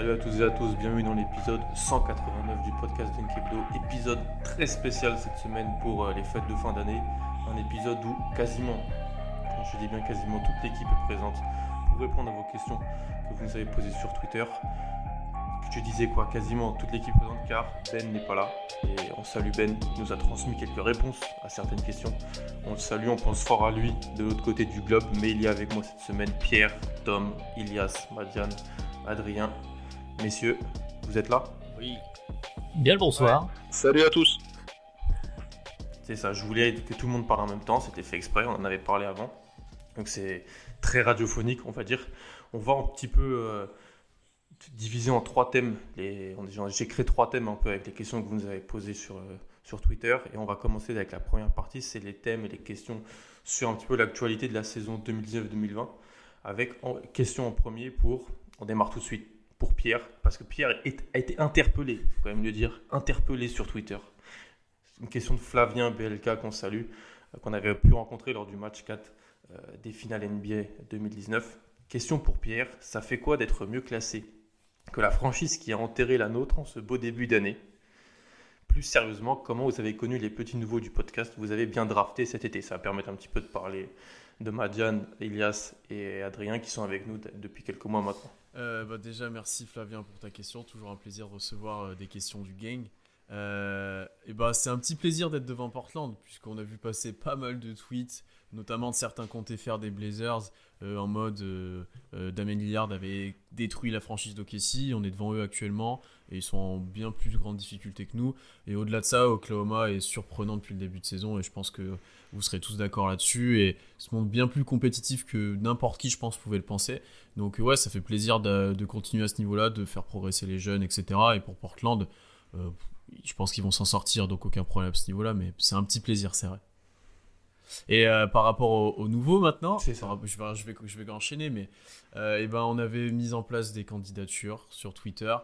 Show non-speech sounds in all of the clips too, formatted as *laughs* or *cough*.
Salut à toutes et à tous, bienvenue dans l'épisode 189 du podcast d'Enkebdo. Épisode très spécial cette semaine pour euh, les fêtes de fin d'année. Un épisode où quasiment, quand je dis bien quasiment, toute l'équipe est présente pour répondre à vos questions que vous nous avez posées sur Twitter. Je disais quoi, quasiment toute l'équipe présente car Ben n'est pas là. Et on salue Ben, il nous a transmis quelques réponses à certaines questions. On le salue, on pense fort à lui de l'autre côté du globe. Mais il y a avec moi cette semaine Pierre, Tom, Ilias, Madiane, Adrien. Messieurs, vous êtes là Oui. Bien le bonsoir. Salut à tous. C'est ça, je voulais que tout le monde parle en même temps, c'était fait exprès, on en avait parlé avant. Donc c'est très radiophonique, on va dire. On va un petit peu euh, diviser en trois thèmes. Les, J'ai créé trois thèmes un peu avec les questions que vous nous avez posées sur, euh, sur Twitter. Et on va commencer avec la première partie, c'est les thèmes et les questions sur un petit peu l'actualité de la saison 2019-2020. Avec en, question en premier pour, on démarre tout de suite, pour Pierre, parce que Pierre a été interpellé, il faut quand même le dire, interpellé sur Twitter. Une question de Flavien BLK qu'on salue, euh, qu'on avait pu rencontrer lors du match 4 euh, des finales NBA 2019. Question pour Pierre, ça fait quoi d'être mieux classé que la franchise qui a enterré la nôtre en ce beau début d'année? Plus sérieusement, comment vous avez connu les petits nouveaux du podcast? Vous avez bien drafté cet été, ça va permettre un petit peu de parler de Madjan, Elias et Adrien qui sont avec nous depuis quelques mois maintenant. Euh, bah déjà, merci Flavien pour ta question. Toujours un plaisir de recevoir euh, des questions du gang. Euh, et bah, c'est un petit plaisir d'être devant Portland, puisqu'on a vu passer pas mal de tweets, notamment de certains comptes FR des Blazers, euh, en mode euh, euh, Damien Lillard avait détruit la franchise d'OKC. On est devant eux actuellement, et ils sont en bien plus grande difficulté que nous. Et au-delà de ça, Oklahoma est surprenant depuis le début de saison, et je pense que vous serez tous d'accord là-dessus, et se montre bien plus compétitif que n'importe qui, je pense, pouvait le penser. Donc ouais, ça fait plaisir de, de continuer à ce niveau-là, de faire progresser les jeunes, etc. Et pour Portland, euh, je pense qu'ils vont s'en sortir, donc aucun problème à ce niveau-là, mais c'est un petit plaisir, c'est vrai. Et euh, par rapport au, au nouveau maintenant, C'est ça. par- je vais, je vais, je vais enchaîner, mais euh, eh ben, on avait mis en place des candidatures sur Twitter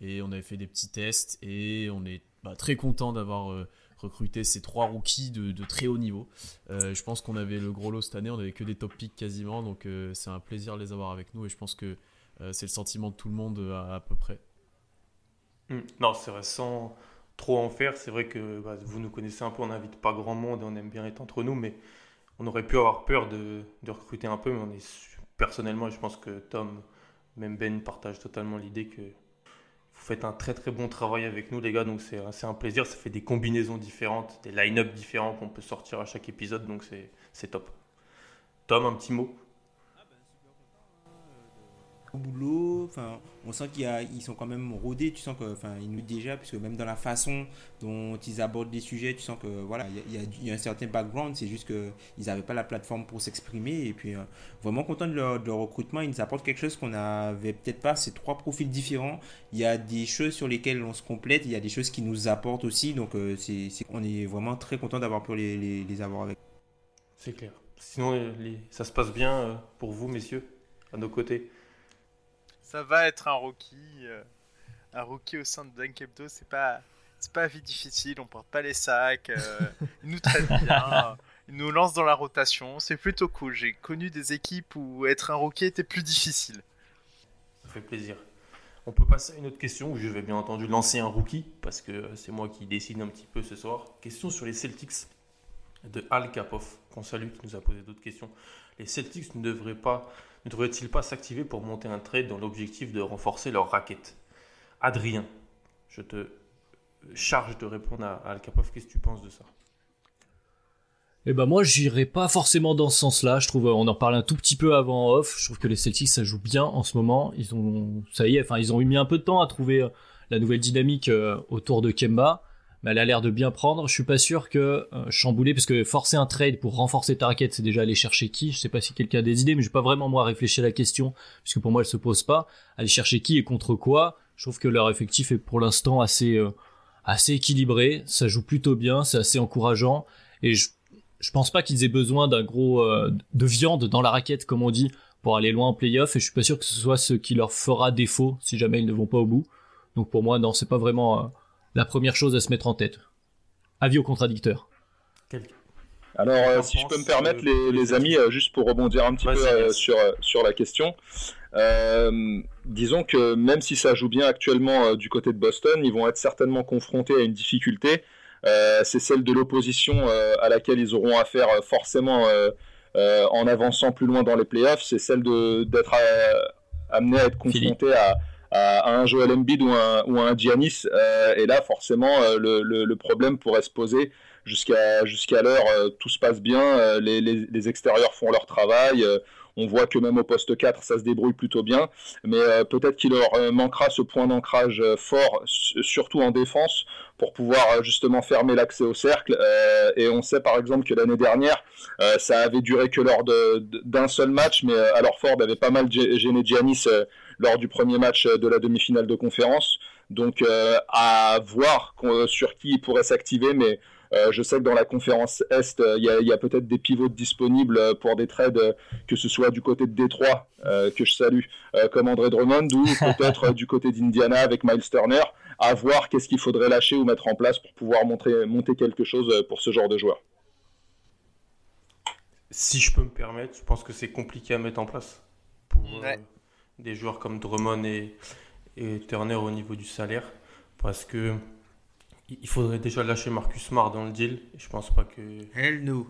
et on avait fait des petits tests et on est bah, très content d'avoir euh, recruté ces trois rookies de, de très haut niveau. Euh, je pense qu'on avait le gros lot cette année, on avait que des top picks quasiment, donc euh, c'est un plaisir de les avoir avec nous et je pense que euh, c'est le sentiment de tout le monde à, à peu près. Hmm. Non, c'est vrai, sans trop en faire, c'est vrai que bah, vous nous connaissez un peu, on n'invite pas grand monde et on aime bien être entre nous, mais on aurait pu avoir peur de, recruter un peu, mais on est personnellement, je pense que Tom, même Ben, partagent totalement l'idée que vous faites un très très bon travail avec nous, les gars, donc c'est un plaisir, ça fait des combinaisons différentes, des line-up différents qu'on peut sortir à chaque épisode, donc c'est top. Tom, un petit mot? Au boulot, enfin, on sent qu'ils ils sont quand même rodés, tu sens que, enfin, ils nous déjà, puisque même dans la façon dont ils abordent les sujets, tu sens que, voilà, il y a- y, y un certain background, c'est juste qu'ils n'avaient pas la plateforme pour s'exprimer, et puis, euh, vraiment content de leur, de leur recrutement, ils nous apportent quelque chose qu'on n'avait peut-être pas, ces trois profils différents, il y a des choses sur lesquelles on se complète, il y a des choses qui nous apportent aussi, donc euh, c'est, c'est- on est vraiment très content d'avoir pu les, les, les avoir avec. C'est clair. Sinon, les- les- ça se passe bien euh, pour vous, messieurs, à nos côtés? Ça va être un rookie. euh, un rookie au sein de Dunk Hebdo, c'est pas, c'est pas vie difficile, on porte pas les sacs, euh, *laughs* ils nous traitent bien, ils nous lancent dans la rotation, c'est plutôt cool. J'ai connu des équipes où être un rookie était plus difficile. Ça fait plaisir. On peut passer à une autre question où je vais bien entendu lancer un rookie parce que c'est moi qui décide un petit peu ce soir. Question sur les Celtics de Al Kapov, qu'on salue, qui nous a posé d'autres questions. Les Celtics ne devraient pas, ne devraient-ils pas s'activer pour monter un trade dans l'objectif de renforcer leur raquette? Adrien, je te charge de répondre à Al. Qu'est-ce que tu penses de ça? Et ben moi j'irais pas forcément dans ce sens-là. Je trouve, euh, on en parlait un tout petit peu avant off. Je trouve que les Celtics ça joue bien en ce moment. Ils ont, ça y est, enfin ils ont mis un peu de temps à trouver euh, la nouvelle dynamique euh, autour de Kemba. Mais elle a l'air de bien prendre. Je suis pas sûr que euh, chambouler, parce que forcer un trade pour renforcer ta raquette, c'est déjà aller chercher qui? Je sais pas si quelqu'un a des idées, mais je vais pas vraiment moi réfléchir à la question, puisque pour moi elle se pose pas. Aller chercher qui et contre quoi? Je trouve que leur effectif est pour l'instant assez euh, assez équilibré. Ça joue plutôt bien, c'est assez encourageant, et je je pense pas qu'ils aient besoin d'un gros euh, de viande dans la raquette, comme on dit, pour aller loin en playoff. Et je suis pas sûr que ce soit ce qui leur fera défaut si jamais ils ne vont pas au bout. Donc pour moi, non, c'est pas vraiment la première chose à se mettre en tête. Avis au contradicteur. Alors, euh, si je peux me permettre, les, amis, euh, juste pour rebondir un petit peu euh, sur, sur la question, disons que même si ça joue bien actuellement du côté de Boston, ils vont être certainement confrontés à une difficulté. c'est celle de l'opposition à laquelle ils auront affaire forcément en avançant plus loin dans les playoffs. C'est celle d'être amené à être confronté à, à, un Joel Embiid ou un, ou un Giannis. Euh, et là, forcément, euh, le, le, problème pourrait se poser jusqu'à jusqu'à l'heure. Euh, tout se passe bien, les, les, les, extérieurs font leur travail. On voit que même au poste 4, ça se débrouille plutôt bien. Mais peut-être qu'il leur manquera ce point d'ancrage fort, surtout en défense, pour pouvoir justement fermer l'accès au cercle. et on sait par exemple que l'année dernière, ça avait duré que lors d'un seul match, mais alors Ford avait pas mal gêné Giannis lors du premier match de la demi-finale de conférence. Donc euh, à voir sur qui il pourrait s'activer, mais euh, je sais que dans la conférence Est, euh, il y a, peut-être des pivots disponibles pour des trades, que ce soit du côté de Détroit, que je salue, comme André Drummond, ou *laughs* peut-être du côté d'Indiana avec Miles Turner, à voir qu'est-ce qu'il faudrait lâcher ou mettre en place pour pouvoir monter, monter quelque chose pour ce genre de joueur. Si je peux me permettre, je pense que c'est compliqué à mettre en place. Pour, des joueurs comme Drummond et, et, Turner au niveau du salaire. Parce que il faudrait déjà lâcher Marcus Smart dans le deal. Et je pense pas que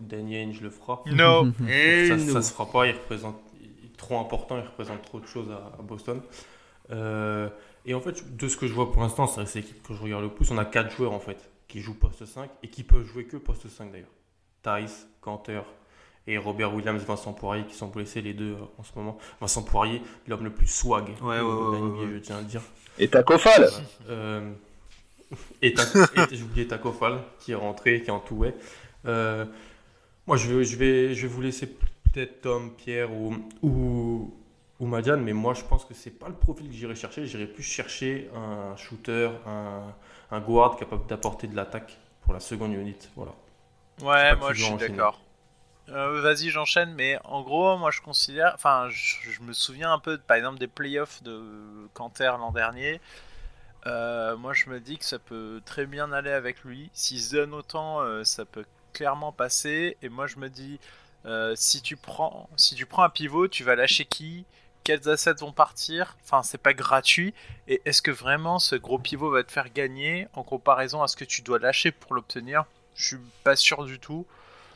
Danny Ainge le fera. Non, *laughs* ça, ça se fera pas. Il représente il est trop important. Il représente trop de choses à, Boston. Euh, et en fait, de ce que je vois pour l'instant, c'est l'équipe que je regarde le plus. On a 4 joueurs en fait qui jouent poste 5 et qui peuvent jouer que poste 5 d'ailleurs. Thais, Canter, et Robert Williams, Vincent Poirier qui sont blessés les deux euh, en ce moment. Vincent Poirier, l'homme le plus swag ouais, ouais, ouais, je tiens à le dire. Et Tacofal euh, Et, j'ai oublié Tacofal qui est rentré, qui est en tout ouais. Euh, moi, je vais, je, vais, je vais vous laisser peut-être Tom, Pierre ou, ou, ou Madiane, mais moi, je pense que c'est pas le profil que j'irai chercher. J'irai plus chercher un shooter, un, un guard capable d'apporter de l'attaque pour la seconde unit. Voilà. Ouais, moi, je suis d'accord. Euh, vas-y, j'enchaîne, mais en gros, moi je considère. Enfin, je, me souviens un peu, par exemple, des playoffs de Canter l'an dernier. Euh, moi je me dis que ça peut très bien aller avec lui. S'il se donne autant, euh, ça peut clairement passer. Et moi je me dis, si, tu prends, si tu prends un pivot, tu vas lâcher qui? Quels assets vont partir? Enfin, c'est pas gratuit. Et est-ce que vraiment ce gros pivot va te faire gagner en comparaison à ce que tu dois lâcher pour l'obtenir? Je suis pas sûr du tout.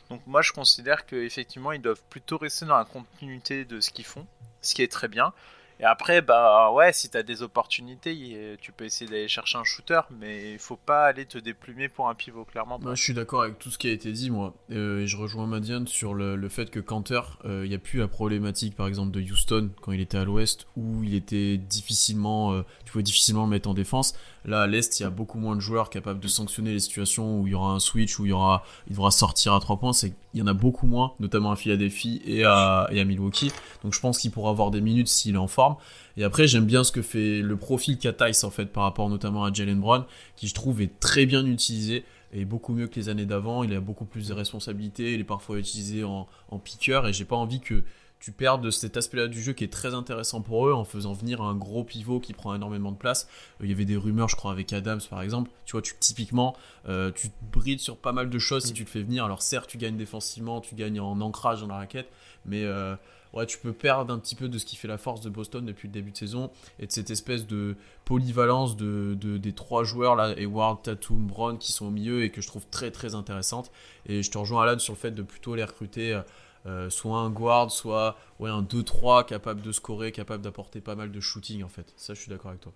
Donc moi je considère qu'effectivement ils doivent plutôt rester dans la continuité de ce qu'ils font, ce qui est très bien. Et après, bah ouais, si t'as des opportunités, tu peux essayer d'aller chercher un shooter, mais il faut pas aller te déplumer pour un pivot, clairement. je suis d'accord avec tout ce qui a été dit, moi. Euh, et je rejoins Madiane sur le, fait que Canter, il euh, n'y a plus la problématique, par exemple, de Houston quand il était à l'ouest, où il était difficilement, euh, tu pouvais difficilement le mettre en défense. Là, à l'est, il y a beaucoup moins de joueurs capables de sanctionner les situations où il y aura un switch, où il y aura, il devra sortir à trois points. C'est, il y en a beaucoup moins, notamment à Philadelphie et à, Milwaukee. Donc, je pense qu'il pourra avoir des minutes s'il est en forme. Et après, j'aime bien ce que fait le profil qu'a en fait par rapport notamment à Jalen Brown, qui je trouve est très bien utilisé et beaucoup mieux que les années d'avant. Il a beaucoup plus de responsabilités, il est parfois utilisé en, en piqueur et j'ai pas envie que tu perds de cet aspect-là du jeu qui est très intéressant pour eux en faisant venir un gros pivot qui prend énormément de place. Euh, il y avait des rumeurs, je crois, avec Adams par exemple. Tu vois, tu, typiquement, euh, tu te brides sur pas mal de choses si tu le fais venir. Alors certes, tu gagnes défensivement, tu gagnes en ancrage dans la raquette, mais euh, ouais, tu peux perdre un petit peu de ce qui fait la force de Boston depuis le début de saison et de cette espèce de polyvalence de, des trois joueurs là, Edward, Tatum, Brown qui sont au milieu et que je trouve très très intéressante. Et je te rejoins Alan sur le fait de plutôt les recruter. Euh, soit un guard, soit ouais, un 2-3 capable de scorer, capable d'apporter pas mal de shooting en fait. Ça, je suis d'accord avec toi.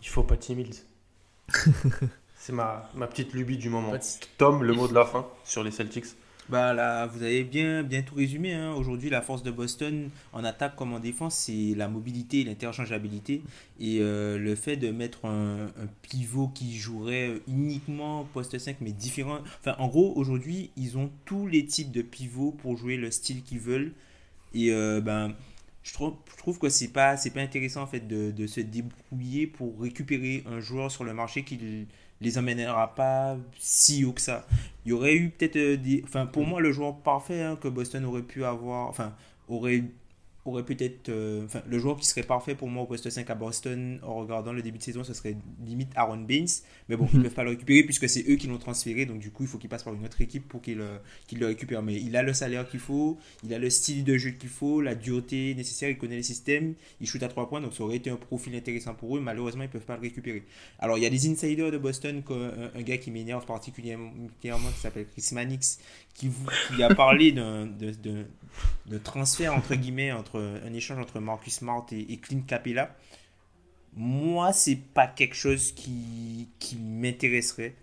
Il faut pas timide. *laughs* C'est ma, ma petite lubie du moment. Tom, le mot de la fin sur les Celtics. Bah là, vous avez bien, bien tout résumé. Hein. Aujourd'hui, la force de Boston en attaque comme en défense, c'est la mobilité et l'interchangeabilité. Et euh, le fait de mettre un, pivot qui jouerait uniquement poste 5, mais différent. Enfin, en gros, aujourd'hui, ils ont tous les types de pivots pour jouer le style qu'ils veulent. Et euh, ben, je trouve, trouve que c'est pas, pas intéressant en fait de, de, se débrouiller pour récupérer un joueur sur le marché qui les emmènera pas si haut que ça. Il y aurait eu peut-être euh. Enfin, pour moi, le joueur parfait hein, que Boston aurait pu avoir. Enfin, aurait aurait peut-être. Euh, enfin, le joueur qui serait parfait pour moi au poste 5 à Boston en regardant le début de saison, ce serait limite Aaron Baines. Mais bon, ils ne mhm. peuvent pas le récupérer puisque c'est eux qui l'ont transféré. Donc, du coup, il faut qu'il passe par une autre équipe pour qu'il euh, le récupère. Mais il a le salaire qu'il faut, il a le style de jeu qu'il faut, la dureté nécessaire, il connaît les systèmes, il shoot à 3 points. Donc, ça aurait été un profil intéressant pour eux. Malheureusement, ils ne peuvent pas le récupérer. Alors, il y a des insiders de Boston, comme un, gars qui m'énerve particulièrement, qui s'appelle Chris Mannix, qui, qui a parlé d'un transfert entre guillemets entre un échange entre Marcus Smart et, Clint Capella moi c'est pas quelque chose qui, qui m'intéresserait.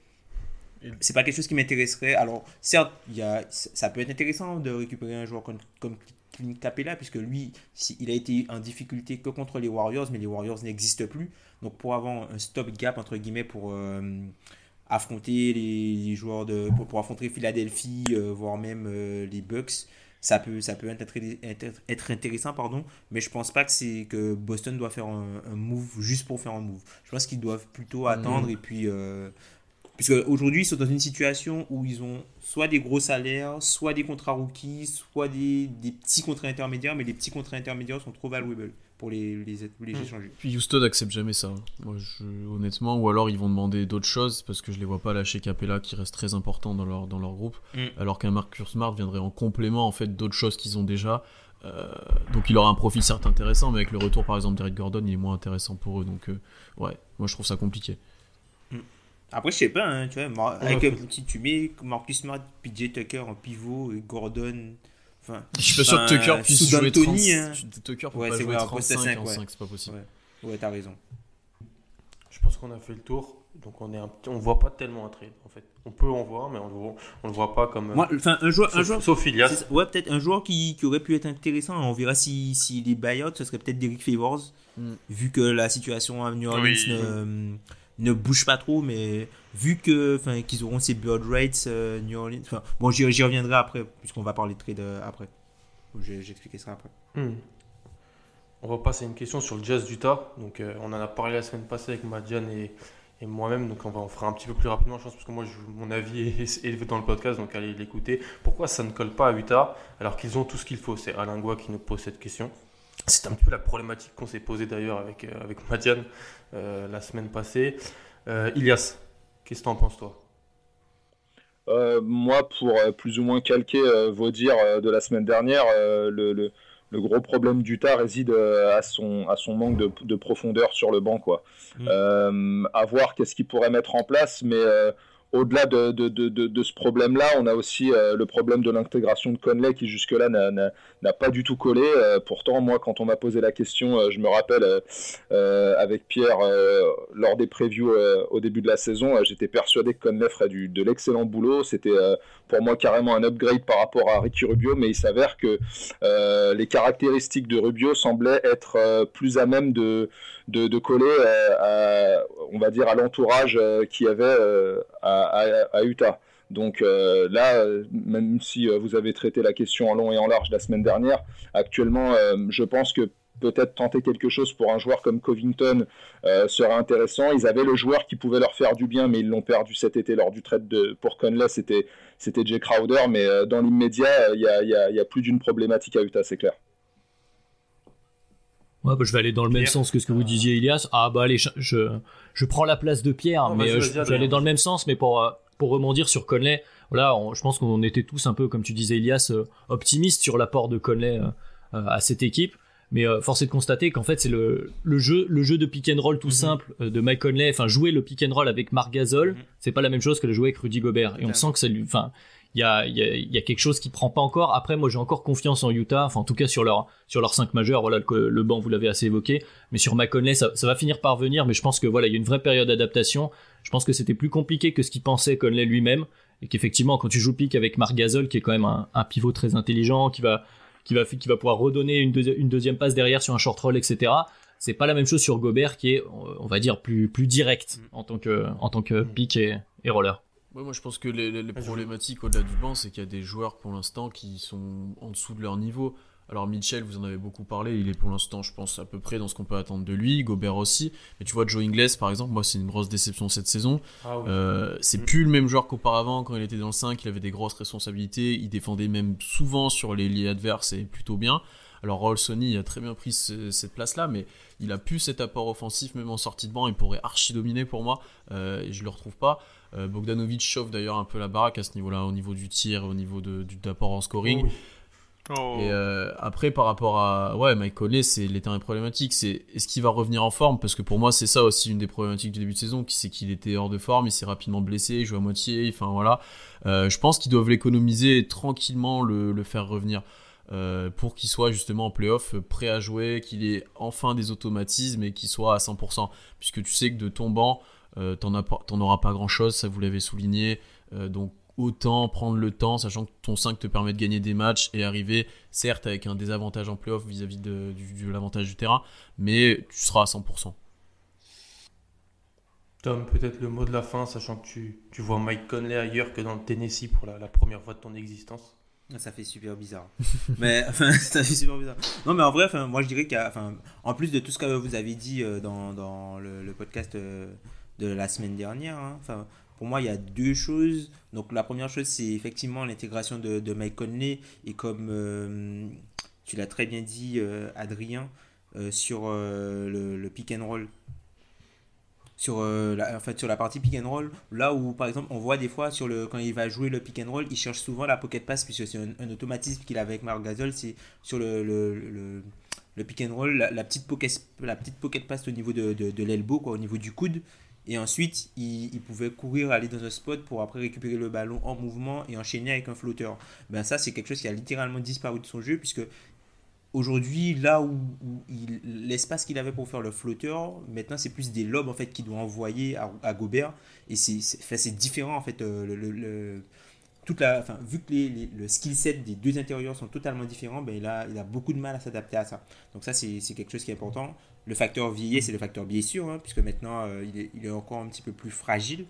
C'est pas quelque chose qui m'intéresserait. Alors certes y a, ça peut être intéressant de récupérer un joueur comme, comme Clint Capella puisque lui il a été en difficulté que contre les Warriors mais les Warriors n'existent plus. Donc pour avoir un stop gap entre guillemets pour euh, affronter les, joueurs de pour, affronter Philadelphie euh, voire même euh, les Bucks ça peut, ça peut être, être, intéressant, pardon, mais je pense pas que, c'est, que Boston doit faire un, move juste pour faire un move. Je pense qu'ils doivent plutôt mm. attendre et puis. Euh, puisque aujourd'hui, ils sont dans une situation où ils ont soit des gros salaires, soit des contrats rookies, soit des, des petits contrats intermédiaires, mais les petits contrats intermédiaires sont trop valuables pour les, les, les hmm. échanger. Puis Houston n'accepte jamais ça. Moi, je, honnêtement, ou alors ils vont demander d'autres choses parce que je les vois pas lâcher Capella qui reste très important dans leur, dans leur groupe, hmm. alors qu'un Marcus Smart viendrait en complément en fait d'autres choses qu'ils ont déjà. Euh, donc il aura un profil certes intéressant, mais avec le retour par exemple d'Eric Gordon, il est moins intéressant pour eux. Donc euh, ouais, moi je trouve ça compliqué. Hmm. Après, je sais pas, hein, tu vois, avec, si tu mets Marcus Smart, PJ Tucker en pivot et Gordon je suis pas sûr que Tucker puisse jouer 30. Hein. Tucker peut ouais, pas jouer 35 5, en 5, c'est pas possible. Ouais, t'as raison. Je pense qu'on a fait le tour. Donc on est on voit pas tellement un trade en fait. On peut en voir mais on le voit, on le voit pas comme Moi, enfin un joueur sauf, un joueur sauf Ilias. Ouais, peut-être un joueur qui, qui, aurait pu être intéressant, on verra si si les buyouts ce serait peut-être Derrick Favors mm. vu que la situation à New Orleans ne, ne, bouge pas trop mais vu que enfin qu'ils auront ces bird rates euh, New Orleans bon j'y reviendrai après puisqu'on va parler de trade euh, après. J'expliquerai ça après. Hmm. On va passer à une question sur le jazz d'Utah. Donc, euh, on en a parlé la semaine passée avec Madiane et, moi-même. Donc, on va en faire un petit peu plus rapidement, je pense, parce que mon avis *laughs* est élevé dans le podcast. Donc, allez l'écouter. Pourquoi ça ne colle pas à Utah alors qu'ils ont tout ce qu'il faut? C'est Alain Goua qui nous pose cette question. C'est un peu la problématique qu'on s'est posée d'ailleurs avec, avec Madiane la semaine passée. Ilias, qu'est-ce que tu en penses, toi? Euh, moi, pour euh, plus ou moins calquer euh, vos dires de la semaine dernière, le, le, gros problème d'Utah réside à, son, à son manque de, de profondeur sur le banc. Quoi. Mm. à voir qu'est-ce qu'il pourrait mettre en place, mais au-delà de, ce problème-là, on a aussi euh, le problème de l'intégration de Conley qui jusque-là n'a pas du tout collé. Euh, pourtant, moi, quand on m'a posé la question, euh, je me rappelle avec Pierre lors des previews au début de la saison, j'étais persuadé que Conley ferait du, de l'excellent boulot. C'était pour moi carrément un upgrade par rapport à Ricky Rubio, mais il s'avère que les caractéristiques de Rubio semblaient être plus à même de coller à, on va dire, à l'entourage qu'il y avait euh, à, Utah. Donc là, même si vous avez traité la question en long et en large la semaine dernière, actuellement, je pense que peut-être tenter quelque chose pour un joueur comme Covington serait intéressant. Ils avaient le joueur qui pouvait leur faire du bien, mais ils l'ont perdu cet été lors du trade de, pour Conley. C'était, c'était Jay Crowder, mais dans l'immédiat, il y a, plus d'une problématique à Utah, c'est clair. Ouais, bah, je vais aller dans le même sens que ce que vous disiez, Ilias. Ah bah allez, je, je, prends la place de Pierre, mais euh, je, vais aller dans le même sens, mais pour, euh, pour rebondir sur Conley, voilà, je pense qu'on était tous un peu, comme tu disais, Ilias, euh, optimistes sur l'apport de Conley à cette équipe. Mais force est de constater qu'en fait c'est le, le, jeu le jeu de pick and roll tout mhm. simple de Mike Conley, enfin jouer le pick and roll avec Marc Gasol, mhm. c'est pas la même chose que le jouer avec Rudy Gobert. Et on sent que ça lui, enfin il y a, y, a, y a, quelque chose qui prend pas encore. Après, moi, j'ai encore confiance en Utah, enfin, en tout cas sur leur sur leurs cinq majeurs. Voilà, le, le banc, vous l'avez assez évoqué, mais sur McConley, ça, ça va finir par venir. Mais je pense que voilà, il y a une vraie période d'adaptation. Je pense que c'était plus compliqué que ce qu'il pensait Conley lui-même. et qu'effectivement quand tu joues pick avec Marc Gasol qui est quand même un, pivot très intelligent qui va qui va qui va pouvoir redonner une, une deuxième passe derrière sur un short roll etc c'est pas la même chose sur Gobert qui est on va dire plus plus direct mm. en tant que en tant que pick et, et roller moi je pense que les, les problématiques au-delà du banc c'est qu'il y a des joueurs pour l'instant qui sont en dessous de leur niveau alors Mitchell, vous en avez beaucoup parlé, il est pour l'instant, je pense, à peu près dans ce qu'on peut attendre de lui. Gobert aussi. Mais tu vois, Joe Ingles, par exemple, moi, c'est une grosse déception cette saison. Ah euh, c'est mm. plus le même joueur qu'auparavant. Quand il était dans le 5, il avait des grosses responsabilités. Il défendait même souvent sur les liés adverses et plutôt bien. Alors Raul Sony a très bien pris cette place-là, mais il a plus cet apport offensif, même en sortie de banc. Il pourrait archi dominer pour moi, euh, et je le retrouve pas. Euh, Bogdanovic chauffe d'ailleurs un peu la baraque à ce niveau-là, au niveau du tir, au niveau de, du d'apport en scoring. Oh Oh. Et euh, après, par rapport à ouais, Mike Conley, c'est l'éternel problématique. C'est est-ce qu'il va revenir en forme? Parce que pour moi, c'est ça aussi une des problématiques du début de saison, c'est qu'il était hors de forme, il s'est rapidement blessé, il joue à moitié. Enfin voilà. Euh, je pense qu'ils doivent l'économiser et tranquillement le, le faire revenir. Euh, pour qu'il soit justement en playoff prêt à jouer, qu'il ait enfin des automatismes et qu'il soit à 100%. Puisque tu sais que de ton banc, t'en, auras pas grand chose, ça vous l'avez souligné. donc autant prendre le temps, sachant que ton 5 te permet de gagner des matchs et arriver, certes, avec un désavantage en playoff vis-à-vis de, l'avantage du terrain, mais tu seras à 100%. Tom, peut-être le mot de la fin, sachant que tu, vois Mike Conley ailleurs que dans le Tennessee pour la, première fois de ton existence. Ça fait super bizarre. *laughs* mais *laughs* ça fait super bizarre. Non, mais en vrai, enfin, moi je dirais qu'en en plus de tout ce que vous avez dit euh, dans, le, podcast euh, de la semaine dernière, hein, pour moi, il y a deux choses. Donc, la première chose, c'est effectivement l'intégration de, de, Mike Conley. Et comme euh, tu l'as très bien dit, Adrien, sur le, pick and roll. Sur, la, en fait, sur la partie pick and roll, là où par exemple on voit des fois sur le, quand il va jouer le pick and roll, il cherche souvent la pocket pass, puisque c'est un, automatisme qu'il a avec Marc Gasol, c'est sur le, le, le, pick and roll, la, petite pocket, la petite pocket pass au niveau de, de, l'elbow, au niveau du coude, et ensuite, il, pouvait courir, aller dans un spot pour après récupérer le ballon en mouvement et enchaîner avec un flotteur. Ben ça, c'est quelque chose qui a littéralement disparu de son jeu, puisque aujourd'hui, là où, l'espace qu'il avait pour faire le flotteur, maintenant, c'est plus des lobes en fait qu'il doit envoyer à, Gobert. Et c'est différent en fait. Euh, toute la, vu que les, le skill set des deux intérieurs sont totalement différents, ben, il, a, beaucoup de mal à s'adapter à ça. Donc ça, c'est quelque chose qui est important. Le facteur vieillir, c'est le facteur blessure, hein, puisque maintenant, euh, il, est, il, est, encore un petit peu plus fragile.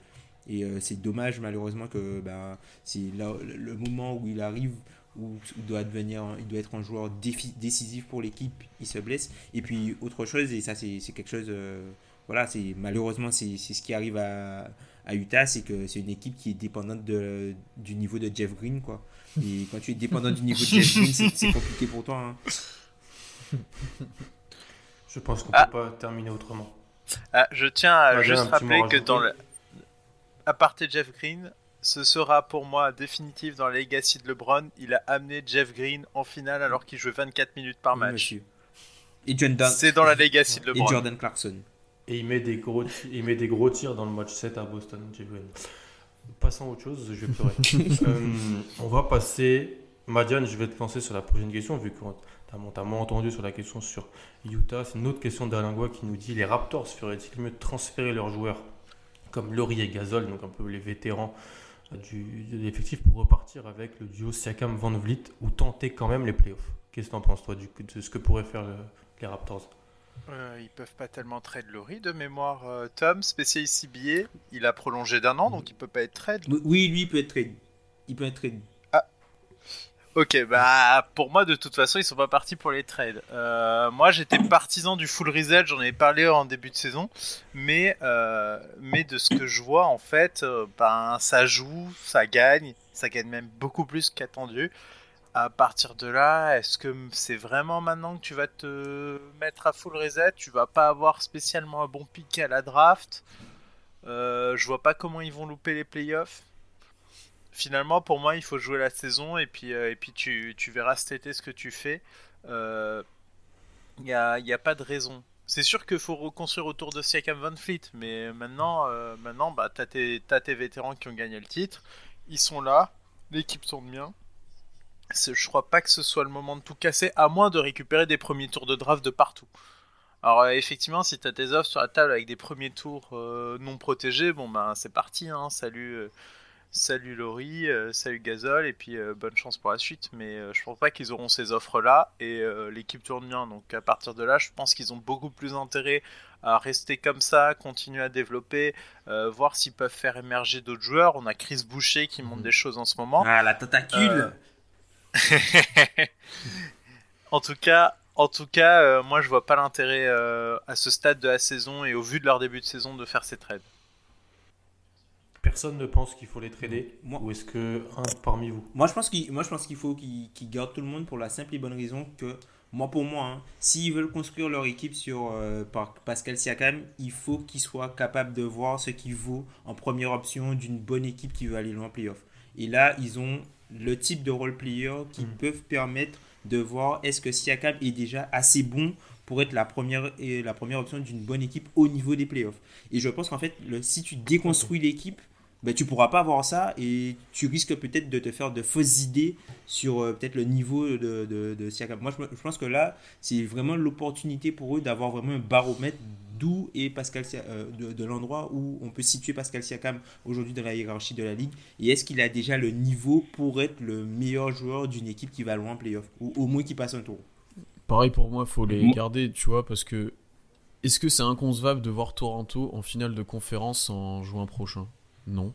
Et euh, c'est dommage, malheureusement, que ben, c'est le moment où il arrive, où il doit, devenir, il doit être un joueur décisif pour l'équipe, il se blesse. Et puis, autre chose, et ça, c'est quelque chose... Euh, voilà, c'est malheureusement, c'est ce qui arrive à, à Utah, c'est que c'est une équipe qui est dépendante de, du niveau de Jeff Green, quoi. Et quand tu es dépendant du niveau de Jeff Green, c'est compliqué pour toi. Hein. Je pense qu'on ne ah. peut pas terminer autrement. Ah, je tiens à juste rappeler que dans le... à partir de Jeff Green, ce sera pour moi définitif dans la legacy de LeBron. Il a amené Jeff Green en finale alors qu'il jouait 24 minutes par match. Et C'est dans la legacy de LeBron. Et Jordan Clarkson. Et il met des gros, il met des gros tirs dans le match 7 à Boston, Jeff Green. Passons à autre chose, je vais pleurer. *laughs* Euh, on va passer. Madiane, je vais te lancer sur la prochaine question, vu que tu as, moins entendu sur la question sur Utah. C'est une autre question d'Alingua qui nous dit les Raptors feraient-ils mieux de transférer leurs joueurs comme Laurie et Gasol, donc un peu les vétérans du, de l'effectif, pour repartir avec le duo Siakam-Van Vliet ou tenter quand même les playoffs Qu'est-ce que tu en penses, toi, du, de ce que pourraient faire les Raptors? Euh, ils peuvent pas tellement trade Laurie de mémoire. Euh, Tom, spécialiste CBA, il a prolongé d'un an, donc il peut pas être trade. Oui, lui, il peut être trade. Il peut être trade. Ok, bah pour moi de toute façon ils sont pas partis pour les trades. Euh, moi j'étais partisan du full reset, j'en ai parlé en début de saison, mais euh, mais de ce que je vois en fait, euh, ben ça joue, ça gagne, ça gagne même beaucoup plus qu'attendu. À partir de là, est-ce que c'est vraiment maintenant que tu vas te mettre à full reset? Tu vas pas avoir spécialement un bon pick à la draft? je vois pas comment ils vont louper les playoffs finalement, pour moi, il faut jouer la saison et puis, euh, et puis tu, tu, verras cet été ce que tu fais. Il euh, n'y a, y a, pas de raison. C'est sûr qu'il faut reconstruire autour de Siakam Van Fleet, mais maintenant, euh, maintenant bah, tu as, as, tes vétérans qui ont gagné le titre. Ils sont là, l'équipe tourne bien. Je crois pas que ce soit le moment de tout casser, à moins de récupérer des premiers tours de draft de partout. Alors effectivement, si tu as tes offres sur la table avec des premiers tours non protégés, bon ben c'est parti, hein, salut salut Laurie, salut Gazol, et puis bonne chance pour la suite. Mais je pense pas qu'ils auront ces offres-là, et l'équipe tourne bien. Donc à partir de là, je pense qu'ils ont beaucoup plus intérêt à rester comme ça, continuer à développer, voir s'ils peuvent faire émerger d'autres joueurs. On a Chris Boucher qui montre mhm. des choses en ce moment. Ah, la tentacule *laughs* En tout cas, en tout cas, euh, moi je vois pas l'intérêt euh, à ce stade de la saison et au vu de leur début de saison de faire ces trades. Personne ne pense qu'il faut les trader moi, Ou est-ce que un parmi vous? Moi je pense qu'il, moi, je pense qu'il faut qu'ils, gardent tout le monde pour la simple et bonne raison que, moi pour moi, hein, s'ils veulent construire leur équipe sur euh, par Pascal Siakam, il faut qu'ils soient capables de voir ce qui vaut en première option d'une bonne équipe qui veut aller loin en playoff. Et là, ils ont le type de role player qui mm. peuvent permettre de voir est-ce que Siakam est déjà assez bon pour être la première, et la première option d'une bonne équipe au niveau des playoffs. Et je pense qu'en fait, le, si tu déconstruis l'équipe, ben, tu pourras pas avoir ça et tu risques peut-être de te faire de fausses idées sur euh, peut-être le niveau de, de, Siakam. Moi, je, je, pense que là, c'est vraiment l'opportunité pour eux d'avoir vraiment un baromètre d'où est Pascal euh, de, l'endroit où on peut situer Pascal Siakam aujourd'hui dans la hiérarchie de la ligue. Et est-ce qu'il a déjà le niveau pour être le meilleur joueur d'une équipe qui va loin en playoff ou au moins qui passe un tour? Pareil pour moi, il faut les garder, tu vois, parce que est-ce que c'est inconcevable de voir Toronto en finale de conférence en juin prochain? Non.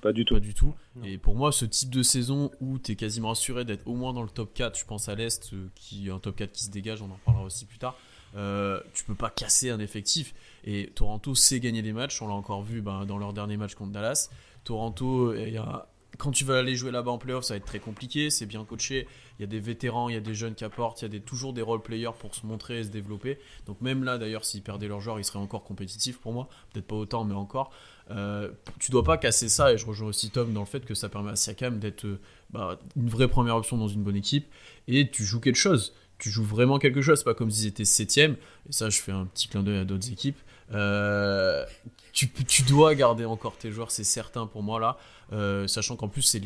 Pas du tout. Pas du tout. Et pour moi, ce type de saison où tu es quasiment assuré d'être au moins dans le top 4, je pense à l'Est, euh, qui un top 4 qui se dégage, on en reparlera aussi plus tard. Euh, tu peux pas casser un effectif. Et Toronto sait gagner des matchs, on l'a encore vu ben, dans leur dernier match contre Dallas. Toronto, y a, quand tu vas aller jouer là-bas en playoff, ça va être très compliqué, c'est bien coaché, il y a des vétérans, il y a des jeunes qui apportent, il y a toujours des role players pour se montrer et se développer. Donc même là d'ailleurs, s'ils perdaient leur joueur, ils seraient encore compétitifs pour moi, peut-être pas autant, mais encore. Euh, tu dois pas casser ça, et je rejoins aussi Tom dans le fait que ça permet à Siakam d'être bah, une vraie première option dans une bonne équipe, et tu joues quelque chose tu joues vraiment quelque chose, pas comme s'ils étaient septième. Et ça, je fais un petit clin d'œil à d'autres équipes. Euh, tu, dois garder encore tes joueurs, c'est certain pour moi là. Euh, sachant qu'en plus, c'est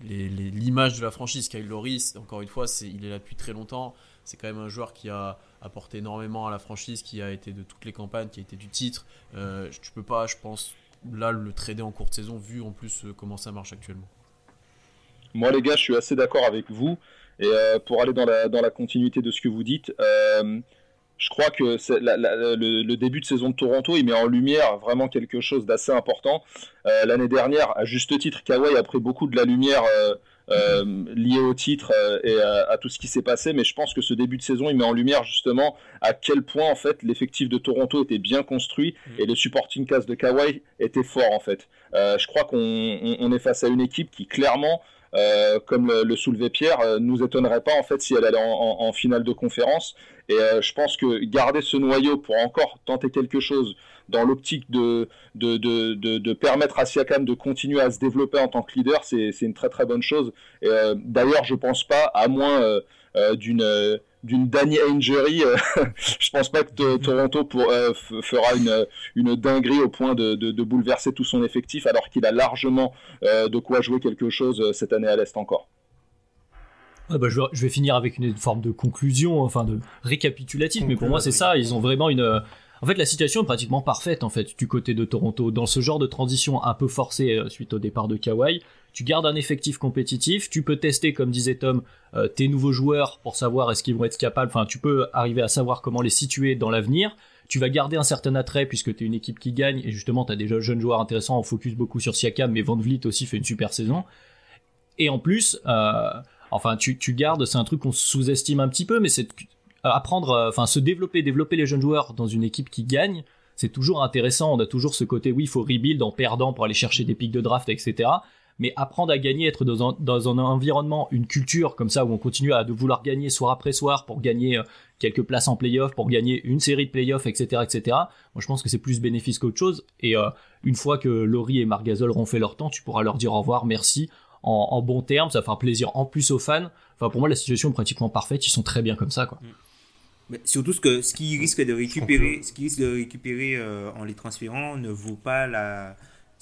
l'image de la franchise. Kyle Loris, encore une fois, il est là depuis très longtemps. C'est quand même un joueur qui a apporté énormément à la franchise, qui a été de toutes les campagnes, qui a été du titre. Euh, tu peux pas, je pense, là, le trader en courte saison, vu en plus euh, comment ça marche actuellement. Moi, les gars, je suis assez d'accord avec vous. Et pour aller dans la, continuité de ce que vous dites, je crois que le, début de saison de Toronto, il met en lumière vraiment quelque chose d'assez important. Euh, l'année dernière, à juste titre, Kawhi a pris beaucoup de la lumière liée au titre et à, tout ce qui s'est passé, mais je pense que ce début de saison, il met en lumière justement à quel point en fait l'effectif de Toronto était bien construit mm. et le supporting cast de Kawhi était fort en fait. je crois qu'on est face à une équipe qui clairement euh, comme le, soulevait Pierre, euh, nous étonnerait pas en fait si elle allait en, finale de conférence. Et euh, je pense que garder ce noyau pour encore tenter quelque chose dans l'optique de de, de, de, permettre à Siakam de continuer à se développer en tant que leader, c'est une très très bonne chose. D'ailleurs, je pense pas, à moins d'une d'une Danny Injury, euh, *laughs* je pense pas que Toronto pour, euh, fera une, une dinguerie au point de, de, bouleverser tout son effectif, alors qu'il a largement euh, de quoi jouer quelque chose cette année à l'Est encore. bah, je, vais, finir avec une forme de conclusion, enfin de récapitulatif, mais pour moi c'est ça, ils ont vraiment une... En fait, la situation est pratiquement parfaite en fait du côté de Toronto. Dans ce genre de transition un peu forcée suite au départ de Kawhi, tu gardes un effectif compétitif, tu peux tester, comme disait Tom, euh, tes nouveaux joueurs pour savoir est-ce qu'ils vont être capables, enfin tu peux arriver à savoir comment les situer dans l'avenir. Tu vas garder un certain attrait puisque tu es une équipe qui gagne et justement tu as déjà jeunes joueurs intéressants, on focus beaucoup sur Siakam, mais Van Vliet aussi fait une super saison. Et en plus, euh, enfin tu, tu gardes, c'est un truc qu'on sous-estime un petit peu, mais c'est apprendre, euh, enfin se développer, développer les jeunes joueurs dans une équipe qui gagne, c'est toujours intéressant. On a toujours ce côté, oui, il faut rebuild en perdant pour aller chercher des pics de draft, etc mais apprendre à gagner, être dans un, dans un environnement, une culture comme ça où on continue à de vouloir gagner soir après soir pour gagner euh, quelques places en playoff, pour gagner une série de playoffs, etc., etc. Moi, je pense que c'est plus bénéfice qu'autre chose. Et euh, une fois que Laurie et Margazol auront fait leur temps, tu pourras leur dire au revoir, merci, en, en bons termes, ça fera plaisir en plus aux fans. Enfin, pour moi, la situation est pratiquement parfaite. Ils sont très bien comme ça, quoi. Mais surtout ce que ce qui risque de récupérer, ce qui risque de récupérer euh, en les transférant ne vaut pas la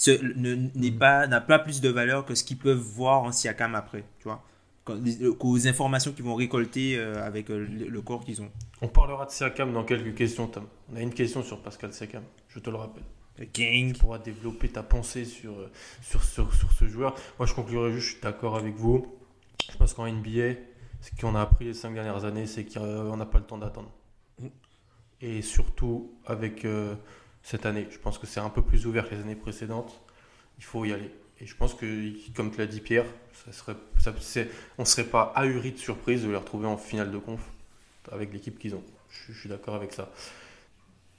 n'est mm. pas n'a pas plus de valeur que ce qu'ils peuvent voir en Siakam après, tu vois. Qu'aux informations qu'ils vont récolter euh, avec euh, le, corps qu'ils ont. On parlera de Siakam dans quelques questions, Tom. On a une question sur Pascal Siakam, je te le rappelle. Gang. Tu pourras développer ta pensée sur, sur, sur, sur ce joueur. Moi, je conclurai juste, je suis d'accord avec vous. Je pense qu'en NBA, ce qu'on a appris les cinq dernières années, c'est qu'on n'a pas le temps d'attendre. Mm. Et surtout avec euh, cette année, je pense que c'est un peu plus ouvert que les années précédentes. Il faut y aller. Et je pense que, comme tu l'as dit Pierre, ça serait, on ne serait pas ahuri de surprise de les retrouver en finale de conf avec l'équipe qu'ils ont. Je, suis d'accord avec ça.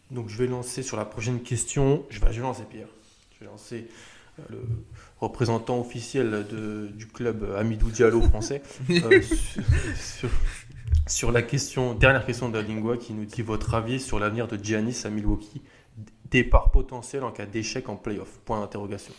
Donc je vais lancer sur la prochaine question. Je vais, je vais lancer Pierre. Je vais lancer euh, le représentant officiel de, du club Amidou Diallo français euh, *laughs* sur, la question, dernière question de la Lingua qui nous dit votre avis sur l'avenir de Giannis à Milwaukee, départ potentiel en cas d'échec en playoff. Point d'interrogation.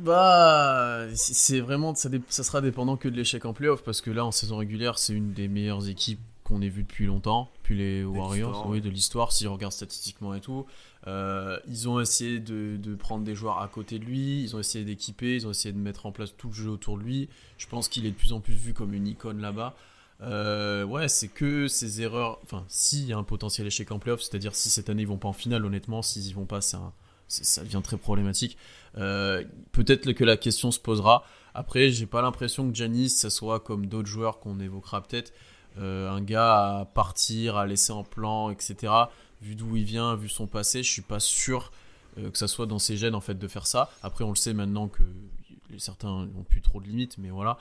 Bah, c'est vraiment, ça, ça, sera dépendant que de l'échec en playoff parce que là, en saison régulière, c'est une des meilleures équipes qu'on ait vues depuis longtemps, puis les Warriors, oui, de l'histoire, si on regarde statistiquement et tout. Euh, ils ont essayé de, de, prendre des joueurs à côté de lui, ils ont essayé d'équiper, ils ont essayé de mettre en place tout le jeu autour de lui. Je pense qu'il est de plus en plus vu comme une icône là-bas. Euh, ouais, c'est que ces erreurs. Enfin, s'il y a un potentiel échec en playoff, c'est-à-dire si cette année ils vont pas en finale, honnêtement, s'ils y vont pas, ça devient très problématique. Euh, peut-être que la question se posera. Après, j'ai pas l'impression que Janis, ça soit comme d'autres joueurs qu'on évoquera peut-être, euh, un gars à partir, à laisser en plan, etc. Vu d'où il vient, vu son passé, je suis pas sûr euh, que ça soit dans ses gènes en fait de faire ça. Après, on le sait maintenant que certains n'ont plus trop de limites, mais voilà.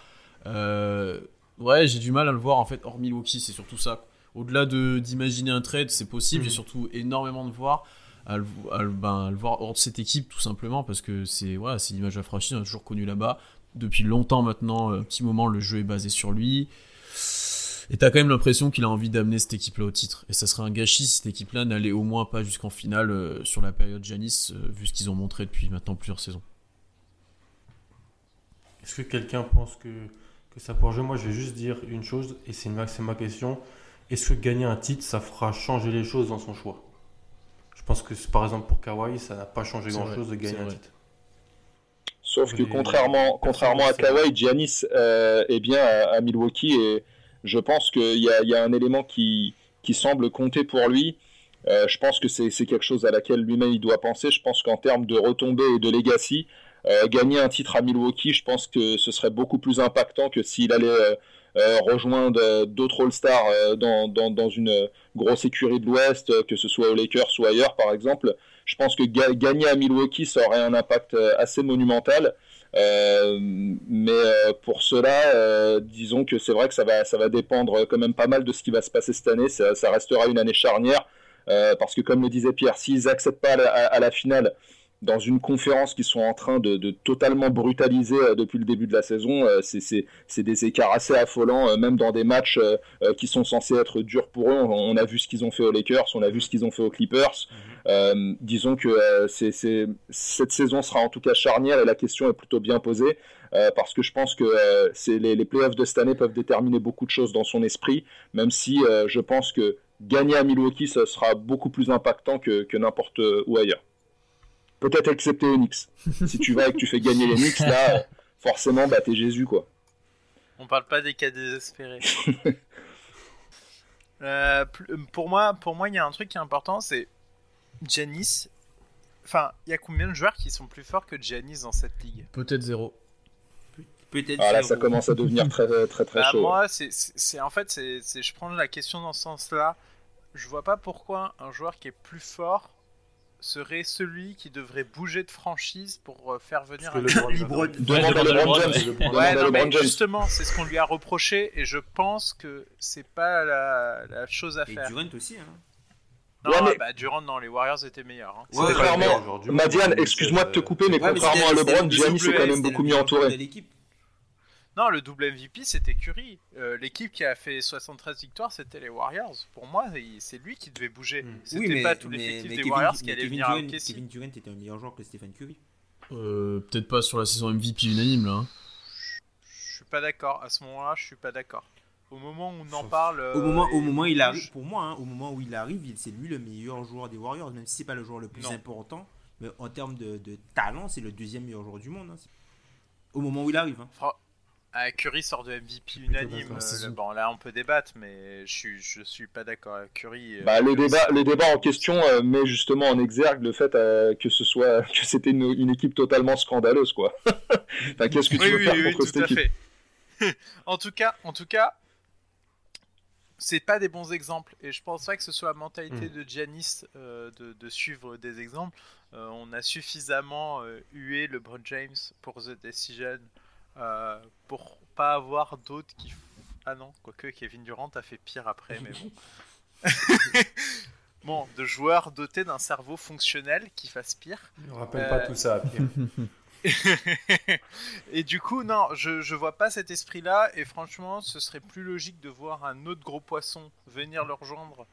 Ouais, j'ai du mal à le voir en fait hors Milwaukee, c'est surtout ça. Au-delà de d'imaginer un trade, c'est possible. J'ai mm. surtout énormément de voir à le, ben, le, voir hors de cette équipe tout simplement parce que c'est voilà, c'est l'image affranchie, on a toujours connu là-bas. Depuis longtemps maintenant, un petit moment, le jeu est basé sur lui. Et t'as quand même l'impression qu'il a envie d'amener cette équipe-là au titre. Et ça serait un gâchis si cette équipe-là n'allait au moins pas jusqu'en finale euh, sur la période Janis, euh, vu ce qu'ils ont montré depuis maintenant plusieurs saisons. Est-ce que quelqu'un pense que, que ça pourrait jouer Moi, je vais juste dire une chose, et c'est ma, ma question. Est-ce que gagner un titre, ça fera changer les choses dans son choix? Je pense que par exemple pour Kawhi, ça n'a pas changé grand-chose de gagner un titre. Sauf que contrairement, contrairement à Kawhi, Giannis euh, est bien à, Milwaukee et je pense qu'il y, y a, un élément qui, qui semble compter pour lui. Euh, je pense que c'est quelque chose à laquelle lui-même il doit penser. Je pense qu'en termes de retombées et de legacy, euh, gagner un titre à Milwaukee, je pense que ce serait beaucoup plus impactant que s'il allait euh, rejoindre d'autres All-Stars euh, dans, une grosse écurie de l'Ouest, euh, que ce soit aux Lakers ou ailleurs par exemple. Je pense que gagner à Milwaukee, ça aurait un impact assez monumental. mais pour cela, disons que c'est vrai que ça va, dépendre quand même pas mal de ce qui va se passer cette année. Ça, ça restera une année charnière. parce que comme le disait Pierre, s'ils n'accèdent pas à la, finale, dans une conférence qui sont en train de, totalement brutaliser euh, depuis le début de la saison. Euh, c'est des écarts assez affolants, euh, même dans des matchs qui sont censés être durs pour eux. On, a vu ce qu'ils ont fait aux Lakers, on a vu ce qu'ils ont fait aux Clippers. Mhm. disons que cette saison sera en tout cas charnière et la question est plutôt bien posée. parce que je pense que les, les playoffs de cette année peuvent déterminer beaucoup de choses dans son esprit, même si je pense que gagner à Milwaukee, ce sera beaucoup plus impactant que, que n'importe où ailleurs. Peut-être excepté Onyx. *laughs* si tu vas et que tu fais gagner les Knicks, là, forcément, bah, t'es Jésus, quoi. On parle pas des cas désespérés. *laughs* Euh, pour moi, pour moi, il y a un truc qui est important, c'est Janis. Enfin, il y a combien de joueurs qui sont plus forts que Janis dans cette ligue? Peut-être zéro. Peut-être ah, là, ça commence à devenir très très très, bah, chaud. Moi, c'est en fait, c'est je prends la question dans ce sens-là. Je vois pas pourquoi un joueur qui est plus fort serait celui qui devrait bouger de franchise pour euh, faire venir un libre. Ouais, justement, c'est ce qu'on lui a reproché et je pense que c'est pas la, chose à faire. Et Durant aussi, hein. Non, mais... bah, Durant, non, les Warriors étaient meilleurs. Hein. contrairement, Madiane, excuse-moi de te couper, mais contrairement à LeBron, Giannis est quand même beaucoup mieux entouré. Non, le double MVP, c'était Curry. Euh, l'équipe qui a fait 73 victoires, c'était les Warriors. Pour moi, c'est lui qui devait bouger. Hmm. C'était pas tout l'effectif des Warriors qui allait venir à Kevin Durant était un meilleur joueur que Stephen Curry. Euh, Peut-être pas sur la saison MVP unanime, là. Hein. Je suis pas d'accord. À ce moment-là, je suis pas d'accord. Au moment où on en parle. au moment, au moment où il arrive, pour moi, hein, au moment où il arrive, c'est lui le meilleur joueur des Warriors, même si c'est pas le joueur le plus important. Mais en termes de, talent, c'est le deuxième meilleur joueur du monde. Hein. Au moment où il arrive. Ah, Curry sort de MVP unanime. Euh, bon, là, on peut débattre, mais je suis, je suis pas d'accord. Curry. Euh, bah, le débat, le débat en question euh, met justement en exergue le fait que ce soit *laughs* que c'était une, équipe totalement scandaleuse, quoi. *laughs* enfin, qu'est-ce que tu veux faire contre cette équipe *laughs* En tout cas, en tout cas, c'est pas des bons exemples, et je pense pas que ce soit la mentalité hmm. de Giannis de, de, suivre des exemples. on a suffisamment hué LeBron James pour The Decision. Euh, pour pas avoir d'autres qui. Ah non, quoique Kevin Durant a fait pire après, mais bon. *laughs* bon, de joueurs dotés d'un cerveau fonctionnel qui fasse pire. Ne rappelle pas euh, tout ça, *laughs* et du coup, non, je, je vois pas cet esprit-là, et franchement, ce serait plus logique de voir un autre gros poisson venir le rejoindre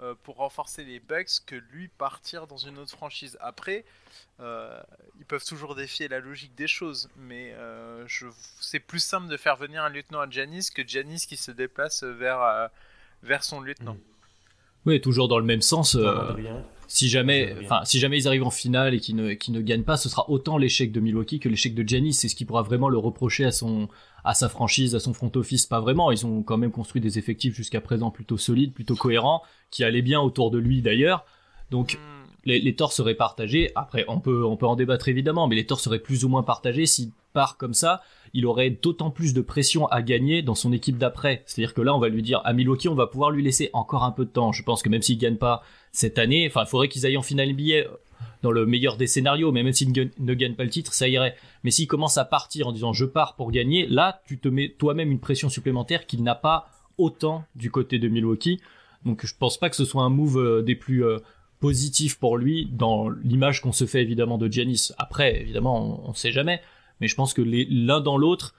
euh, pour renforcer les Bucks que lui partir dans une autre franchise. Après, euh, ils peuvent toujours défier la logique des choses, mais euh, c'est plus simple de faire venir un lieutenant à Janice que Janice qui se déplace vers, vers son lieutenant. Mm. Oui, toujours dans le même sens. si jamais, enfin, si jamais ils arrivent en finale et qu'ils ne, ne gagnent pas, ce sera autant l'échec de Milwaukee que l'échec de Giannis. C'est ce qui pourra vraiment le reprocher à son, à sa franchise, à son front office, pas vraiment. Ils ont quand même construit des effectifs jusqu'à présent plutôt solides, plutôt cohérents, qui allaient bien autour de lui d'ailleurs. Donc hmm. les, les, torts seraient partagés. Après, on peut, on peut en débattre évidemment, mais les torts seraient plus ou moins partagés. S'il part comme ça, il aurait d'autant plus de pression à gagner dans son équipe d'après. C'est-à-dire que là, on va lui dire à Milwaukee, on va pouvoir lui laisser encore un peu de temps. Je pense que même s'il gagne pas cette année, enfin, il faudrait qu'ils aillent en finale NBA dans le meilleur des scénarios, mais même s'il ne gagne pas le titre, ça irait. Mais s'il commence à partir en disant je pars pour gagner, là, tu te mets toi-même une pression supplémentaire qu'il n'a pas autant du côté de Milwaukee. Donc je pense pas que ce soit un move euh, des plus euh, positifs pour lui dans l'image qu'on se fait évidemment de Giannis. Après, évidemment, on, ne sait jamais, mais je pense que l'un dans l'autre,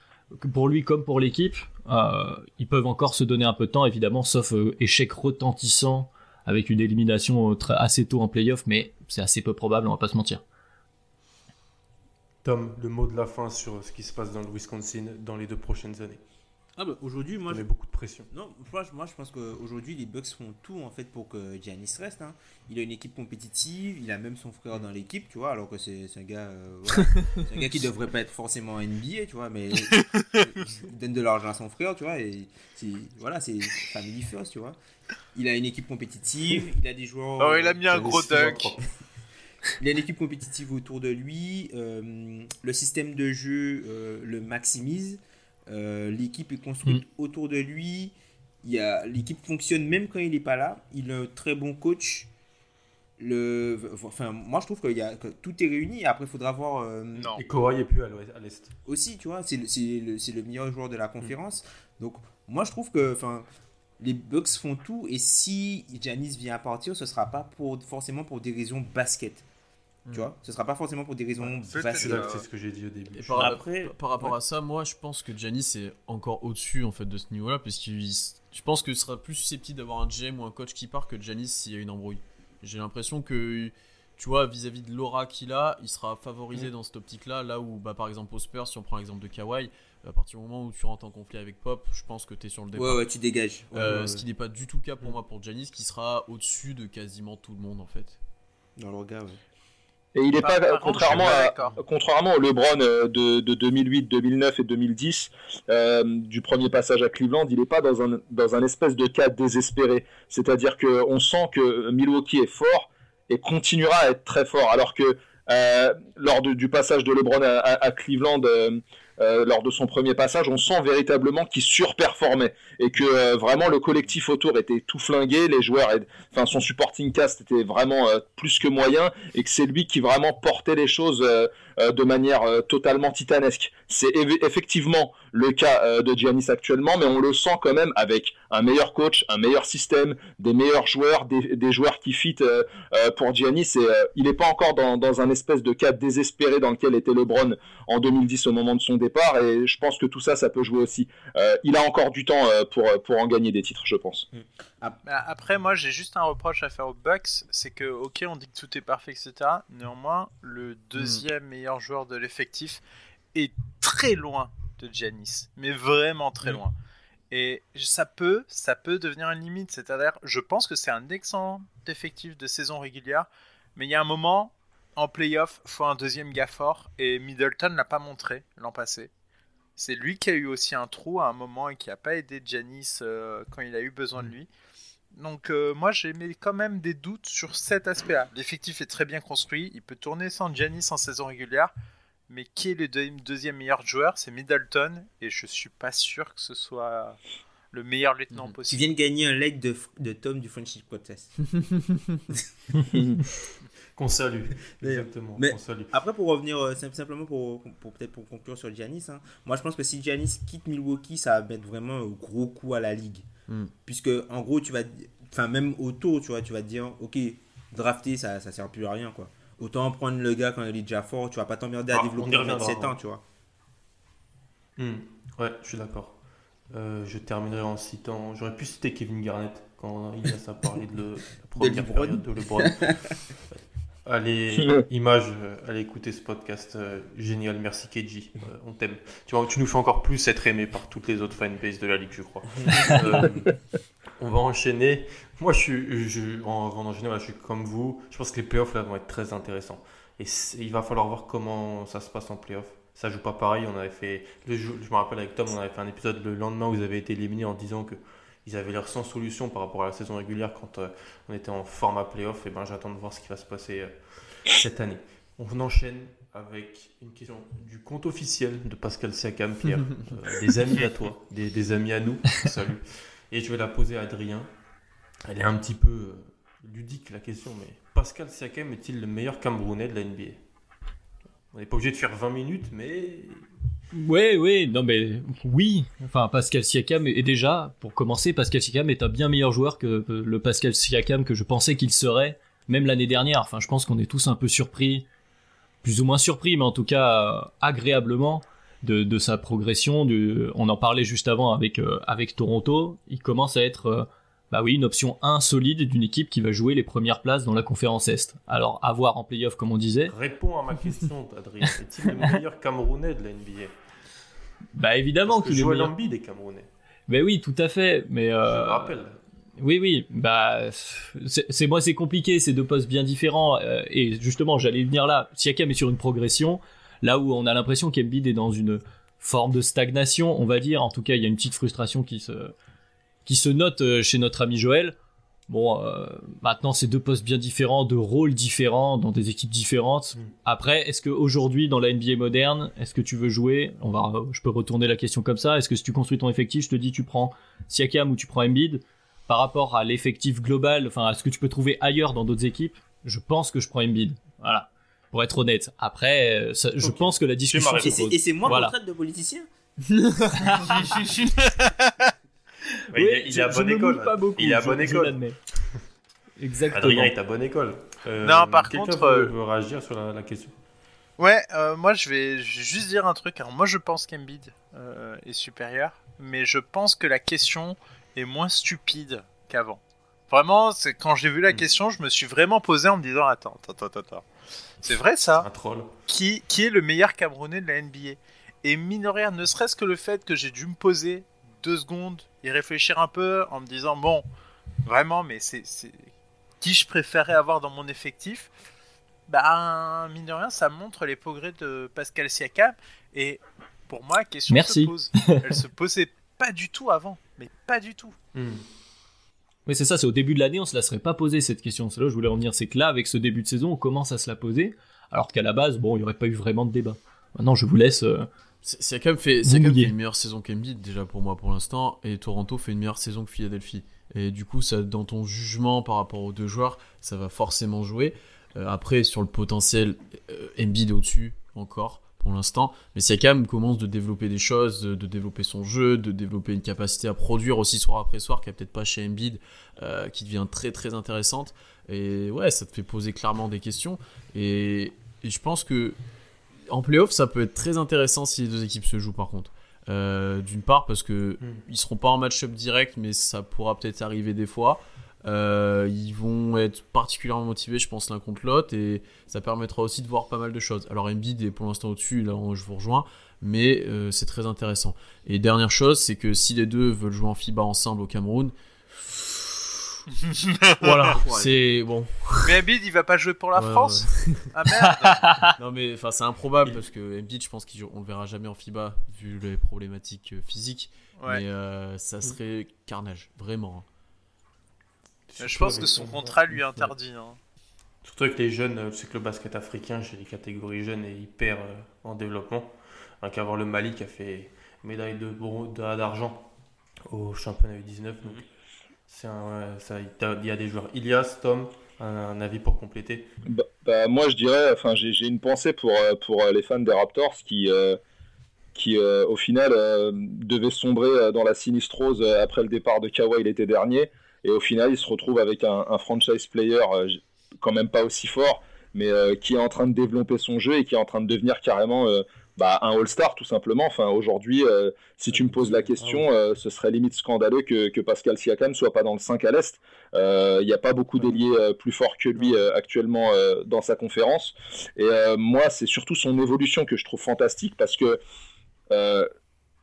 pour lui comme pour l'équipe, euh, ils peuvent encore se donner un peu de temps, évidemment, sauf échec retentissant avec une élimination assez tôt en playoff, mais c'est assez peu probable, on va pas se mentir. Tom, le mot de la fin sur ce qui se passe dans le Wisconsin dans les deux prochaines années. Ah bah aujourd'hui, moi. j'ai beaucoup de pression. Non, moi, je pense qu'aujourd'hui, les Bucks font tout en fait pour que Giannis reste. Hein. Il a une équipe compétitive, il a même son frère dans l'équipe, tu vois, alors que c'est un gars. Euh, *laughs* c'est un gars qui devrait pas être forcément NBA, tu vois, mais il donne de l'argent à son frère, tu vois, et voilà, c'est family first, tu vois. Il a une équipe compétitive, il a des joueurs. Oh, il a mis un gros dunk. Il a une équipe compétitive autour de lui. Euh, le système de jeu euh, le maximise. Euh, l'équipe est construite mm. autour de lui. L'équipe fonctionne même quand il n'est pas là. Il a un très bon coach. Le, enfin, moi, je trouve y a, que tout est réuni. Après, il faudra voir. non. Et Kawhi n'est plus à l'est. Aussi, tu vois, c'est le, le, le, meilleur joueur de la conférence. Donc, moi, je trouve que enfin, les Bucks font tout. Et si Janice vient à partir, ce sera pas pour, forcément pour des raisons basket. Tu vois, ce sera pas forcément pour des raisons C'est ce que j'ai dit au début. par, Après, par rapport à ça, moi je pense que Giannis est encore au-dessus en fait de ce niveau-là, parce que je pense que ce sera plus susceptible d'avoir un GM ou un coach qui part que Giannis s'il y a une embrouille. J'ai l'impression que tu vois, vis-à-vis de l'aura qu'il a, il sera favorisé mm. dans cette optique-là, là où, bah, par exemple, au Spurs, si on prend l'exemple de Kawhi, à partir du moment où tu rentres en conflit avec Pop, je pense que tu es sur le départ. Ouais, ouais, tu dégages. Euh, ce qui n'est pas du tout le cas pour mm. moi pour Giannis, qui sera au-dessus de quasiment tout le monde, en fait. Dans le regard, ouais. Et il n'est pas, contrairement, à, contrairement au LeBron euh, de, de 2008, 2009 et 2010, euh, du premier passage à Cleveland, il n'est pas dans un, dans un espèce de cas désespéré. C'est-à-dire qu'on sent que Milwaukee est fort et continuera à être très fort. Alors que euh, lors du passage de LeBron à, Cleveland, euh, lors de son premier passage, on sent véritablement qu'il surperformait et que euh, vraiment le collectif autour était tout flingué, les joueurs, enfin son supporting cast était vraiment euh, plus que moyen et que c'est lui qui vraiment portait les choses de manière totalement titanesque. C'est effectivement le cas de Giannis actuellement, mais on le sent quand même avec un meilleur coach, un meilleur système, des meilleurs joueurs, des, joueurs qui fit pour Giannis. Et, il n'est pas encore dans, un espèce de cas désespéré dans lequel était LeBron en 2010 au moment de son départ et je pense que tout ça, ça peut jouer aussi. Euh, il a encore du temps euh, pour, pour en gagner des titres, je pense. Mm. Après, moi, j'ai juste un reproche à faire aux Bucks, c'est que, ok, on dit que tout est parfait, etc. Néanmoins, le deuxième meilleur joueur de l'effectif est très loin de Giannis, mais vraiment très mm. loin. Et ça peut, ça peut devenir une limite. C'est-à-dire, je pense que c'est un excellent effectif de saison régulière, mais il y a un moment, en playoff, faut un deuxième gars fort et Middleton l'a pas montré l'an passé. C'est lui qui a eu aussi un trou à un moment et qui n'a pas aidé Janis euh, quand il a eu besoin de mm. lui. Donc euh, moi j'ai mis quand même des doutes sur cet aspect-là. L'effectif est très bien construit, il peut tourner sans Janis en saison régulière, mais qui est le deuxième meilleur joueur? C'est Middleton, et je suis pas sûr que ce soit le meilleur lieutenant mm. possible. Tu viens de gagner un leg de, de Tom du Friendship Contest. *laughs* qu'on salue. Exactement. Mais après, pour revenir euh, simplement pour, pour peut-être pour conclure sur Giannis, hein, moi je pense que si Giannis quitte Milwaukee, ça va mettre vraiment un gros coup à la ligue. Hmm. Puisque en gros, tu vas, enfin même auto, tu vois, tu vas te dire, ok, drafter, ça, ça sert plus à rien, quoi. Autant prendre le gars quand il est déjà fort, tu vas pas t'emmerder à ah, développer 27 ans, tu vois. Hmm. Ouais, je suis d'accord. Euh, je terminerai en citant. J'aurais pu citer Kevin Garnett quand il a parlé de, le, la première période de LeBron. *laughs* Allez, *laughs* image, euh, allez écouter ce podcast euh, génial. Merci Keiji, on t'aime. Tu vois, tu nous fais encore plus être aimé par toutes les autres fanbases de la ligue, je crois. *laughs* on va enchaîner. Moi, je suis, je, en, en général, je suis comme vous. Je pense que les playoffs là vont être très intéressants. Et il va falloir voir comment ça se passe en playoffs ça joue pas pareil. On avait fait, je me rappelle avec Tom, on avait fait un épisode le lendemain où vous avez été éliminé en disant que ils avaient l'air sans solution par rapport à la saison régulière quand euh, on était en format playoff. Et ben j'attends de voir ce qui va se passer euh, cette année. On enchaîne avec une question du compte officiel de Pascal Siakam, Pierre. *laughs* Euh, des amis à toi, des, amis à nous. Salut. Et je vais la poser à Adrien. Elle est un petit peu ludique la question, mais Pascal Siakam est-il le meilleur Camerounais de la NBA on n'est pas obligé de faire 20 minutes, mais. Ouais, ouais, non, mais oui. Enfin, Pascal Siakam est déjà, pour commencer, Pascal Siakam est un bien meilleur joueur que le Pascal Siakam que je pensais qu'il serait, même l'année dernière. Enfin, je pense qu'on est tous un peu surpris, plus ou moins surpris, mais en tout cas agréablement de, sa progression. on en parlait juste avant avec, euh, avec Toronto. Il commence à être euh, bah oui, une option 1 solide d'une équipe qui va jouer les premières places dans la conférence Est. Alors, à voir en playoff, comme on disait. Réponds à ma question, Adrien. Est-il le meilleur Camerounais de la NBA Bah évidemment qu'il est le meilleur. des Camerounais. Bah oui, tout à fait. Mais euh... Je le rappelle. Oui, oui, bah, c'est moi, c'est compliqué, c'est deux postes bien différents. Euh, et justement, j'allais venir là. Siakam est sur une progression, là où on a l'impression qu'Embiid est dans une forme de stagnation, on va dire. En tout cas, il y a une petite frustration qui se, qui se note euh, chez notre ami Joël. Bon, euh, maintenant c'est deux postes bien différents, deux rôles différents dans des équipes différentes. Mm. Après, est-ce qu'aujourd'hui dans la NBA moderne, est-ce que tu veux jouer? On va, je peux retourner la question comme ça. Est-ce que si tu construis ton effectif, je te dis tu prends Siakam ou tu prends Embiid? Par rapport à l'effectif global, enfin à ce que tu peux trouver ailleurs dans d'autres équipes Je pense que je prends Embiid. Voilà, pour être honnête. Après, euh, je pense que la discussion. Et c'est moi voilà. traite de politicien? *laughs* *laughs* *laughs* il, est à bonne école. il est à bonne école. Exactement. Adrien est à bonne école. Euh, non, par contre. Veut, veut réagir sur la, question? Ouais, euh, moi je vais, juste dire un truc. Alors, moi je pense qu'Embiid euh, est supérieur, mais je pense que la question est moins stupide qu'avant. Vraiment, c'est quand j'ai vu la hmm. question, je me suis vraiment posé en me disant attends, attends, attends, attends. C'est vrai ça? Un troll. Qui, qui est le meilleur Camerounais de la NBA Et mine ne serait-ce que le fait que j'ai dû me poser deux secondes y réfléchir un peu en me disant bon, vraiment, mais c'est qui je préférais avoir dans mon effectif? Bah, mine de rien, ça montre les progrès de Pascal Siakam. Et pour moi, la question Merci. se pose. Elle se posait pas du tout avant, mais pas du tout. Hmm. Oui, c'est ça, c'est au début de l'année, on se la serait pas posé cette question. C'est là où je voulais en venir, c'est que là, avec ce début de saison, on commence à se la poser, alors qu'à la base, bon, il n'y aurait pas eu vraiment de débat. Maintenant, je vous laisse euh, Siakam fait, fait une meilleure saison qu'Embiid déjà pour moi pour l'instant et Toronto fait une meilleure saison que Philadelphie. Et du coup, ça, dans ton jugement par rapport aux deux joueurs, ça va forcément jouer. Euh, après, sur le potentiel, euh, Embiid est au-dessus encore pour l'instant. Mais Siakam commence de développer des choses, de, développer son jeu, de développer une capacité à produire aussi soir après soir, qui a peut-être pas chez Embiid, euh, qui devient très très intéressante. Et ouais, ça te fait poser clairement des questions. Et, et je pense que en playoff, ça peut être très intéressant si les deux équipes se jouent par contre. Euh, d'une part parce que hmm. ils seront pas en match-up direct, mais ça pourra peut-être arriver des fois. Euh, ils vont être particulièrement motivés, je pense, l'un contre l'autre, et ça permettra aussi de voir pas mal de choses. Alors Embiid est pour l'instant au-dessus, là je vous rejoins, mais euh, c'est très intéressant. Et dernière chose, c'est que si les deux veulent jouer en FIBA ensemble au Cameroun, *laughs* voilà, c'est bon. Mais Embiid, il va pas jouer pour la France *laughs* Ah merde Non mais enfin c'est improbable parce que Embiid, je pense qu'on le verra jamais en FIBA vu les problématiques euh, physiques. Mais euh, ça serait carnage, vraiment. Hein. Je pense que son contrat lui interdit. Hein. Surtout avec les jeunes, euh, c'est que le basket africain chez les catégories jeunes est hyper en développement. Rien qu'à voir le Mali qui a fait médaille de d'argent au championnat U19. Donc c'est un, ça, il y a des joueurs. Ilias, Tom, un, avis pour compléter? Bah, bah, Moi, je dirais, enfin, j'ai une pensée pour, euh, pour euh, les fans des Raptors qui, euh, qui au final, devaient sombrer dans la sinistrose après le départ de Kawhi l'été dernier. Et au final, ils se retrouvent avec un franchise player quand même pas aussi fort, mais qui est en train de développer son jeu et qui est en train de devenir carrément bah, un All-Star tout simplement. Enfin, aujourd'hui, euh, si tu me poses la question, ah euh, ce serait limite scandaleux que, Pascal Siakam soit pas dans le 5 à l'Est. Il euh, n'y a pas beaucoup d'ailiers plus forts que lui actuellement dans sa conférence. Et moi, c'est surtout son évolution que je trouve fantastique parce que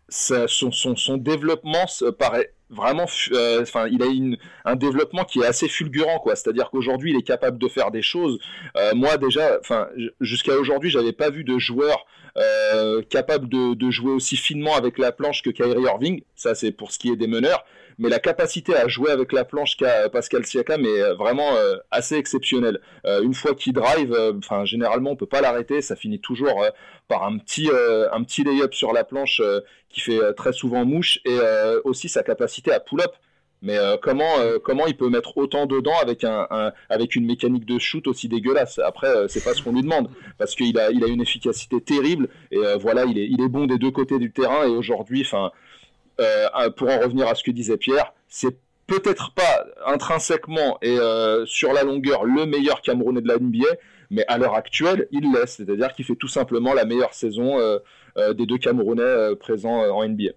son, son, son, développement paraît vraiment, euh, enfin, il a une, un développement qui est assez fulgurant, quoi. C'est-à-dire qu'aujourd'hui, il est capable de faire des choses. Euh, moi, déjà, enfin, jusqu'à aujourd'hui, j'avais pas vu de joueur euh, capable de, jouer aussi finement avec la planche que Kyrie Irving. Ça, c'est pour ce qui est des meneurs mais la capacité à jouer avec la planche qu'a Pascal Siakam est euh, vraiment euh, assez exceptionnelle. Une fois qu'il drive, généralement on peut pas l'arrêter, ça finit toujours par un petit un petit lay-up sur la planche qui fait très souvent mouche et aussi sa capacité à pull-up. Mais comment comment il peut mettre autant dedans avec avec une mécanique de shoot aussi dégueulasse? Après c'est pas ce qu'on lui demande parce qu'il a une efficacité terrible et voilà il est il est bon des deux côtés du terrain et aujourd'hui euh, pour en revenir à ce que disait Pierre, c'est peut-être pas intrinsèquement et euh, sur la longueur le meilleur Camerounais de la NBA, mais à l'heure actuelle, il l'est. C'est-à-dire qu'il fait tout simplement la meilleure saison euh, des deux Camerounais présents en NBA.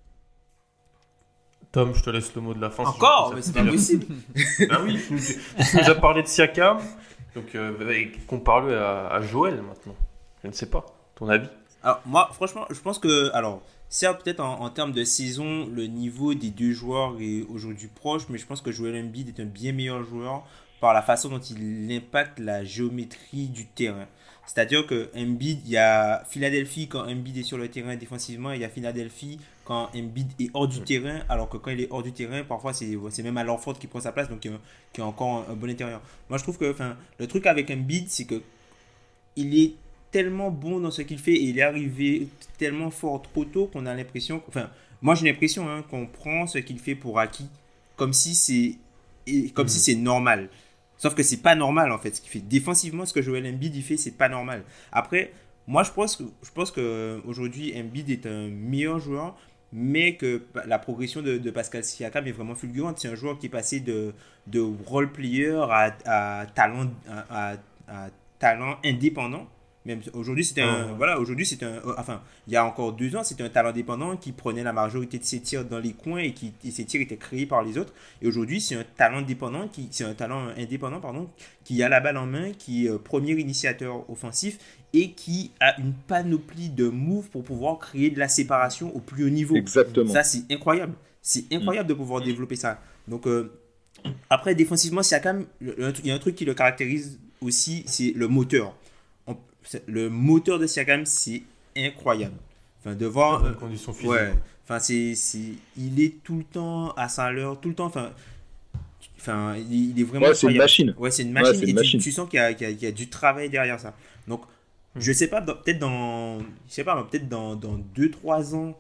Tom, je te laisse le mot de la fin. Encore Mais c'est pas possible Ah oui, tu nous, as parlé de Siakam, donc compare-le à, à Joël maintenant. Je ne sais pas, ton avis Alors moi, franchement, je pense que... Alors, Certes, peut-être en, termes de saison, le niveau des deux joueurs est aujourd'hui proche, mais je pense que Joel Embiid est un bien meilleur joueur par la façon dont il impacte la géométrie du terrain. C'est-à-dire que Embiid, il y a Philadelphie quand Embiid est sur le terrain défensivement, il y a Philadelphie quand Embiid est hors du terrain, alors que quand il est hors du terrain, parfois c'est même à l'enfant qui prend sa place, donc qui a, encore un, bon intérieur. Moi je trouve que le truc avec Embiid, c'est que il est tellement bon dans ce qu'il fait et il est arrivé tellement fort trop tôt qu'on a l'impression, enfin, moi j'ai l'impression hein, qu'on prend ce qu'il fait pour acquis, comme si c'est comme si c'est normal. Sauf que c'est pas normal en fait. Ce qu'il fait défensivement, ce que Joel Embiid il fait, c'est pas normal. Après, moi je pense que je pense que aujourd'hui Embiid est un meilleur joueur, mais que la progression de, Pascal Siakam est vraiment fulgurante. C'est un joueur qui est passé de, de role player à, à, talent indépendant même aujourd'hui, c'était un, ah. voilà, aujourd'hui, c'est un, euh, enfin, il y a encore deux ans, c'était un talent dépendant qui prenait la majorité de ses tirs dans les coins et qui, et ses tirs étaient créés par les autres. Et aujourd'hui, c'est un talent dépendant qui, c'est un talent indépendant, pardon, qui a la balle en main, qui est euh, premier initiateur offensif et qui a une panoplie de moves pour pouvoir créer de la séparation au plus haut niveau. Exactement. Ça, c'est incroyable. C'est incroyable de pouvoir développer ça. Donc, euh, après, défensivement, Siakam, il y a un truc qui le caractérise aussi, c'est le moteur le moteur de Siakam, c'est incroyable. Enfin, de voir. Euh, conditions physiques. Ouais. Enfin, c'est, il est tout le temps à sa l'heure, tout le temps. Enfin, enfin il, est vraiment. Ouais, c'est une machine. Ouais, c'est une machine. et Tu, sens qu'il y, a, qu'il y, a, du travail derrière ça. Donc, hmm. je sais pas, peut-être dans. Je sais pas, peut-être dans 2-3 ans,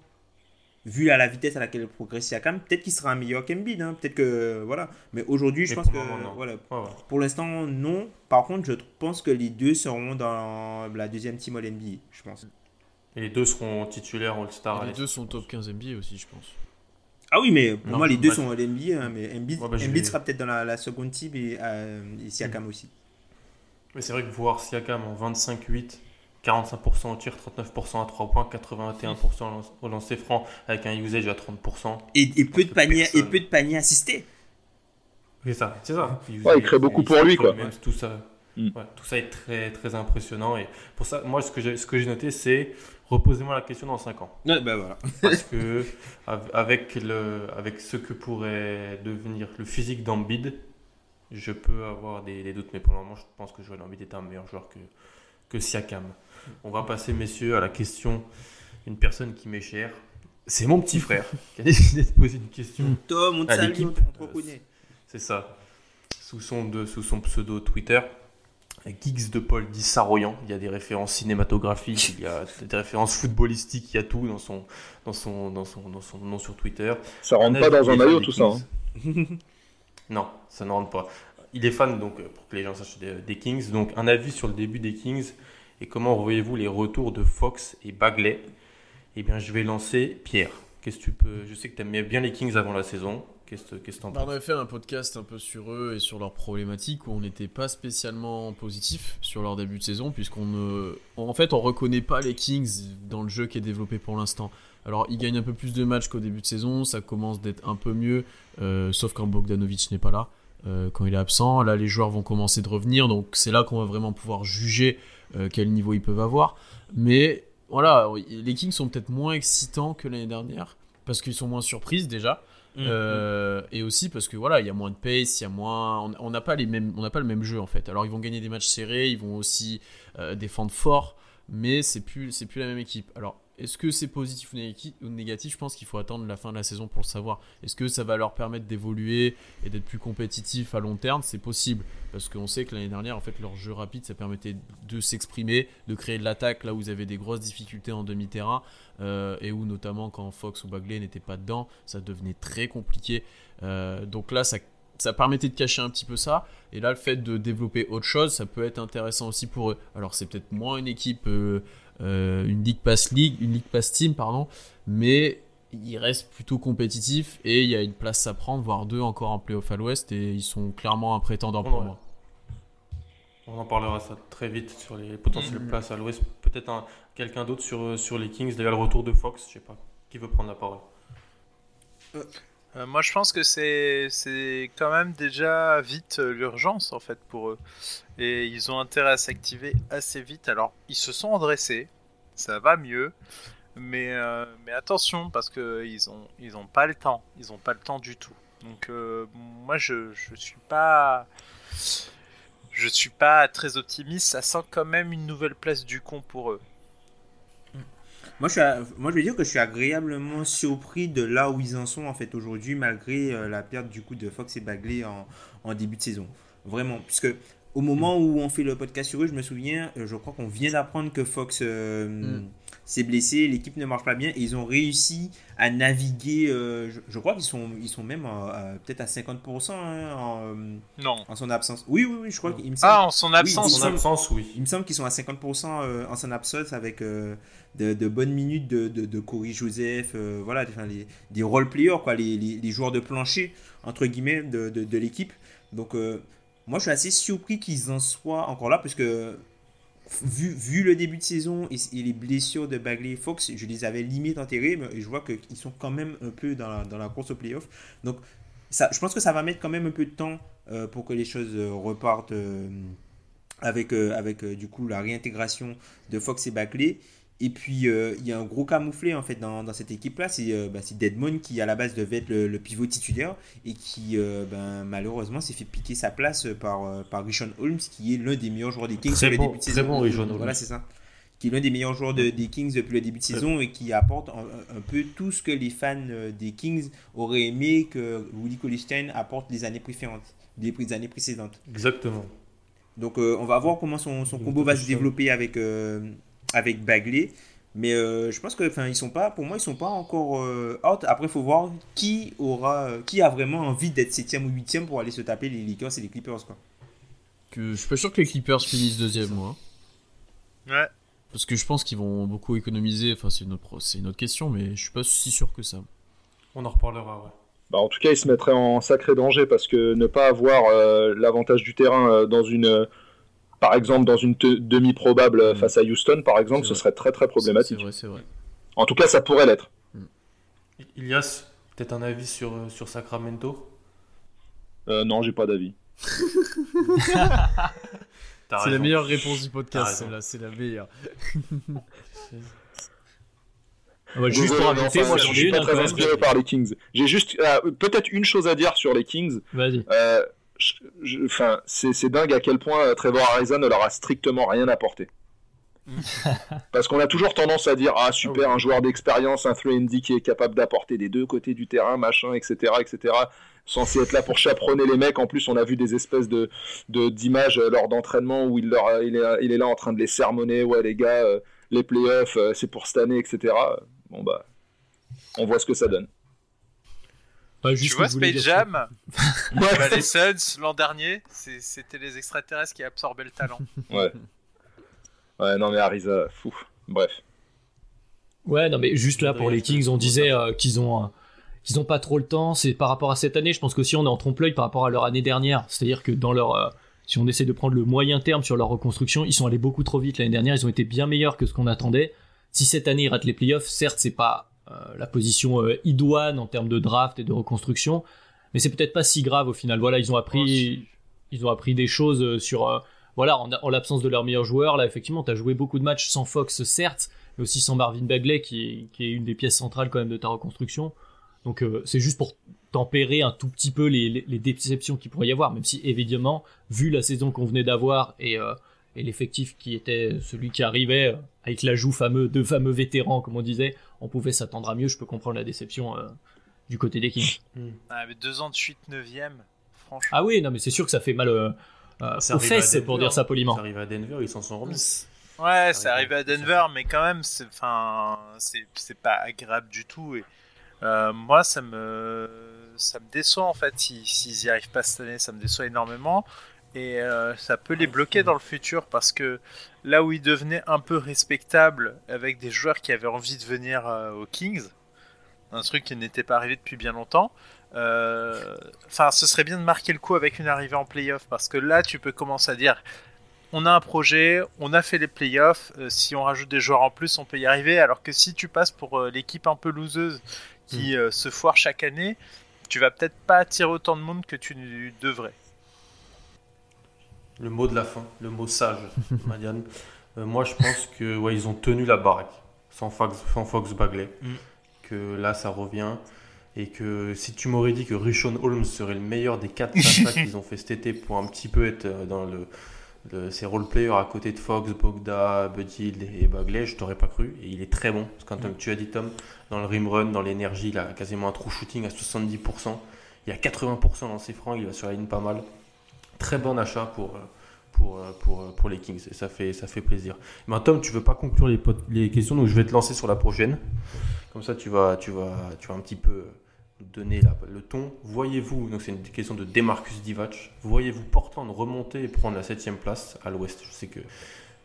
vu à la vitesse à laquelle il progresse Siakam, peut-être qu'il sera un meilleur qu'Embiid. Hein. Peut-être que. Voilà. Mais aujourd'hui, je pense que. Voilà. Pour l'instant, non. Par contre, je pense que les deux seront dans la deuxième team All-NBA, je pense. Et les deux seront titulaires All-Star. Les deux sont top 15 NBA aussi, je pense. Ah oui, mais pour moi, les deux sont All-NBA. Hein, mais Embiid, bah, sera peut-être dans la, seconde team et, euh, Siakam aussi. Mais c'est vrai que voir Siakam en 25-8 45% au tir, 39% à 3 points, 81% au lancer franc avec un usage à 30%. Et, peu, de paniers, et peu de paniers assistés. C'est ça, c'est ça. Il, ouais, il crée beaucoup pour lui, quoi. tout, ça, mm. tout ça est très, très impressionnant. Et pour ça, moi, ce que j'ai, ce que j'ai noté, c'est reposez-moi la question dans 5 ans. ben voilà. *laughs* Parce que avec, le, avec ce que pourrait devenir le physique d'Ambid, je peux avoir des, doutes, mais pour le moment, je pense que Joel Embiid est un meilleur joueur que, que Siakam. On va passer, messieurs, à la question d'une personne qui m'est chère. C'est mon petit frère qui a décidé de poser une question. Tom, on te salue, on te C'est ça. Sous son, de, sous son pseudo Twitter. Geeks de Paul dit Saroyan. Il y a des références cinématographiques, il y a des références footballistiques, il y a tout dans son, dans son, dans son, dans son nom sur Twitter. Ça rentre pas dans un maillot tout ça. Hein. *laughs* non, ça ne rentre pas. Il est fan, donc, pour que les gens sachent, des, Kings. Donc, un avis sur le début des Kings et comment voyez-vous les retours de Fox et Bagley? Eh bien, je vais lancer Pierre. Qu'est-ce que tu peux Je sais que tu aimais bien les Kings avant la saison. Qu'est-ce que tu en bah, On avait fait un podcast un peu sur eux et sur leurs problématiques où on n'était pas spécialement positif sur leur début de saison, puisqu'on ne. En fait, on reconnaît pas les Kings dans le jeu qui est développé pour l'instant. Alors, ils gagnent un peu plus de matchs qu'au début de saison, ça commence d'être un peu mieux, euh, sauf quand Bogdanovic n'est pas là, euh, quand il est absent. Là, les joueurs vont commencer de revenir, donc c'est là qu'on va vraiment pouvoir juger quel niveau ils peuvent avoir. Mais voilà, les Kings sont peut-être moins excitants que l'année dernière, parce qu'ils sont moins surprises déjà. Mm, euh, et aussi parce que voilà, il y a moins de pace, il y a moins, on n'a pas les mêmes, on n'a pas le même jeu en fait. Alors ils vont gagner des matchs serrés, ils vont aussi euh, défendre fort, mais c'est plus, c'est plus la même équipe. Alors est-ce que c'est positif ou négatif Je pense qu'il faut attendre la fin de la saison pour le savoir. Est-ce que ça va leur permettre d'évoluer et d'être plus compétitif à long terme? C'est possible. Parce qu'on sait que l'année dernière, en fait, leur jeu rapide, ça permettait de s'exprimer, de créer de l'attaque là où vous avez des grosses difficultés en demi-terrain. Euh, et où notamment quand Fox ou Bagley n'étaient pas dedans, ça devenait très compliqué. Euh, donc là, ça ça permettait de cacher un petit peu ça. Et là, le fait de développer autre chose, ça peut être intéressant aussi pour eux. Alors, c'est peut-être moins une équipe euh, euh, une League Pass League, une League Pass Team, pardon, mais il reste plutôt compétitif et il y a une place à prendre, voire deux encore en playoff à l'ouest et ils sont clairement un prétendant pour moi. On en parlera ça très vite sur les potentielles mm. places à l'ouest. Peut-être quelqu'un d'autre sur, sur les Kings, déjà le retour de Fox, je sais pas. Qui veut prendre la parole euh, euh, moi, je pense que c'est c'est quand même déjà vite euh, l'urgence en fait pour eux. Et ils ont intérêt à s'activer assez vite. Alors, ils se sont redressés, ça va mieux. Mais, euh, mais attention, parce qu'ils ont, ils ont pas le temps. Ils ont pas le temps du tout. Donc, moi, je, je suis pas. Je suis pas très optimiste. Ça sent quand même une nouvelle place du con pour eux. Moi je, suis, dire que je suis agréablement surpris de là où ils en sont en fait aujourd'hui, malgré euh, la perte du coup de Fox et Bagley en, en début de saison. Vraiment, puisque au moment où on fait le podcast sur eux, je me souviens, euh, je crois qu'on vient d'apprendre que Fox euh, mm. S'est blessé, l'équipe ne marche pas bien, et ils ont réussi à naviguer. je, crois qu'ils sont, ils sont même peut-être à 50% hein, en, non. en son absence. Oui, oui, oui, je crois qu'il me semble. Ah, en son absence, oui. absence, oui. Il me semble qu'ils sont à 50% en son absence avec de, bonnes minutes de, de, Corey Joseph, euh, voilà, les, des role-players, quoi, les, les, joueurs de plancher, entre guillemets, de, l'équipe. Donc, euh, moi, je suis assez surpris qu'ils en soient encore là, parce que vu, vu le début de saison et, les blessures de Bagley et Fox, je les avais limite enterrés, mais je vois qu'ils sont quand même un peu dans la, dans la course au playoff. Donc, je pense que ça va mettre quand même un peu de temps euh, pour que les choses repartent avec, avec du coup la réintégration de Fox et Bagley. Et puis, euh, il y a un gros camouflé en fait dans, dans cette équipe-là. C'est euh, bah, Deadmon qui, à la base, devait être le, pivot titulaire et qui, euh, ben, malheureusement, s'est fait piquer sa place par, par Rishon Holmes, qui est l'un des meilleurs joueurs des Kings très bon, début de saison. Bon, Rishon Voilà, c'est ça. Qui est l'un des meilleurs joueurs des Kings depuis le début de saison et qui apporte un, peu tout ce que les fans des Kings auraient aimé que Willie Colistein apporte les années précédentes. Les années précédentes. Exactement. Donc, on va voir comment son, son combo va se développer avec avec Bagley. Mais euh, je pense que enfin ils sont pas pour moi ils sont pas encore euh, out. Après il faut voir qui aura qui a vraiment envie d'être 7 ou 8 pour aller se taper les Lakers et les Clippers quoi. Que je suis pas sûr que les Clippers finissent deuxième moi. Ouais. Parce que je pense qu'ils vont beaucoup économiser, enfin c'est une autre c'est une autre question mais je suis pas si sûr que ça. On en reparlera ouais. Bah, en tout cas, ils se mettraient en sacré danger parce que ne pas avoir euh, l'avantage du terrain dans une par exemple, dans une demi-probable mm. face à Houston, par exemple, ce serait très très problématique. C'est vrai, c'est vrai. En tout cas, ça pourrait l'être. Mm. Ilias, peut-être un avis sur, euh, sur Sacramento? Euh, Non, j'ai pas d'avis. *laughs* c'est la meilleure réponse du podcast, là, c'est la meilleure. juste pour inviter, moi je suis pas très inspiré par les Kings. J'ai juste euh, peut-être une chose à dire sur les Kings. Vas-y. Euh, enfin, c'est dingue à quel point Trevor Ariza ne leur a strictement rien apporté. *laughs* Parce qu'on a toujours tendance à dire ah super un joueur d'expérience, un 3 D qui est capable d'apporter des deux côtés du terrain, machin, etc., etc. Censé être là pour chaperonner les mecs. En plus, on a vu des espèces de d'images euh, lors d'entraînement où il, leur, il, est, il est là en train de les sermonner. Ouais les gars, euh, les playoffs, euh, c'est pour cette année, etc. Bon bah, on voit ce que ça donne. Tu vois Space Jam *laughs* bah, Les Suns l'an dernier, c'était les extraterrestres qui absorbaient le talent. *laughs* Ouais. Ouais, non, mais Arisa, fou. Bref. Ouais, non, mais juste là pour les Kings, on disait euh, qu'ils ont. Euh, qu'ils ont pas trop le temps, c'est par rapport à cette année, je pense qu'aussi on est en trompe-l'œil par rapport à leur année dernière. C'est-à-dire que dans leur. Euh, si on essaie de prendre le moyen terme sur leur reconstruction, ils sont allés beaucoup trop vite l'année dernière, ils ont été bien meilleurs que ce qu'on attendait. Si cette année ils ratent les playoffs, certes, c'est pas la position idoine en termes de draft et de reconstruction, mais c'est peut-être pas si grave au final. Voilà, ils ont appris, ils ont appris des choses sur voilà, en, l'absence de leur meilleur joueur, là, effectivement, tu as joué beaucoup de matchs sans Fox, certes, mais aussi sans Marvin Bagley, qui est, une des pièces centrales quand même de ta reconstruction. Donc, euh, c'est juste pour tempérer un tout petit peu les, déceptions qu'il pourrait y avoir, même si, évidemment, vu la saison qu'on venait d'avoir et, euh, l'effectif qui était celui qui arrivait euh, avec l'ajout fameux de fameux vétérans, comme on disait, on pouvait s'attendre à mieux. Je peux comprendre la déception du côté des Kings. Ah, mais deux ans de suite 9 franchement. Ah oui, non, mais c'est sûr que ça fait mal euh, aux fesses, pour dire ça poliment. Ça arrive à Denver, ils s'en sont remis. Ouais, c'est arrivé à Denver, mais quand même, c'est, enfin, c'est, pas agréable du tout. Et euh, moi, ça me, ça me déçoit en fait s'ils y arrivent pas cette année, ça me déçoit énormément. Et euh, ça peut les bloquer dans le futur parce que là où ils devenaient un peu respectables avec des joueurs qui avaient envie de venir aux Kings, un truc qui n'était pas arrivé depuis bien longtemps, euh, enfin, ce serait bien de marquer le coup avec une arrivée en playoff parce que là, tu peux commencer à dire on a un projet, on a fait les playoffs, euh, si on rajoute des joueurs en plus, on peut y arriver. Alors que si tu passes pour euh, l'équipe un peu loseuse qui hmm. se foire chaque année, tu vas peut-être pas attirer autant de monde que tu devrais. Le mot de la fin, le mot sage, *laughs* Marianne. moi, je pense que ouais, ils ont tenu la baraque sans Fox, sans Fox Bagley. Hmm. Que là, ça revient et que si tu m'aurais dit que Rishon Holmes serait le meilleur des 4 5 *laughs* qu'ils ont fait cet été pour un petit peu être euh, dans le, ces role-players à côté de Fox, Bogda, Buddy et Bagley, je t'aurais pas cru. Et il est très bon. Parce que comme tu as dit, Tom, dans le rim run, dans l'énergie, il a quasiment un true shooting à 70%. Il y a 80% dans ses francs, il va sur la ligne pas mal. Très bon achat pour, euh, pour, euh, pour, pour les Kings. Et ça fait, ça fait plaisir. Mais Tom, tu veux pas conclure les, les questions, donc je vais te lancer sur la prochaine. Comme ça, tu vas, tu vas, tu vas un petit peu donner le ton. Voyez-vous, donc c'est une question de Demarcus Divac, voyez-vous Portland remonter et prendre la 7 place à l'ouest? Je sais que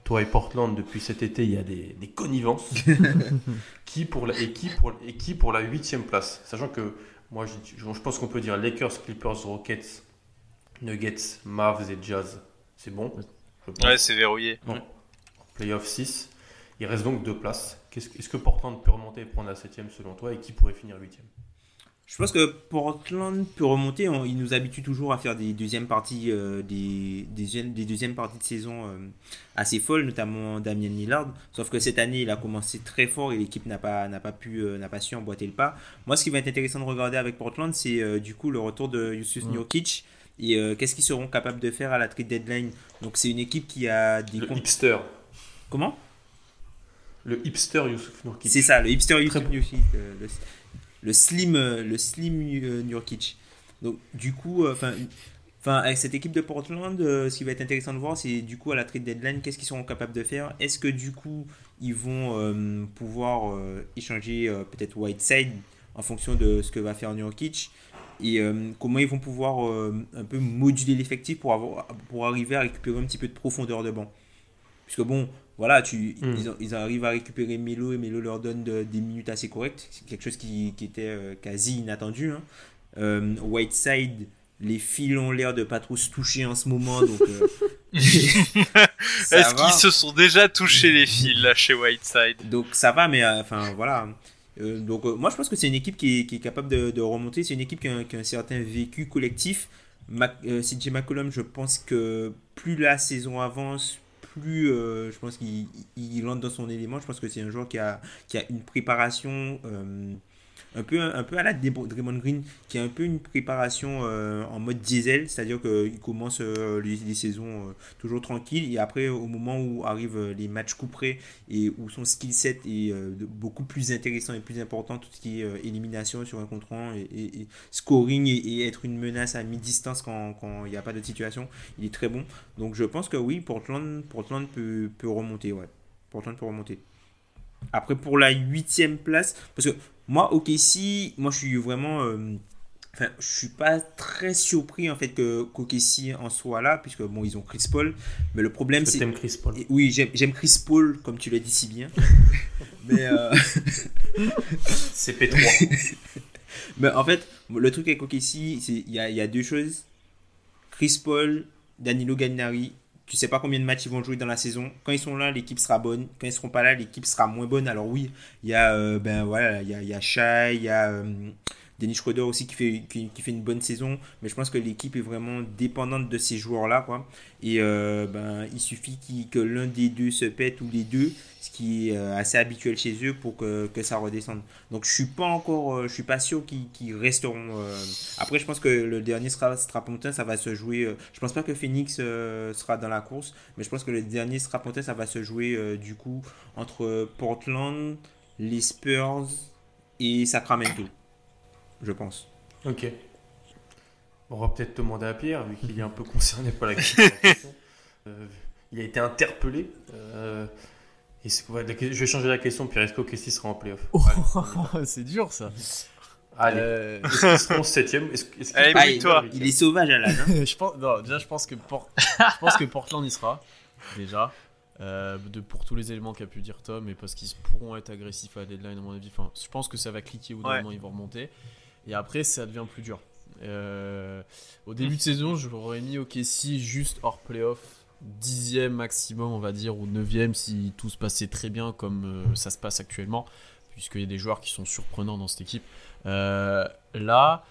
toi et Portland, depuis cet été, il y a des, connivences. *laughs* qui pour la, et, qui pour, et qui pour la 8 place? Sachant que moi, je, je pense qu'on peut dire Lakers, Clippers, Rockets, Nuggets, Mavs et Jazz. C'est bon Ouais, c'est verrouillé. Playoff 6. Il reste donc deux places. Est-ce que Portland peut remonter et prendre la 7 selon toi et qui pourrait finir 8 je pense que Portland peut remonter. il nous habitue toujours à faire des deuxièmes parties, euh, des, des, deuxièmes parties de saison euh, assez folles, notamment Damien Lillard. Sauf que cette année, il a commencé très fort et l'équipe n'a pas, n'a pas pu, euh, n'a pas su emboîter le pas. Moi, ce qui va être intéressant de regarder avec Portland, c'est du coup le retour de Yusuf mmh. Nurkic et qu'est-ce qu'ils seront capables de faire à la trade deadline? Donc, c'est une équipe qui a des le hipster. Comment? Le hipster Yusuf Nurkic. C'est ça, le hipster Yusuf Nurkic le slim, euh, le slim euh, Nurkic. Donc du coup, euh, enfin, enfin avec cette équipe de Portland, ce qui va être intéressant de voir, c'est du coup à la trade deadline, qu'est-ce qu'ils seront capables de faire? Est-ce que du coup ils vont pouvoir échanger peut-être Whiteside en fonction de ce que va faire Nurkic? Et comment ils vont pouvoir un peu moduler l'effectif pour, avoir, pour arriver à récupérer un petit peu de profondeur de banc? Puisque bon, voilà, tu, hmm. ils, arrivent à récupérer Melo et Melo leur donne des minutes assez correctes. C'est quelque chose qui, était euh, quasi inattendu. Hein. Euh, Whiteside, les fils ont l'air de pas trop se toucher en ce moment. Donc, euh, *laughs* Est-ce qu'ils se sont déjà touchés les fils là chez Whiteside? Donc ça va, mais enfin voilà. Donc moi je pense que c'est une équipe qui est, capable de, remonter. C'est une équipe qui a, un certain vécu collectif. CJ McCollum, je pense que plus la saison avance, plus euh, je pense qu'il rentre dans son élément. Je pense que c'est un joueur qui a, qui a une préparation euh, un peu, un peu à la Draymond Green, qui a un peu une préparation en mode diesel, c'est-à-dire qu'il commence les, saisons toujours tranquilles et après, au moment où arrivent les matchs couperés et où son skill set est beaucoup plus intéressant et plus important, tout ce qui est élimination sur un contre et, scoring et, être une menace à mi-distance quand il n'y a pas de situation, il est très bon. Donc je pense que oui, Portland, Portland peut, peut remonter, ouais. Portland peut remonter. Après, pour la huitième place, parce que moi, ok, si, moi je suis vraiment. Euh, enfin, je suis pas très surpris en fait que Kokessi en soit là, puisque bon, ils ont Chris Paul. Mais le problème, c'est. Chris Paul Oui, j'aime Chris Paul, comme tu l'as dit si bien. *laughs* mais. Euh... *laughs* c'est P3. *laughs* mais en fait, le truc avec Kokessi, il y a, y a deux choses. Chris Paul, Danilo Gallinari, tu sais pas combien de matchs ils vont jouer dans la saison. Quand ils sont là, l'équipe sera bonne. Quand ils seront pas là, l'équipe sera moins bonne. Alors oui, il y a euh, ben voilà, il y a, il y a il y a euh, Denis Schroeder aussi qui fait, qui, fait une bonne saison, mais je pense que l'équipe est vraiment dépendante de ces joueurs-là. Quoi. Et euh, ben, il suffit que l'un des deux se pète ou les deux, ce qui est euh, assez habituel chez eux pour que, que ça redescende. Donc je suis pas encore, euh, je suis pas sûr qu'ils resteront. Après, je pense que le dernier Strapontin, ça va se jouer. je pense pas que Phoenix sera dans la course, mais je pense que le dernier Strapontin, ça va se jouer du coup entre Portland, les Spurs et Sacramento je pense. Ok. On va peut-être demander à Pierre, vu qu'il est un peu concerné par la question. *laughs* Euh, il a été interpellé. Euh, et je vais changer la question. Pierre, est-ce qu'Okessi sera en playoff? Oh, *laughs* C'est dur ça. Allez. Euh... Est-ce qu'ils seront 7 est est Allez, toi. Il est sauvage à l'âge. *laughs* Hein. je pense, non, déjà, je pense, que je pense que Portland y sera. Déjà. Euh, de, pour tous les éléments qu'a pu dire Tom et parce qu'ils pourront être agressifs à la deadline à mon avis. Enfin, je pense que ça va cliquer bout d'un moment, ils vont remonter. Et après, ça devient plus dur. Euh, au début de saison, je l'aurais mis au si juste hors playoff, dixième maximum, on va dire, ou neuvième si tout se passait très bien comme euh, ça se passe actuellement, puisqu'il y a des joueurs qui sont surprenants dans cette équipe. Euh, là,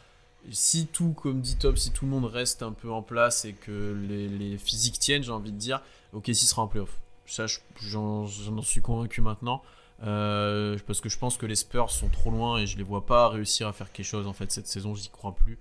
si tout, comme dit Top, si tout le monde reste un peu en place et que les, physiques tiennent, j'ai envie de dire, si sera en playoff. Ça, j'en suis convaincu maintenant. Euh, parce que je pense que les Spurs sont trop loin et je les vois pas réussir à faire quelque chose en fait cette saison, j'y crois plus.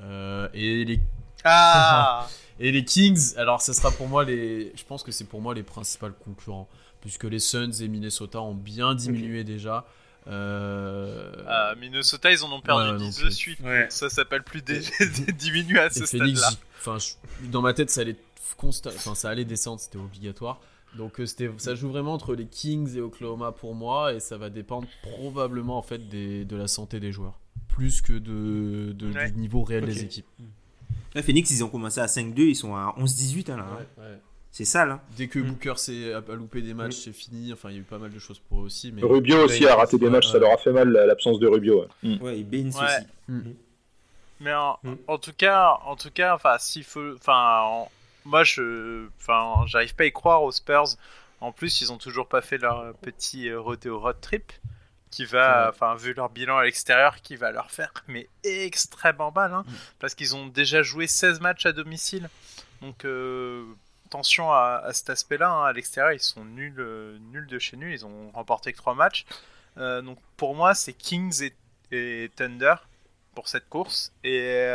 Euh, et les ah *laughs* et les Kings, alors ce sera pour moi les, je pense que c'est pour moi les principaux concurrents puisque les Suns et Minnesota ont bien diminué déjà. Euh... Ah, Minnesota, ils en ont perdu 10 de suite. Ça s'appelle plus *laughs* diminuer à ce stade-là. Enfin, dans ma tête, ça allait constat... enfin, ça allait descendre, c'était obligatoire. Donc euh, c'était, ça joue vraiment entre les Kings et Oklahoma pour moi et ça va dépendre probablement en fait des, de la santé des joueurs plus que de, du niveau réel des équipes. Phoenix ils ont commencé à 5-2, ils sont à 11-18 hein, là. Hein. C'est ça là. Dès que mm. Booker s'est a, loupé des matchs, c'est fini. Enfin, il y a eu pas mal de choses pour eux aussi. Mais... Rubio aussi a raté des matchs, ça leur a fait mal l'absence de Rubio. Ouais, mm. et Ben aussi. Mm. Mais en, en, tout cas, en tout cas, enfin, s'il faut, enfin, moi, je, enfin, j'arrive pas à y croire aux Spurs. En plus, ils ont toujours pas fait leur petit euh, rodeo road trip qui va, enfin, vu leur bilan à l'extérieur, qui va leur faire mais extrêmement mal, hein, mm. parce qu'ils ont déjà joué 16 matchs à domicile. Donc, euh, attention à, cet aspect-là. Hein. À l'extérieur, ils sont nuls, euh, nuls de chez nuls. Ils ont remporté que 3 matchs. donc, pour moi, c'est Kings et, et, Thunder pour cette course. Et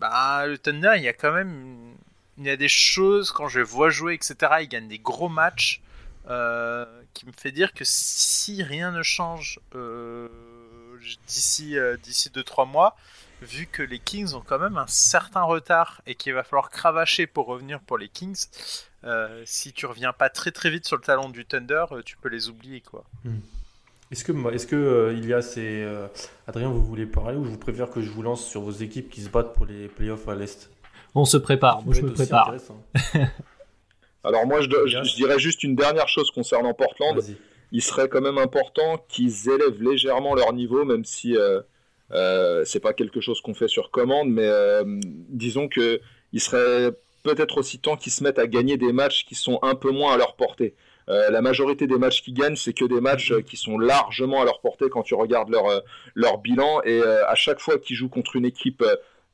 bah, le Thunder, il y a quand même. Il y a des choses, quand je vois jouer, etc., ils gagnent des gros matchs, euh, qui me fait dire que si rien ne change euh, d'ici euh, d'ici 2-3 mois, vu que les Kings ont quand même un certain retard et qu'il va falloir cravacher pour revenir pour les Kings, si tu reviens pas très très vite sur le talon du Thunder, tu peux les oublier quoi. Hmm. Est-ce que, est-ce que euh, il y a ces. Euh, Adrien, vous voulez parler ou je vous préfère que je vous lance sur vos équipes qui se battent pour les playoffs à l'Est? On se prépare, *laughs* moi je me prépare. Alors moi je, dirais juste une dernière chose concernant Portland. Il serait quand même important qu'ils élèvent légèrement leur niveau, même si euh, euh c'est pas quelque chose qu'on fait sur commande, mais disons que il serait peut-être aussi temps qu'ils se mettent à gagner des matchs qui sont un peu moins à leur portée. Euh, la majorité des matchs qui gagnent, c'est que des matchs euh, qui sont largement à leur portée quand tu regardes leur, euh, bilan. Et à chaque fois qu'ils jouent contre une équipe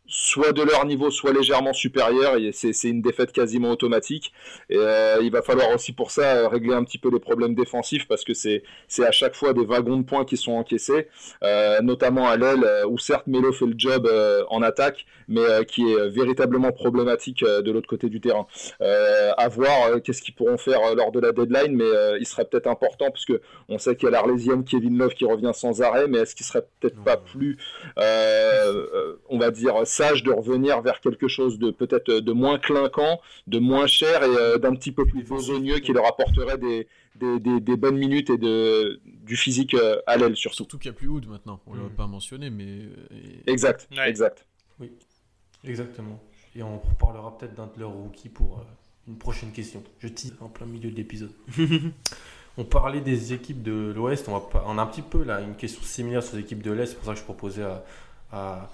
soit de leur niveau, soit légèrement supérieur. Et c'est, une défaite quasiment automatique. Il va falloir aussi pour ça régler un petit peu les problèmes défensifs parce que c'est, à chaque fois des wagons de points qui sont encaissés, notamment à l'aile où certes Melo fait le job en attaque, mais qui est véritablement problématique de l'autre côté du terrain. à voir qu'est-ce qu'ils pourront faire lors de la deadline, mais il serait peut-être important parce que on sait qu'il y a l'Arlésienne Kevin Love qui revient sans arrêt, mais est-ce qu'il serait peut-être pas plus, on va dire sage de revenir vers quelque chose de peut-être de moins clinquant, de moins cher et euh, d'un petit peu plus besogneux qui leur apporterait des, des, bonnes minutes et de, du physique euh, à l'aile surtout. Surtout qu'il n'y a plus Hood maintenant, on ne l'a mm. pas mentionné, mais... Euh, exact, exact. Oui, exactement. Et on reparlera peut-être d'un de leurs rookies pour une prochaine question. Je tease en plein milieu de l'épisode. *laughs* on parlait des équipes de l'Ouest, on, on, a un petit peu là une question similaire sur les équipes de l'Est, c'est pour ça que je proposais à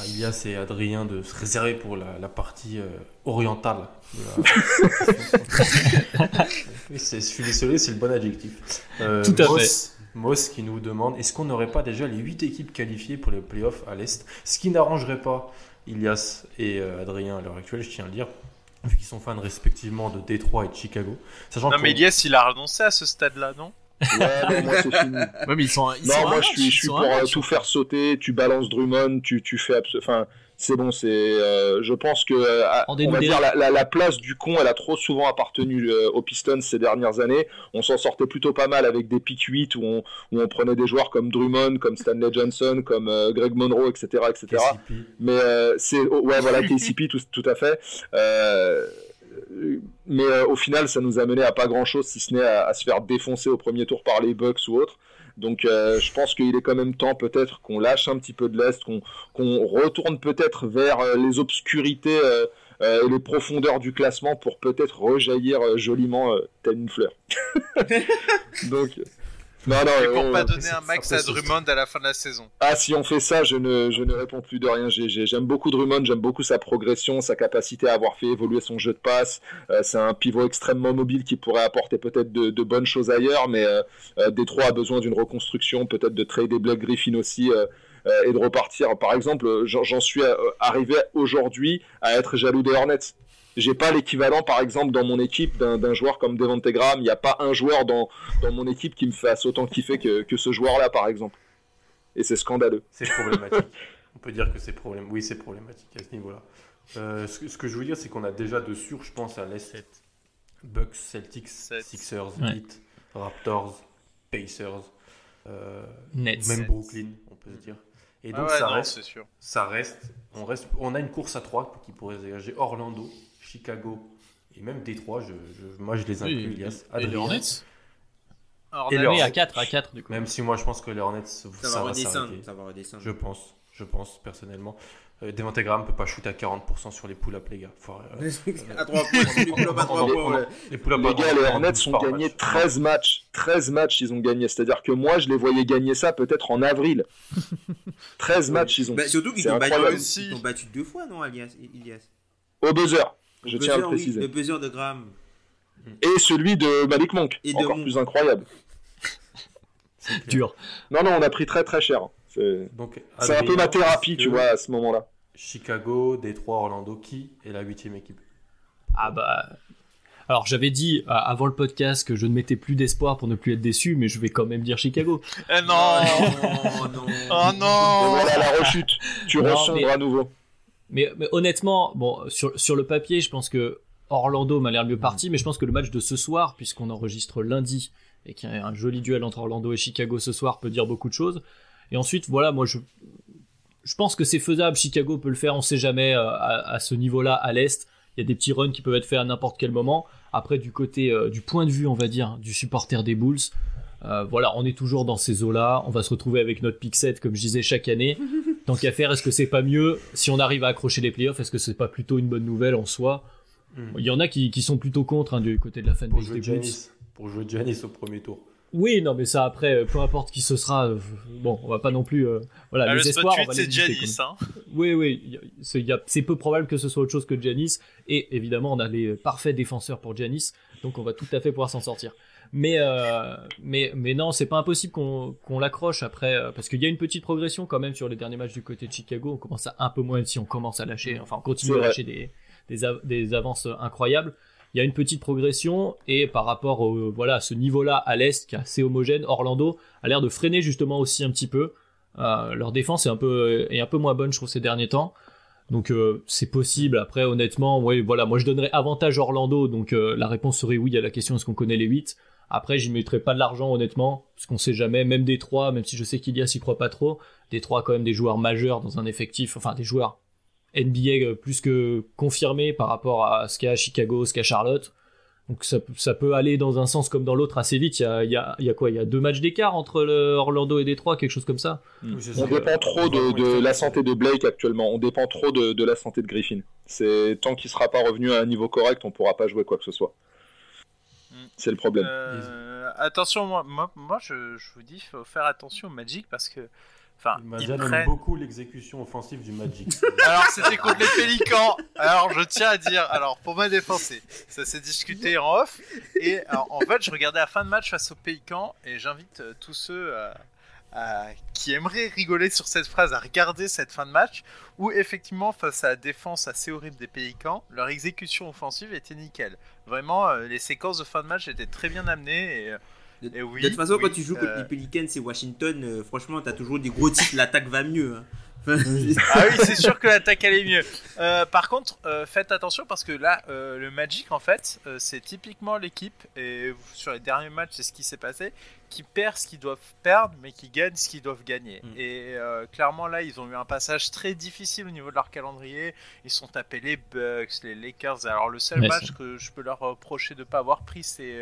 à Ilias et Adrien de se réserver pour la, partie euh, orientale. *laughs* *laughs* je suis désolé, c'est le bon adjectif. Euh, Tout à Moss, fait. Moss qui nous demande est-ce qu'on n'aurait pas déjà les 8 équipes qualifiées pour les playoffs à l'Est? Ce qui n'arrangerait pas Ilias et euh, Adrien à l'heure actuelle, je tiens à le dire, vu qu'ils sont fans respectivement de Détroit et de Chicago. Sachant non, mais Ilias, il a renoncé à ce stade-là, non? Ouais, moi c'est fini. *laughs* mais ils sont, non, moi je suis, je suis pour tout faire sauter. Tu balances Drummond, tu, tu fais. Enfin, c'est bon, c'est. Euh, je pense que euh, on va dire la, la, place du con, elle a trop souvent appartenu aux Pistons ces dernières années. On s'en sortait plutôt pas mal avec des pick 8 où on, où on prenait des joueurs comme Drummond, comme Stanley Johnson, comme Greg Monroe, etc., etc. Mais c'est ouais, voilà, KCP, *laughs* tout, tout à fait mais euh, au final, ça nous a mené à pas grand chose, si ce n'est à, se faire défoncer au premier tour par les Bucks ou autres. Donc euh, je pense qu'il est quand même temps peut-être qu'on lâche un petit peu de l'Est, qu'on retourne peut-être vers euh, les obscurités et les profondeurs du classement pour peut-être rejaillir joliment telle une fleur. Donc non, non, et pour pas donner un max à Drummond à la fin de la saison. Ah, si on fait ça, je ne, je ne réponds plus de rien. J'aime beaucoup Drummond, j'aime beaucoup sa progression, sa capacité à avoir fait évoluer son jeu de passe. Euh, c'est un pivot extrêmement mobile qui pourrait apporter peut-être de, de, bonnes choses ailleurs, mais euh, euh Détroit a besoin d'une reconstruction, peut-être de trader Black Griffin aussi. Euh, et de repartir. Par exemple, j'en suis arrivé aujourd'hui à être jaloux des Hornets j'ai pas l'équivalent, par exemple, dans mon équipe d'un joueur comme Devante Graham. Il n'y a pas un joueur dans, dans mon équipe qui me fasse autant kiffer que, que ce joueur-là, par exemple. Et c'est scandaleux. C'est problématique. On peut dire que c'est problème. Oui, c'est problématique à ce niveau-là. Euh, ce, que je veux dire, c'est qu'on a déjà de sûr, je pense, à l'Est. Bucks, Celtics, Sixers, Heat, Raptors, Pacers, euh, Nets. même Brooklyn, on peut se dire. Et ah donc ça, reste, sûr. ça reste, on reste, on a une course à trois qui pourrait dégager Orlando, Chicago et même Détroit, je, je, moi je les inclus, oui, Et les Hornets Et les Hornets à 4, à 4 du coup. Même si moi je pense que les Hornets, ça, ça va redescendre. Ça va redescendre. Je pense, je pense personnellement. Euh, Devante Graham peut pas shooter à 40% sur les pull-up, les gars. Faut, euh, *laughs* à 3 points, les pull-up à 3 points. Les, les gars, les Hornets ont gagné 13 matchs. 13 matchs, ils ont gagné. C'est-à-dire que moi, je les voyais gagner ça peut-être en avril. *laughs* 13 matchs, ils ont. Bah, surtout qu'ils ont, battu, ont battu deux fois, non, Ilias? Au buzzer. Je tiens à le préciser. le buzzer de Graham. Et celui de Malik Monk. Et encore plus incroyable. *laughs* Dur. Non, non, on a pris très très cher. C'est un peu ma thérapie, tu vois, à ce moment-là. Chicago, Détroit, Orlando, qui est la huitième équipe? Ah bah. Alors j'avais dit euh, avant le podcast que je ne mettais plus d'espoir pour ne plus être déçu, mais je vais quand même dire Chicago. Eh non, *laughs* oh non, oh non. voilà la rechute. Tu ressombres à nouveau. Mais, honnêtement, bon, sur, sur le papier, je pense que Orlando m'a l'air mieux parti, mais je pense que le match de ce soir, puisqu'on enregistre lundi et qu'il y a un joli duel entre Orlando et Chicago ce soir, peut dire beaucoup de choses. Et ensuite, voilà, moi je, je pense que c'est faisable. Chicago peut le faire, on sait jamais euh, à, ce niveau-là à l'est. Il y a des petits runs qui peuvent être faits à n'importe quel moment. Après, du côté, euh, du point de vue, on va dire, du supporter des Bulls, euh, voilà, on est toujours dans ces eaux-là. On va se retrouver avec notre pick set, comme je disais, chaque année. *laughs* Tant qu'à faire, est-ce que c'est pas mieux si on arrive à accrocher les playoffs? Est-ce que c'est pas plutôt une bonne nouvelle en soi? Hmm. Il y en a qui, sont plutôt contre hein, du côté de la fanbase des Bulls. Pour jouer Giannis au premier tour. Oui, non, mais ça après, euh, peu importe qui ce sera, euh, bon, on va pas non plus, voilà, bah, les espoirs, on va c'est Giannis, hein. Oui, oui, c'est peu probable que ce soit autre chose que Giannis, et évidemment, on a les parfaits défenseurs pour Giannis, donc on va tout à fait pouvoir s'en sortir. Mais, euh, mais, mais non, c'est pas impossible qu'on l'accroche après, euh, parce qu'il y a une petite progression quand même sur les derniers matchs du côté de Chicago. On commence à un peu moins, si on commence à lâcher, enfin, on continue à lâcher des, des, des, avances incroyables. Il y a une petite progression et par rapport au, voilà, à ce niveau-là à l'Est qui est assez homogène, Orlando a l'air de freiner justement aussi un petit peu. Euh, leur défense est un, peu, est un peu moins bonne, je trouve, ces derniers temps. Donc euh, c'est possible. Après, honnêtement, ouais, voilà, moi je donnerais avantage Orlando. Donc euh, la réponse serait oui à la question est-ce qu'on connaît les 8 Après, j'y mettrais pas de l'argent honnêtement, parce qu'on sait jamais. Même des 3, même si je sais qu'il y a s'y croit pas trop, des 3 quand même des joueurs majeurs dans un effectif, enfin des joueurs NBA plus que confirmés par rapport à ce qu'a Chicago, ce qu'a Charlotte. Donc ça, peut aller dans un sens comme dans l'autre assez vite. Il y a, y a, quoi? Il y a deux matchs d'écart entre le Orlando et Détroit, quelque chose comme ça? Mm. On dépend trop de, la santé de Blake actuellement. On dépend trop de, la santé de Griffin. C'est tant qu'il sera pas revenu à un niveau correct, on pourra pas jouer quoi que ce soit. Mm. C'est le problème. Euh, attention, moi, moi, je, je, vous dis, il faut faire attention au Magic parce que Enfin, aime beaucoup l'exécution offensive du Magic. *laughs* alors, c'était contre les Pélicans. Alors, je tiens à dire, alors, pour ma défense, ça s'est discuté en off. Et en fait, je regardais la fin de match face aux Pélicans et j'invite euh, tous ceux qui aimeraient rigoler sur cette phrase à regarder cette fin de match où, effectivement, face à la défense assez horrible des Pélicans, leur exécution offensive était nickel. Vraiment, euh, les séquences de fin de match étaient très bien amenées et de, toute façon, quand tu joues contre les euh, Pelicans et Washington, euh, franchement, t'as toujours des gros titres, l'attaque va mieux. Hein. ah oui, c'est sûr que l'attaque allait mieux. Euh, par contre, faites attention parce que là, le Magic, en fait, c'est typiquement l'équipe, et sur les derniers matchs, c'est ce qui s'est passé, qui perd ce qu'ils doivent perdre, mais qui gagne ce qu'ils doivent gagner. Mm. Et clairement, là, ils ont eu un passage très difficile au niveau de leur calendrier. Ils sont tapés les Bucks, les Lakers. Alors, le seul match que je peux leur reprocher de ne pas avoir pris, c'est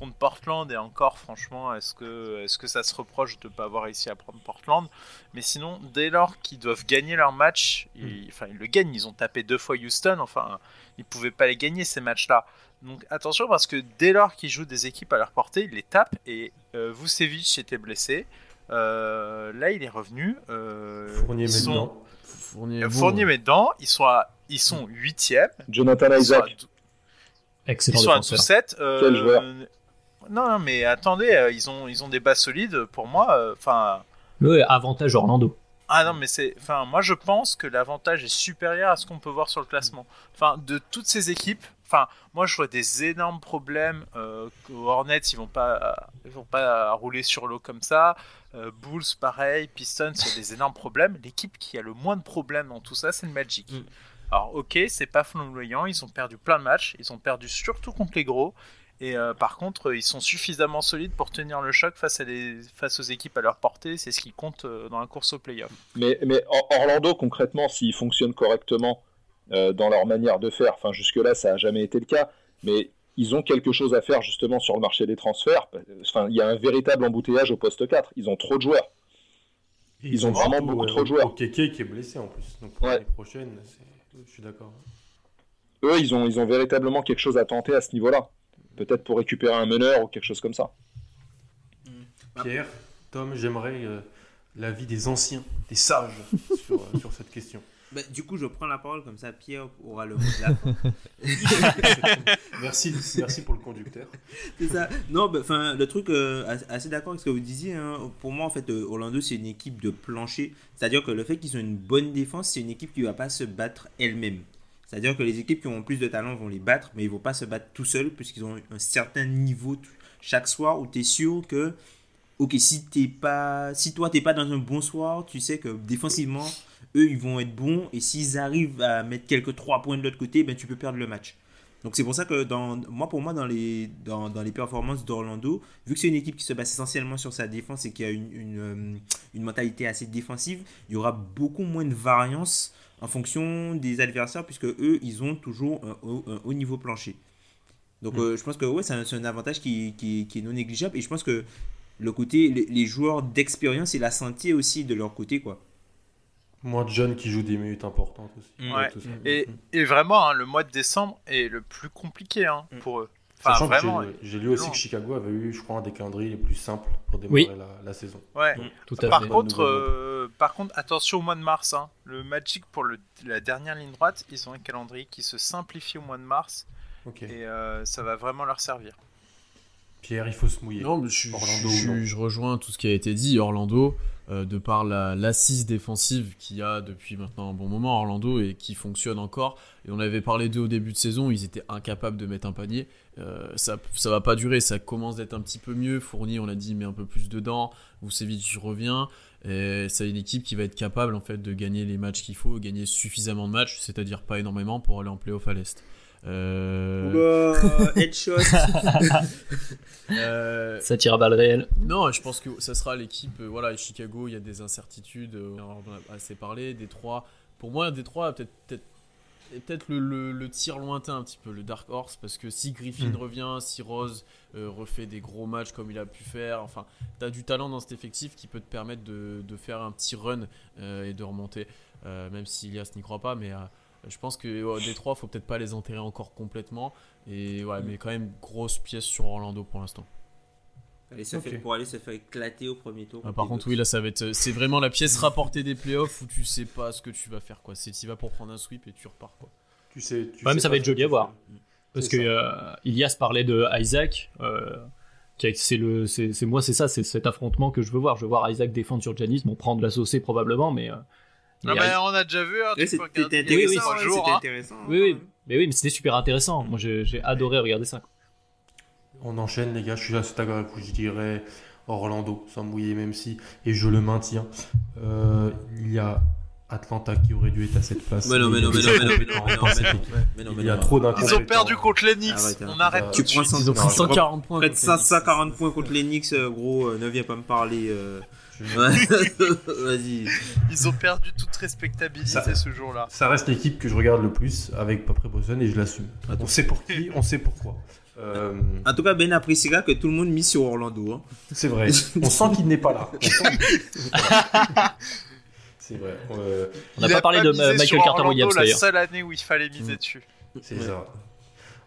contre Portland et encore franchement est-ce que est-ce que ça se reproche de ne pas avoir réussi à prendre Portland? Mais sinon dès lors qu'ils doivent gagner leur match ils, hmm. enfin ils le gagnent ils ont tapé deux fois Houston enfin ils pouvaient pas les gagner ces matchs là donc attention parce que dès lors qu'ils jouent des équipes à leur portée ils les tapent et euh, Vucevic était blessé euh, là il est revenu euh, Fournier met dedans Fournier, Fournier met dedans ils sont à, ils sont huitièmes Jonathan Isaac Excellent ils sont à 7 Quel joueur non, mais attendez, euh, ils, ont, ils ont des bases solides pour moi. Euh, enfin. le avantage Orlando. Ah non, mais c'est. Enfin, moi je pense que l'avantage est supérieur à ce qu'on peut voir sur le classement. Enfin, de toutes ces équipes. Enfin, moi je vois des énormes problèmes. Euh, Hornets, ils vont pas, ils vont pas rouler sur l'eau comme ça. Bulls, pareil. Pistons, il y a des énormes problèmes. L'équipe qui a le moins de problèmes dans tout ça, c'est le Magic. Mm. Alors, ok, c'est pas flamboyant. Ils ont perdu plein de matchs. Ils ont perdu surtout contre les gros. Et euh, par contre, ils sont suffisamment solides pour tenir le choc face, à face aux équipes à leur portée. C'est ce qui compte euh, dans la course au playoff. Mais, mais Orlando, concrètement, s'ils fonctionnent correctement euh, dans leur manière de faire, enfin jusque-là, ça n'a jamais été le cas, mais ils ont quelque chose à faire justement sur le marché des transferts. Enfin, il y a un véritable embouteillage au poste 4. Ils ont trop de joueurs. Ils, ont, vraiment beaucoup trop de joueurs. Keke qui est blessé en plus. Donc pour l'année prochaine, je suis d'accord. Eux, ils ont, ils ont véritablement quelque chose à tenter à ce niveau-là peut-être pour récupérer un meneur ou quelque chose comme ça. Pierre, Tom, j'aimerais euh, l'avis des anciens, des sages *laughs* sur, euh, sur cette question. Bah, du coup, je prends la parole comme ça, Pierre aura le mot de la fin. *laughs* *laughs* merci, merci pour le conducteur. C'est ça. Non, bah, enfin, le truc, euh, assez d'accord avec ce que vous disiez. Hein. Pour moi, en fait, Orlando, c'est une équipe de plancher. C'est-à-dire que le fait qu'ils ont une bonne défense, c'est une équipe qui ne va pas se battre elle-même. C'est-à-dire que les équipes qui ont plus de talent vont les battre, mais ils ne vont pas se battre tout seuls, puisqu'ils ont un certain niveau chaque soir où tu es sûr que, ok, si, t'es pas, si toi, tu n'es pas dans un bon soir, tu sais que défensivement, eux, ils vont être bons, et s'ils arrivent à mettre quelques trois points de l'autre côté, ben, tu peux perdre le match. Donc c'est pour ça que dans, moi pour moi dans les, dans, dans les performances d'Orlando, vu que c'est une équipe qui se base essentiellement sur sa défense et qui a une, une, euh, une mentalité assez défensive, il y aura beaucoup moins de variance en fonction des adversaires, puisque eux, ils ont toujours un haut, niveau plancher. Donc mm. euh, je pense que ouais, c'est un, avantage qui, qui, est non négligeable. Et je pense que le côté, les, joueurs d'expérience et la santé aussi de leur côté, quoi. Moins de jeunes qui jouent des minutes importantes aussi. Mm. Et, et, vraiment, hein, le mois de décembre est le plus compliqué hein, mm. pour eux. Sachant vraiment, j'ai lu aussi que Chicago avait eu, je crois, un des calendriers les plus simples pour démarrer la, saison. Ouais. Mm. Tout à par, contre, euh, par contre, attention au mois de mars. Hein. Le Magic, pour le, la dernière ligne droite, ils ont un calendrier qui se simplifie au mois de mars. Et euh, ça va vraiment leur servir. Pierre, il faut se mouiller. Non, mais je, je, rejoins tout ce qui a été dit. Orlando, euh, de par l'assise défensive qu'il y a depuis maintenant un bon moment à Orlando et qui fonctionne encore. Et on avait parlé d'eux au début de saison, ils étaient incapables de mettre un panier. Euh, ça, ça va pas durer, ça commence d'être un petit peu mieux. Fourni, on l'a dit, met un peu plus dedans. Vucevic revient. Et c'est une équipe qui va être capable en fait de gagner les matchs qu'il faut, gagner suffisamment de matchs, c'est-à-dire pas énormément pour aller en playoff à l'Est. Euh... *laughs* headshot. euh... Ça tire à balles réelles. Non, je pense que ça sera l'équipe. Euh, voilà, Chicago, il y a des incertitudes. Euh, on en a assez parlé. Détroit, pour moi, Détroit peut-être peut-être peut-être le, le, tir lointain un petit peu, le Dark Horse, parce que si Griffin hmm. revient, si Rose euh, refait des gros matchs comme il a pu faire, enfin, tu as du talent dans cet effectif qui peut te permettre de, de faire un petit run et de remonter, même si Ilias n'y croit pas, mais je pense que oh, Détroit, faut peut-être pas les enterrer encore complètement. Et ouais, mais quand même grosse pièce sur Orlando pour l'instant. pour aller se faire éclater au premier tour. Ah, par contre, oui, là, ça va être. C'est vraiment la pièce rapportée des playoffs où tu sais pas ce que tu vas faire, quoi. C'est tu vas pour prendre un sweep et tu repars, quoi. Tu sais. Tu ça va être joli à voir. Parce que euh, Ilias parlait de Isaac. Euh, c'est le, c'est moi, c'est ça, c'est cet affrontement que je veux voir. Je veux voir Isaac défendre sur Janis, bon, prendre la saucée probablement, mais. Euh, non, mais on a déjà vu. Hein, c'était intéressant. Oui, oui, intéressant. Oui, oui. Mais oui, mais c'était super intéressant. Moi, j'ai adoré regarder ça. On enchaîne, les gars. Je suis assez d'accord avec vous. Je dirais Orlando, sans mouiller, même si. Et je le maintiens. Euh, il y a Atlanta qui aurait dû être à cette place. Mais non, mais non, mais non, mais non, Il y a trop Ils ont perdu contre les Knicks. On arrête Tu prends 140 points. Près de 140 points contre les Knicks, gros. Ne viens pas me parler. *laughs* Vas-y. Ils ont perdu toute respectabilité ce jour-là. Ça reste l'équipe que je regarde le plus avec Papré Boston et je l'assume. On sait pour qui, on sait pourquoi. Euh, en tout cas, Ben appréciera que tout le monde mise sur Orlando. Hein. C'est vrai. On sent qu'il n'est pas là. *laughs* C'est vrai. Euh, on n'a pas, parlé de Michael Carter Williams la seule année où il fallait miser mm. dessus. C'est ça.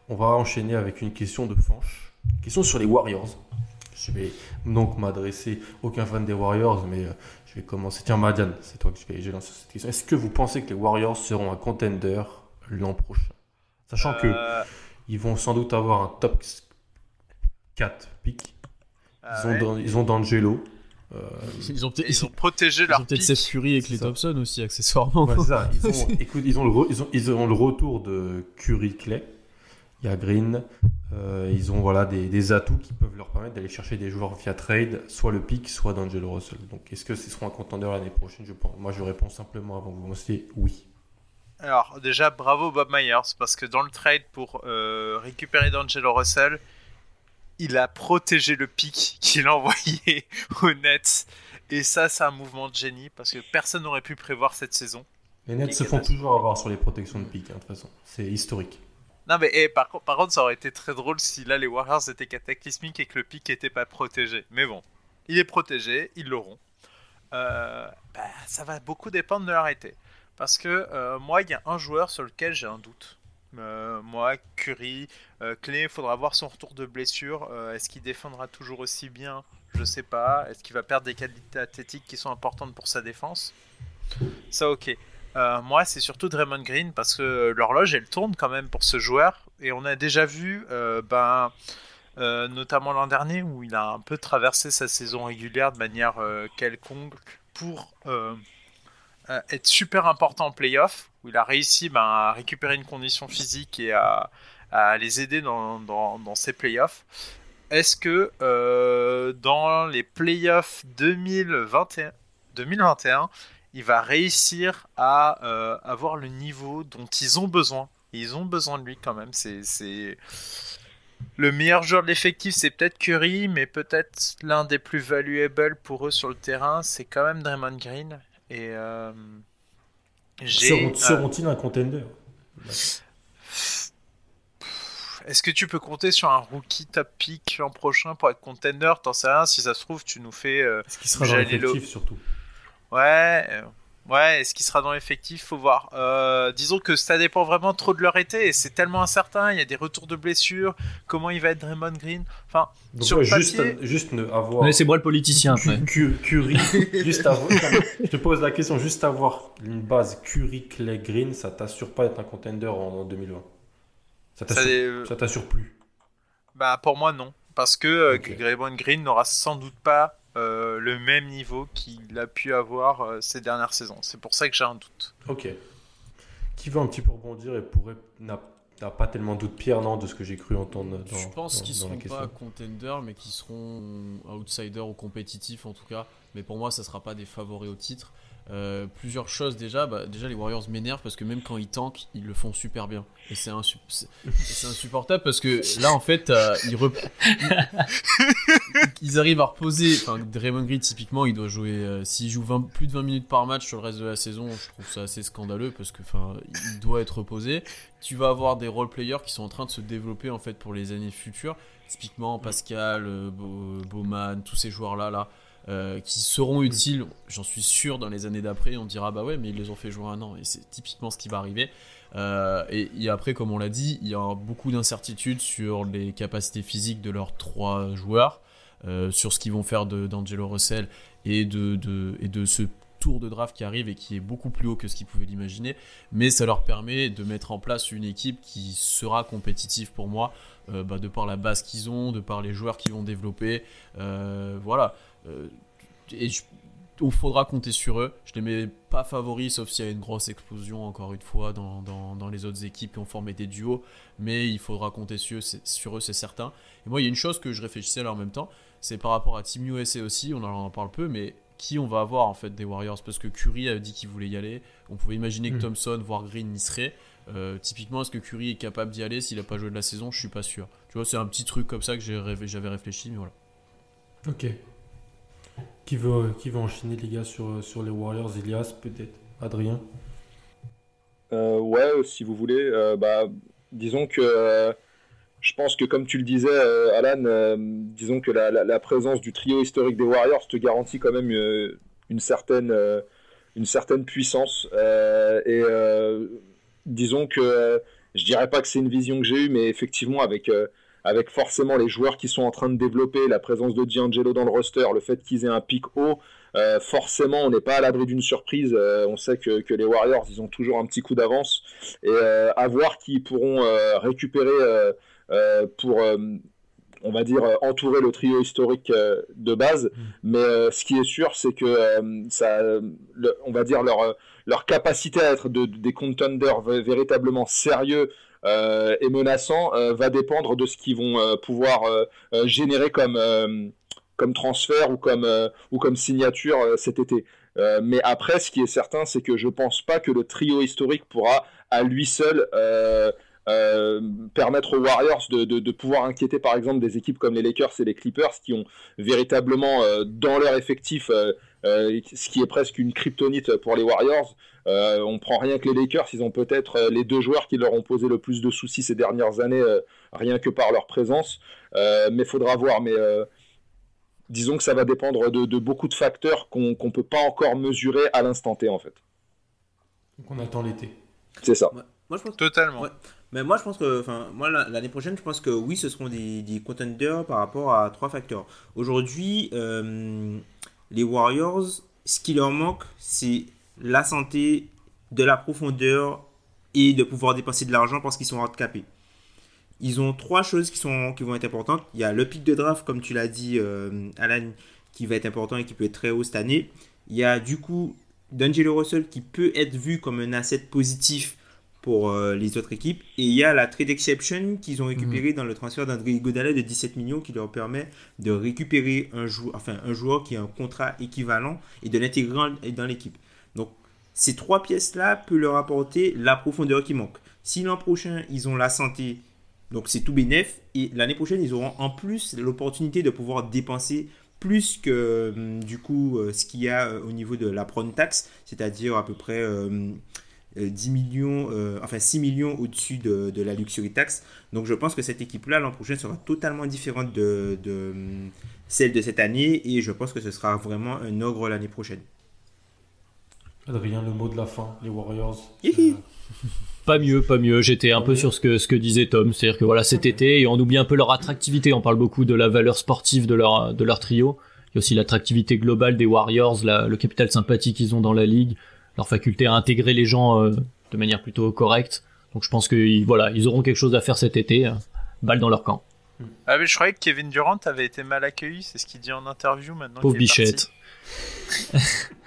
On va enchaîner avec une question de Fanche. Question sur les Warriors. Je vais donc m'adresser aucun fan des Warriors, mais euh, je vais commencer. Tiens, Madiane, c'est toi que je vais lancer cette question. Est-ce que vous pensez que les Warriors seront un contender l'an prochain? Sachant que euh. ils vont sans doute avoir un top 4 pick. Ils, ont, ils ont D'Angelo. Euh, ils ont, ils, ont protégé leur peut-être Seth Curry et Clay Thompson aussi accessoirement. ça. Ils, *laughs* ont, écoute, ils, ont le ils, ont, ils ont le retour de Curry Clay il y a Green. Euh, ils ont voilà, des, atouts qui peuvent leur permettre d'aller chercher des joueurs via trade, soit le pick, soit d'Angelo Russell. Donc est-ce que ce sera un contender l'année prochaine? Je pense. Moi je réponds simplement avant vous. Moi c'est oui. Alors déjà bravo Bob Myers parce que dans le trade pour euh, récupérer d'Angelo Russell, il a protégé le pick qu'il a envoyé *laughs* aux Nets. Et ça c'est un mouvement de génie parce que personne n'aurait pu prévoir cette saison. Les Nets se font toujours avoir sur les protections de pick, hein, de toute façon. C'est historique. Non, mais eh, par, contre, ça aurait été très drôle si là les Warriors étaient cataclysmiques et que le pic n'était pas protégé. Mais bon, il est protégé, ils l'auront. Euh, bah, ça va beaucoup dépendre de leur été. Parce que euh, moi, il y a un joueur sur lequel j'ai un doute. Euh, moi, Curry, Clé, il faudra voir son retour de blessure. Est-ce qu'il défendra toujours aussi bien? Je sais pas. Est-ce qu'il va perdre des qualités athlétiques qui sont importantes pour sa défense? Ça, ok. Euh, moi, c'est surtout Draymond Green parce que l'horloge, elle tourne quand même pour ce joueur. Et on a déjà vu, euh, ben, euh, notamment l'an dernier, où il a un peu traversé sa saison régulière de manière quelconque pour être super important en playoff, où il a réussi ben, à récupérer une condition physique et à, les aider dans, dans, dans ses playoffs. Est-ce que dans les playoffs 2021, 2021 il va réussir à euh, avoir le niveau dont ils ont besoin. ils ont besoin de lui quand même. C'est le meilleur joueur de l'effectif, c'est peut-être Curry, mais peut-être l'un des plus valuables pour eux sur le terrain, c'est quand même Draymond Green. Et euh, seront-ils un contender? Est-ce que tu peux compter sur un rookie top pick l'an prochain pour être contender? T'en sais rien, si ça se trouve, tu nous fais. Euh, Est-ce qu'il sera dans l'effectif surtout? Ouais, euh, ouais, est-ce qu'il sera dans l'effectif? Faut voir. Euh, disons que ça dépend vraiment trop de leur été et c'est tellement incertain. Il y a des retours de blessures. Comment il va être Draymond Green? Enfin, sur le juste, papier... juste avoir. c'est moi le politicien. Curry, *laughs* juste avoir. je te pose la question, juste avoir une base Curry, Clay, Green, ça t'assure pas d'être un contender en, 2020. Ça t'assure plus? Bah pour moi non. Parce que okay. Green n'aura sans doute pas le même niveau qu'il a pu avoir ces dernières saisons. C'est pour ça que j'ai un doute. Ok. Qui veut un petit peu rebondir et pourrait n'a pas tellement doute Pierre non de ce que j'ai cru entendre dans Je pense qu'ils seront pas contenders mais qu'ils seront outsiders ou compétitifs en tout cas. Mais pour moi ça sera pas des favoris au titre. Euh, plusieurs choses déjà. Bah, déjà, les Warriors m'énervent parce que même quand ils tankent, ils le font super bien. Et c'est insupportable parce que là, en fait, euh, ils, arrivent à reposer. Enfin, Draymond Green, typiquement, il doit jouer. Euh, s'il joue plus de 20 minutes par match sur le reste de la saison, je trouve ça assez scandaleux parce que, enfin, il doit être reposé. Tu vas avoir des role players qui sont en train de se développer en fait pour les années futures. Typiquement, Pascal, Bowman, tous ces joueurs-là, là. Euh, qui seront utiles, j'en suis sûr, dans les années d'après. On dira, bah ouais, mais ils les ont fait jouer un an, et c'est typiquement ce qui va arriver. Euh, et, après, comme on l'a dit, il y a beaucoup d'incertitudes sur les capacités physiques de leurs trois joueurs, euh, sur ce qu'ils vont faire d'Angelo Russell et de, de, et de ce tour de draft qui arrive et qui est beaucoup plus haut que ce qu'ils pouvaient l'imaginer. Mais ça leur permet de mettre en place une équipe qui sera compétitive pour moi, bah, de par la base qu'ils ont, de par les joueurs qu'ils vont développer. voilà. Euh, et il faudra compter sur eux. Je les mets pas favoris, sauf s'il y a une grosse explosion, encore une fois, dans, dans, les autres équipes qui ont formé des duos. Mais il faudra compter sur eux, sur eux, c'est certain. Et moi, il y a une chose que je réfléchissais là en même temps, c'est par rapport à Team USA aussi, on en parle peu, mais qui on va avoir en fait des Warriors? Parce que Curry a dit qu'il voulait y aller. On pouvait imaginer que hmm. Thompson, voire Green y serait. Euh, typiquement, est-ce que Curry est capable d'y aller s'il n'a pas joué de la saison? Je suis pas sûr. Tu vois, c'est un petit truc comme ça que j'avais réfléchi, mais voilà. Ok. Qui veut, qui veut enchaîner, les gars, sur, sur les Warriors Elias, peut-être Adrien? Euh, Ouais, si vous voulez. Euh, bah, disons que euh, je pense que, comme tu le disais, Alan, disons que la, la, présence du trio historique des Warriors te garantit quand même une, certaine, une certaine puissance. et disons que je dirais pas que c'est une vision que j'ai eue, mais effectivement, avec avec forcément les joueurs qui sont en train de développer, la présence de D'Angelo dans le roster, le fait qu'ils aient un pic haut, euh, forcément on n'est pas à l'abri d'une surprise. Euh, on sait que, que, les Warriors, ils ont toujours un petit coup d'avance. Et euh, à voir qui pourront récupérer pour on va dire entourer le trio historique de base. Mm. Mais ce qui est sûr, c'est que ça, on va dire leur leur capacité à être de, des contenders véritablement sérieux et menaçant euh, va dépendre de ce qu'ils vont euh, pouvoir générer comme comme transfert ou comme ou comme signature cet été. mais après, ce qui est certain, c'est que je pense pas que le trio historique pourra à lui seul permettre aux Warriors de, de, pouvoir inquiéter par exemple des équipes comme les Lakers et les Clippers qui ont véritablement dans leur effectif ce qui est presque une kryptonite pour les Warriors. Euh, on prend rien que les Lakers, ils ont peut-être euh, les deux joueurs qui leur ont posé le plus de soucis ces dernières années, euh, rien que par leur présence. mais faudra voir. Mais disons que ça va dépendre de, beaucoup de facteurs qu'on ne peut pas encore mesurer à l'instant T en fait. Donc on attend l'été. C'est ça. moi, je pense... Totalement. Mais moi je pense que, enfin, moi l'année prochaine, je pense que oui, ce seront des, des contenders par rapport à trois facteurs. Aujourd'hui, les Warriors, ce qui leur manque, c'est la santé, de la profondeur et de pouvoir dépenser de l'argent parce qu'ils sont handicapés. Ils ont trois choses qui, sont, qui vont être importantes. Il y a le pic de draft, comme tu l'as dit, euh, Alan, qui va être important et qui peut être très haut cette année. Il y a du coup D'Angelo Russell qui peut être vu comme un asset positif pour euh, les autres équipes. Et il y a la trade exception qu'ils ont récupéré mhm. dans le transfert d'André Godallet de 17 millions qui leur permet de récupérer un, enfin, un joueur qui a un contrat équivalent et de l'intégrer dans l'équipe. Donc, ces trois pièces-là peuvent leur apporter la profondeur qui manque. Si l'an prochain, ils ont la santé, donc c'est tout bénef, et l'année prochaine, ils auront en plus l'opportunité de pouvoir dépenser plus que hum, du coup euh, ce qu'il y a euh, au niveau de la prone tax, c'est-à-dire à peu près 10 euh, millions, enfin 6 millions au-dessus de, la luxury tax. Donc je pense que cette équipe-là l'an prochain sera totalement différente de, de, hum, celle de cette année et je pense que ce sera vraiment un ogre l'année prochaine. Adrien, le mot de la fin, les Warriors. Pas mieux, pas mieux. J'étais un peu sur ce que, ce que disait Tom. C'est-à-dire que voilà, cet été, et on oublie un peu leur attractivité. On parle beaucoup de la valeur sportive de leur, de leur trio. Il y a aussi l'attractivité globale des Warriors, le capital sympathique qu'ils ont dans la ligue, leur faculté à intégrer les gens euh, de manière plutôt correcte. Donc je pense que voilà, ils auront quelque chose à faire cet été. Euh, balle dans leur camp. Ah mais je croyais que Kevin Durant avait été mal accueilli, c'est ce qu'il dit en interview maintenant. Pauvre bichette. *laughs*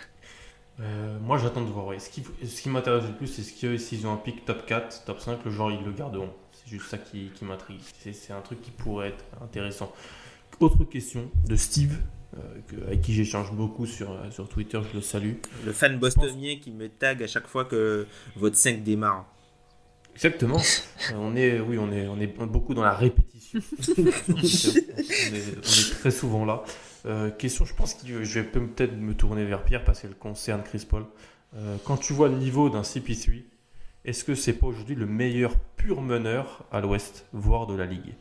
Euh, moi j'attends de voir. Ce qui, ce qui m'intéresse le plus, c'est ce que s'ils ont un pic top 4, top 5, le genre ils le garderont. C'est juste ça qui, qui m'intrigue. C'est un truc qui pourrait être intéressant. Autre question de Steve, euh, avec qui j'échange beaucoup sur, euh, sur Twitter, je le salue. Le fan bostonien qui me tag à chaque fois que votre 5 démarre. Exactement. on est, oui, on est, on est beaucoup dans la répétition. *laughs* on, est, très souvent là. Euh, question, je pense que je vais peut-être me tourner vers Pierre parce qu'elle concerne Chris Paul. Euh, quand tu vois le niveau d'un CP3, est-ce que c'est pas aujourd'hui le meilleur pur meneur à l'Ouest, voire de la ligue?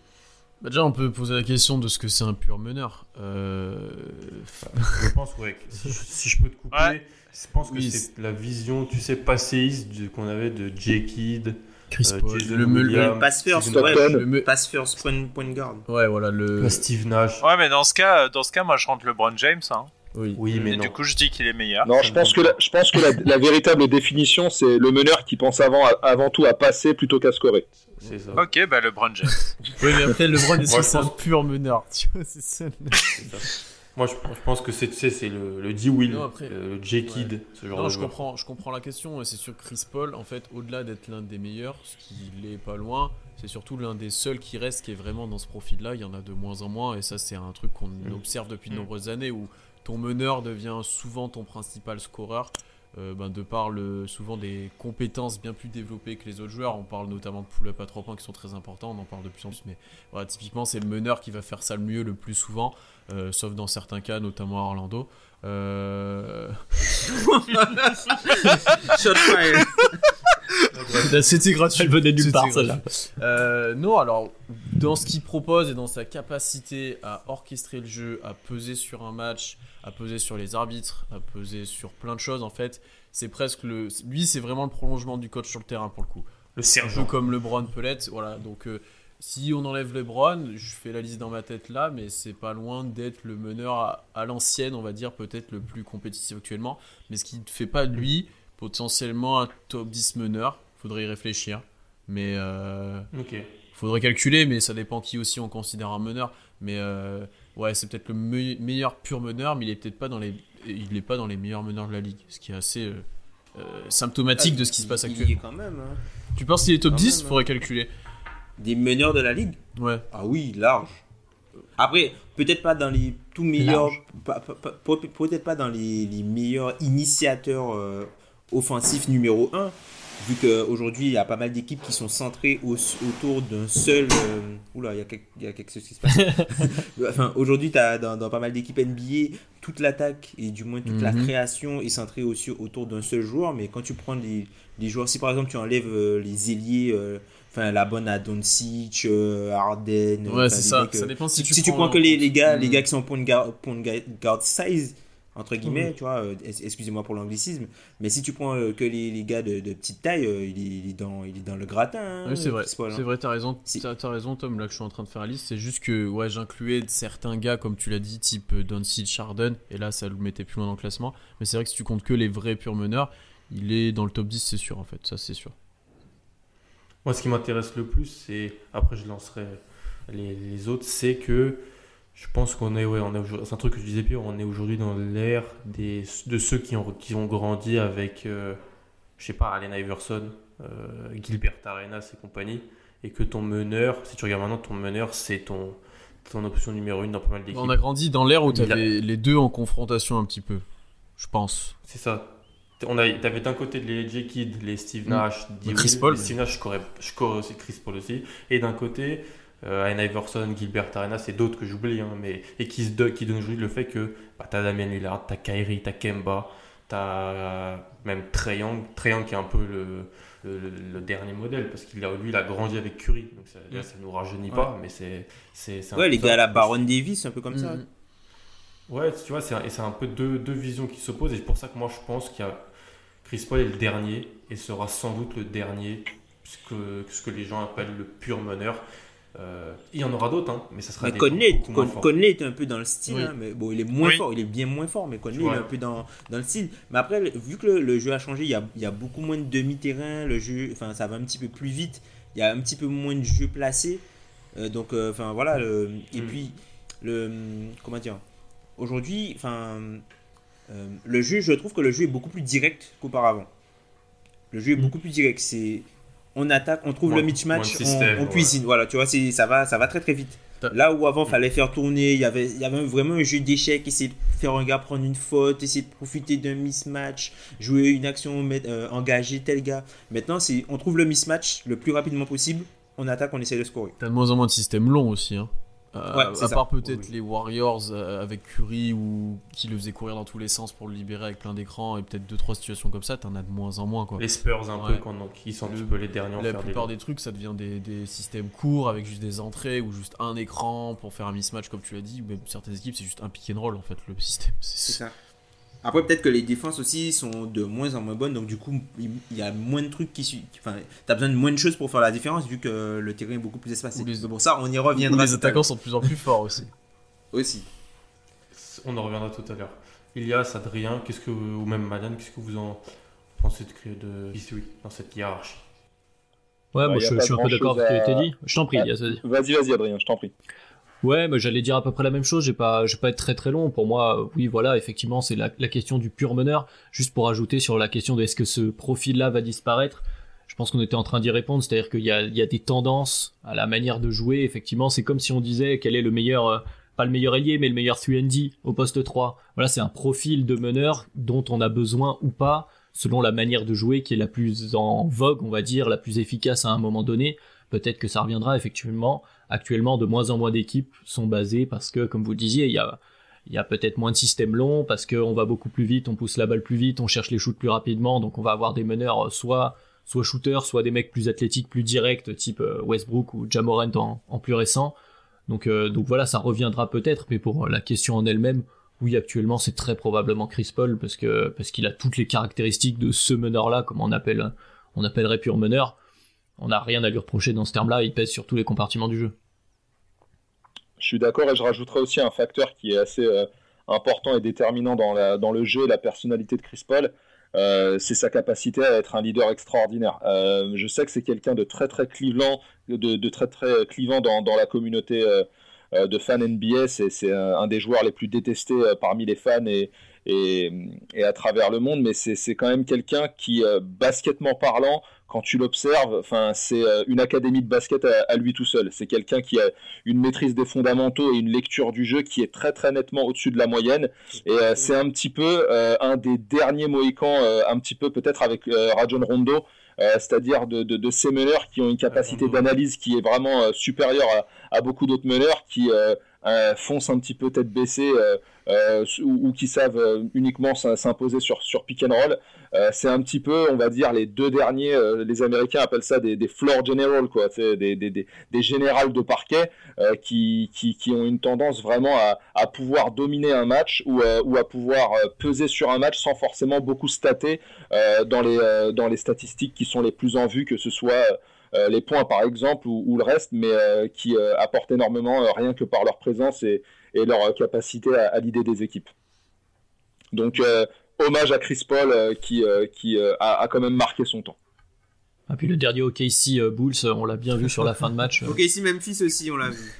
Bah déjà, on peut poser la question de ce que c'est un pur meneur. Euh, je pense, ouais, si, je, peux te couper, je pense que c'est la vision, tu sais, passéiste qu'on avait de J-Kid, Chris euh, Paul, le, le, pass first, le pass first point, point, guard. Ouais, voilà le. Steve Nash. Ouais, mais dans ce cas, dans ce cas, moi je rentre LeBron James. Hein. Oui. oui, mais du coup, je dis qu'il est meilleur. Non, je pense que la, je pense que la, véritable définition, c'est le meneur qui pense avant, avant tout à passer plutôt qu'à scorer. C'est ça. Ok, bah LeBron James. oui, mais après, LeBron, est-ce un pur meneur Tu vois, c'est ça. Moi, je, pense que c'est, c'est le, le D-Will, le J-Kid, ce genre non, de je comprends, je comprends la question. C'est sûr que Chris Paul, en fait, au-delà d'être l'un des meilleurs, ce qui n'est pas loin, c'est surtout l'un des seuls qui reste qui est vraiment dans ce profil-là. Il y en a de moins en moins, et ça, c'est un truc qu'on mm. observe depuis de mm. nombreuses années où ton meneur devient souvent ton principal scoreur. Euh, ben, de par le, souvent des compétences bien plus développées que les autres joueurs. On parle notamment de pull-up à 3 points qui sont très importants, on en parle de plus en plus, mais voilà, typiquement c'est le meneur qui va faire ça le mieux le plus souvent, euh, sauf dans certains cas, notamment à Orlando. Euh... *laughs* Shot fire C'était gratuit. Elle venait nulle part, celle-là. Euh, non, alors, dans ce qu'il propose et dans sa capacité à orchestrer le jeu, à peser sur un match, à peser sur les arbitres, à peser sur plein de choses, en fait, c'est presque le. Lui, c'est vraiment le prolongement du coach sur le terrain pour le coup. Le sergent. comme LeBron peut l'être. Voilà, donc. Euh, si on enlève LeBron, je fais la liste dans ma tête là, mais c'est pas loin d'être le meneur à, l'ancienne, on va dire, peut-être le plus compétitif actuellement. Mais ce qui ne fait pas de lui potentiellement un top 10 meneur faudrait y réfléchir. Mais euh, faudrait calculer, mais ça dépend qui aussi on considère un meneur. Mais euh, ouais, c'est peut-être le meilleur pur meneur, mais il est peut-être pas dans les, il n'est pas dans les meilleurs meneurs de la ligue, ce qui est assez euh, symptomatique ah, de ce qui se passe actuellement. quand même. Hein. Tu penses qu'il est top 10 Il faudrait hein. calculer. Des meneurs de la ligue Ouais. Ah oui, large. Après, peut-être pas dans les tout meilleurs, peut-être pas dans les, les meilleurs initiateurs offensifs numéro 1, vu qu'aujourd'hui il y a pas mal d'équipes qui sont centrées autour d'un seul. Euh, oula, il y, a quelque, il y a quelque chose qui se passe. *laughs* enfin, aujourd'hui, as dans, pas mal d'équipes NBA, toute l'attaque et du moins toute la mhm. création est centrée aussi autour d'un seul joueur. Mais quand tu prends les, les, joueurs, si par exemple tu enlèves euh, les ailiers. Euh, enfin la bonne à Doncic, Harden. Ouais, c'est ça. ça dépend si, tu, prends, que les, les gars, les gars qui sont point guard, point guard size, entre guillemets, tu vois, euh, excusez-moi pour l'anglicisme, mais si tu prends euh, que les, les, gars de, de, petite taille, euh, il, est, dans, il est dans le gratin. Hein, oui, c'est vrai, c'est vrai, t'as raison, as, raison Tom, là que je suis en train de faire la liste, c'est juste que ouais, j'incluais certains gars, comme tu l'as dit, type Doncic, Charden, et là ça le mettait plus loin dans le classement, mais c'est vrai que si tu comptes que les vrais purs meneurs, il est dans le top 10, c'est sûr en fait, ça c'est sûr. Moi ce qui m'intéresse le plus, c'est, après je lancerai les, les autres, c'est que je pense qu'on est, ouais, on est c'est un truc que je disais on est aujourd'hui dans l'ère des, de ceux qui ont, qui ont grandi avec, euh, je sais pas, Allen Iverson, euh, Gilbert Arenas et compagnie, et que ton meneur, si tu regardes maintenant, ton meneur, c'est ton, ton option numéro une dans pas mal d'équipes. On a grandi dans l'ère où tu avais les deux en confrontation un petit peu, je pense. C'est ça. On avais d'un côté les J. Kidd, les Steve mm. Nash, Chris Paul. Steve Nash, je score aussi Chris Paul aussi, et d'un côté euh, Allen Iverson, Gilbert Arenas et d'autres que j'oublie, hein, mais, et qui, se qui donnent aujourd'hui le fait que bah, tu as Damien Lillard, tu as Kyrie, tu as Kemba, tu as euh, même Trae Young, qui est un peu le, le, dernier modèle parce qu'il a lui il a grandi avec Curry donc ça, ne nous rajeunit pas mais c'est c'est ouais les gars à la Baron Davis un peu comme ça mm. Ouais tu vois c'est un, un peu deux, deux visions qui s'opposent et c'est pour ça que moi je pense qu'il y a Chris Paul est le dernier et sera sans doute le dernier ce que, ce que les gens appellent le pur meneur euh, il y en aura d'autres, hein, mais ça sera. Mais Conley, Conley est un peu dans le style, hein, mais bon, il est moins fort, il est bien moins fort, mais Conley est un peu dans, dans, le style. Mais après, vu que le, jeu a changé, il y a, il y a beaucoup moins de demi-terrain, le jeu, enfin, ça va un petit peu plus vite, il y a un petit peu moins de jeu placé. donc, enfin voilà. et mm. puis, le, comment dire Aujourd'hui, enfin, le jeu, je trouve que le jeu est beaucoup plus direct qu'auparavant. Le jeu est mm. beaucoup plus direct. C'est on attaque, on trouve le mismatch, on, cuisine. Voilà, tu vois, ça va, ça va très très vite. Là où avant, fallait faire tourner, il y avait, il y avait vraiment un jeu d'échecs, essayer de faire un gars prendre une faute, essayer de profiter d'un mismatch, jouer une action, euh, engager tel gars. Maintenant, on trouve le mismatch le plus rapidement possible, on attaque, on essaie de scorer. T'as de moins en moins de systèmes longs aussi. Hein. Euh, à part peut-être les Warriors euh, avec Curry ou qui le faisait courir dans tous les sens pour le libérer avec plein d'écrans et peut-être deux trois situations comme ça, t'en as de moins en moins quoi. Les Spurs un peu quand ils sont un peu les derniers. La plupart des... trucs ça devient des, des, systèmes courts avec juste des entrées ou juste un écran pour faire un mismatch comme tu l'as dit ou même certaines équipes c'est juste un pick and roll en fait le système. *laughs* C'est ça. Après, peut-être que les défenses aussi sont de moins en moins bonnes, donc du coup, il y a moins de trucs qui. Enfin, t'as besoin de moins de choses pour faire la différence, vu que le terrain est beaucoup plus espacé. Les... Pour ça, on y reviendra. les attaquants sont de plus en plus forts aussi. *laughs* aussi. On en reviendra tout à l'heure. Ilias, Adrien, qu'est-ce que, ou même Marianne, qu'est-ce que vous en pensez de, de History dans cette hiérarchie? Ouais, moi je, suis un peu d'accord avec ce que tu as dit. Je t'en prie, Ilias, vas-y. Vas-y, vas-y, Adrien, je t'en prie. Ouais, mais j'allais dire à peu près la même chose. J'ai pas, je vais pas être très très long. Pour moi, oui, voilà, effectivement, c'est la, question du pur meneur. Juste pour ajouter sur la question de est-ce que ce profil-là va disparaître. Je pense qu'on était en train d'y répondre, c'est-à-dire qu'il y a, il y a des tendances à la manière de jouer. Effectivement, c'est comme si on disait quel est le meilleur, euh, pas le meilleur ailier, mais le meilleur 3D au poste 3. Voilà, c'est un profil de meneur dont on a besoin ou pas, selon la manière de jouer qui est la plus en vogue, on va dire, la plus efficace à un moment donné. Peut-être que ça reviendra effectivement. Actuellement de moins en moins d'équipes sont basées parce que, comme vous le disiez, il y a, peut-être moins de systèmes longs parce qu'on va beaucoup plus vite, on pousse la balle plus vite, on cherche les shoots plus rapidement, donc on va avoir des meneurs euh, soit soit shooters, soit des mecs plus athlétiques, plus directs, type euh, Westbrook ou Jamorant en, plus récent. Donc, euh, donc voilà, ça reviendra peut-être, mais pour la question en elle-même, oui, actuellement c'est très probablement Chris Paul parce parce qu'il a toutes les caractéristiques de ce meneur-là, comme on appelle on appellerait pur meneur on n'a rien à lui reprocher dans ce terme-là, il pèse sur tous les compartiments du jeu. Je suis d'accord et je rajouterai aussi un facteur qui est assez euh, important et déterminant dans, dans, le jeu la personnalité de Chris Paul, euh, c'est sa capacité à être un leader extraordinaire. Euh, je sais que c'est quelqu'un de très très clivant, de, très très clivant dans, la communauté de fans NBA. C'est un, des joueurs les plus détestés parmi les fans et, et, et, à travers le monde, mais c'est quand même quelqu'un qui, basketement parlant, quand tu l'observes, enfin, c'est euh, une académie de basket à, lui tout seul. C'est quelqu'un qui a une maîtrise des fondamentaux et une lecture du jeu qui est très très nettement au-dessus de la moyenne. Et euh, c'est un petit peu euh, un des derniers Mohicans, un petit peu peut-être avec Rajon Rondo. c'est-à-dire de, de, ces meneurs qui ont une capacité d'analyse qui est vraiment supérieure à, à beaucoup d'autres meneurs qui foncent un petit peu tête baissée euh, ou, qui savent euh, uniquement s'imposer sur, sur pick and roll. Euh, c'est un petit peu, on va dire, les deux derniers, les Américains appellent ça des, floor general, quoi, des, des, des, des générales de parquet qui, qui, qui, ont une tendance vraiment à, à pouvoir dominer un match ou, ou à pouvoir peser sur un match sans forcément beaucoup stater dans, les, dans les statistiques qui sont les plus en vue, que ce soit les points par exemple ou, ou le reste, mais qui apportent énormément rien que par leur présence et, et leur capacité à, l'idée des équipes. Donc, euh, hommage à Chris Paul euh, qui, euh, qui a, quand même marqué son temps. Et ah, puis le dernier OKC Bulls, on l'a bien vu sur la fin de match. *laughs* OKC Memphis aussi, on l'a vu.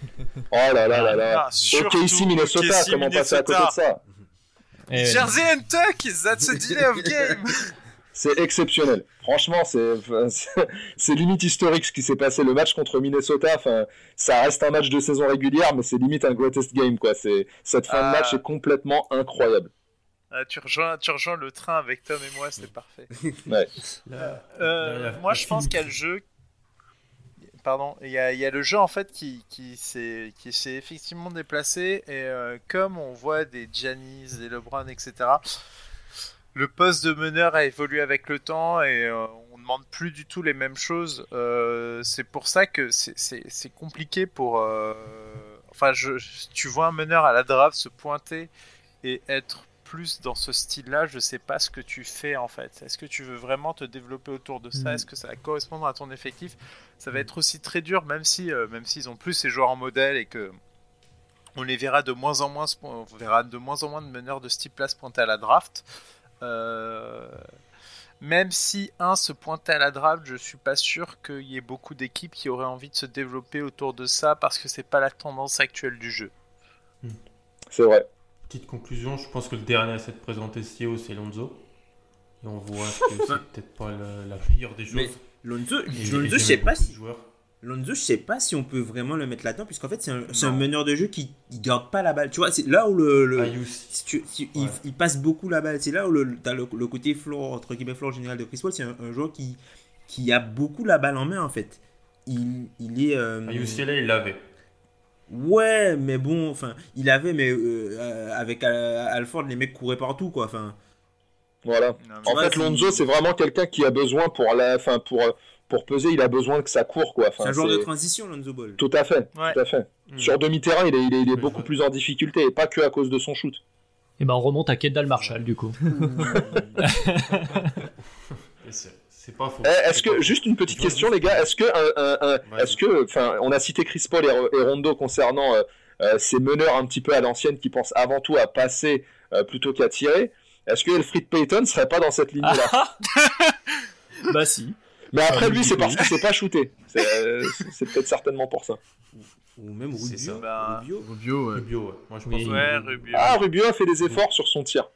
Oh là là là là. Ah, OKC Minnesota, comment passer à côté de ça? Eh Jersey and Tuck, that's a delay of game? *laughs* c'est exceptionnel. Franchement, c'est limite historique ce qui s'est passé. Le match contre Minnesota, enfin, ça reste un match de saison régulière, mais c'est limite un greatest game, quoi. Cette fin de match ah. est complètement incroyable. Ah, tu, rejoins, tu rejoins le train avec Tom et moi, c'est parfait. *laughs* ouais. Euh, moi, je pense qu'il y a le jeu. Pardon, il y a, il y a le jeu en fait qui, qui s'est effectivement déplacé et euh, comme on voit des Giannis, des LeBron, etc le poste de meneur a évolué avec le temps et euh, on demande plus du tout les mêmes choses. Euh, c'est pour ça que c'est compliqué pour. Euh, enfin, je, tu vois un meneur à la draft se pointer et être plus dans ce style-là, je sais pas ce que tu fais en fait. Est-ce que tu veux vraiment te développer autour de ça? Mm. Est-ce que ça va correspondre à ton effectif? Ça va être aussi très dur, même si, même s'ils ont plus ces joueurs en modèle et que on les verra de moins en moins, on verra de moins en moins de meneurs de ce type-là se pointer à la draft. Euh, même si un se pointait à la draft, je suis pas sûr qu'il y ait beaucoup d'équipes qui auraient envie de se développer autour de ça parce que c'est pas la tendance actuelle du jeu. C'est vrai. Petite conclusion, je pense que le dernier à s'être présenté CEO, c'est Lonzo. Et on voit *laughs* que c'est peut-être pas la, meilleure des choses. Mais Lonzo, Lonzo je sais pas si. Lonzo, je sais pas si on peut vraiment le mettre là-dedans, puisqu'en fait, c'est un, meneur de jeu qui ne garde pas la balle. Tu vois, c'est là où le. le il, passe beaucoup la balle. C'est là où le, as le, côté floor, entre guillemets, floor général de Chris Paul. C'est un, joueur qui, qui a beaucoup la balle en main, en fait. Il, il est. Euh, il l'avait. Ouais, mais bon, enfin, il avait, mais euh, euh, avec Alford, les mecs couraient partout, quoi. Enfin. Voilà. en fait, Lonzo, c'est vraiment quelqu'un qui a besoin pour la, fin, pour pour peser, il a besoin que ça court. Quoi. c'est un joueur de transition, Lonzo Ball. Tout à fait. Tout à fait. Mm. Sur demi-terrain, il est, il est, beaucoup plus en difficulté, et pas que à cause de son shoot. Et eh ben on remonte à Kendall Marshall, du coup. *laughs* c'est pas faux. Eh, est-ce que, juste une petite question, les gars, est-ce que, est-ce que, enfin, on a cité Chris Paul et, Rondo concernant euh, euh, ces meneurs un petit peu à l'ancienne qui pensent avant tout à passer euh, plutôt qu'à tirer. Est-ce que Elfrid Payton serait pas dans cette ligne-là *laughs* Bah si. Mais après, lui, c'est parce qu'il s'est pas shooté. Euh, c'est peut-être certainement pour ça. Ou même Rubio. Bah... Rubio. Rubio, ouais. Rubio, ouais. Moi, je pense ouais, Rubio. Ah, Rubio a fait des efforts sur son tir.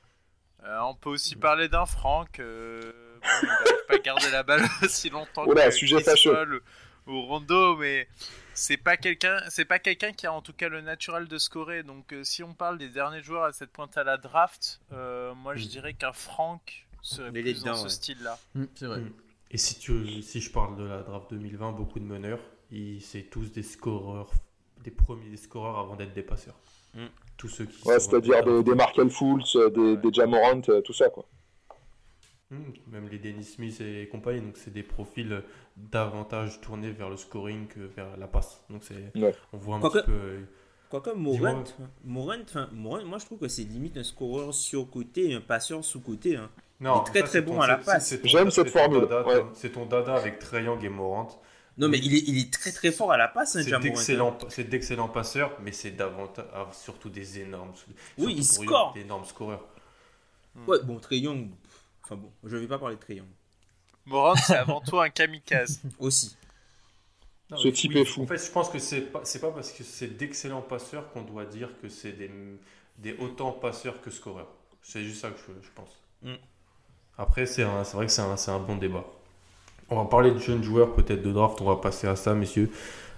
Euh, on peut aussi parler d'un Franck. Euh... Bon, il pas garder la balle *laughs* aussi longtemps Oula, que sujet fâcheux. ou Rondo, mais c'est pas quelqu'un c'est pas quelqu'un qui a en tout cas le naturel de scorer donc euh, si on parle des derniers joueurs à cette pointe à la draft euh, moi je mm. dirais qu'un Franck serait plus dans ce style là mm, c'est vrai mm. Et si, tu, si je parle de la draft 2020, beaucoup de meneurs, c'est tous des scoreurs, des premiers scoreurs avant d'être des passeurs. Mm. Tous ceux qui. Ouais, c'est-à-dire des, des Markel Fultz, des, des Jamorant, euh, tout ça, quoi. Mm. même les Dennis Smith et compagnie, donc c'est des profils davantage tournés vers le scoring que vers la passe. Donc c'est, on voit un petit peu. Quoique Morant, Morant, Morant, moi je trouve que c'est limite un scoreur sur-côté et un passeur sous-côté. Hein. Non, il est très très bon à la passe. J'aime cette formule. C'est ton dada avec Young et Morant. Non, mais il est, il est très très fort à la passe, hein, C'est d'excellents passeurs, mais c'est davantage, ah, surtout des énormes. Oui, il score. D'énormes scoreurs. Ouais, bon, Young. Enfin bon, je vais pas parler de Young. Morant, c'est avant *laughs* tout un kamikaze. Aussi. Ce type est fou. En fait, je pense que c'est pas, pas parce que c'est d'excellents passeurs qu'on doit dire que c'est des, des autant passeurs que scoreurs. C'est juste ça que je, je pense. Mm. Après, c'est vrai que c'est un, bon débat. On va parler de jeunes joueurs, peut-être de draft. On va passer à ça, messieurs.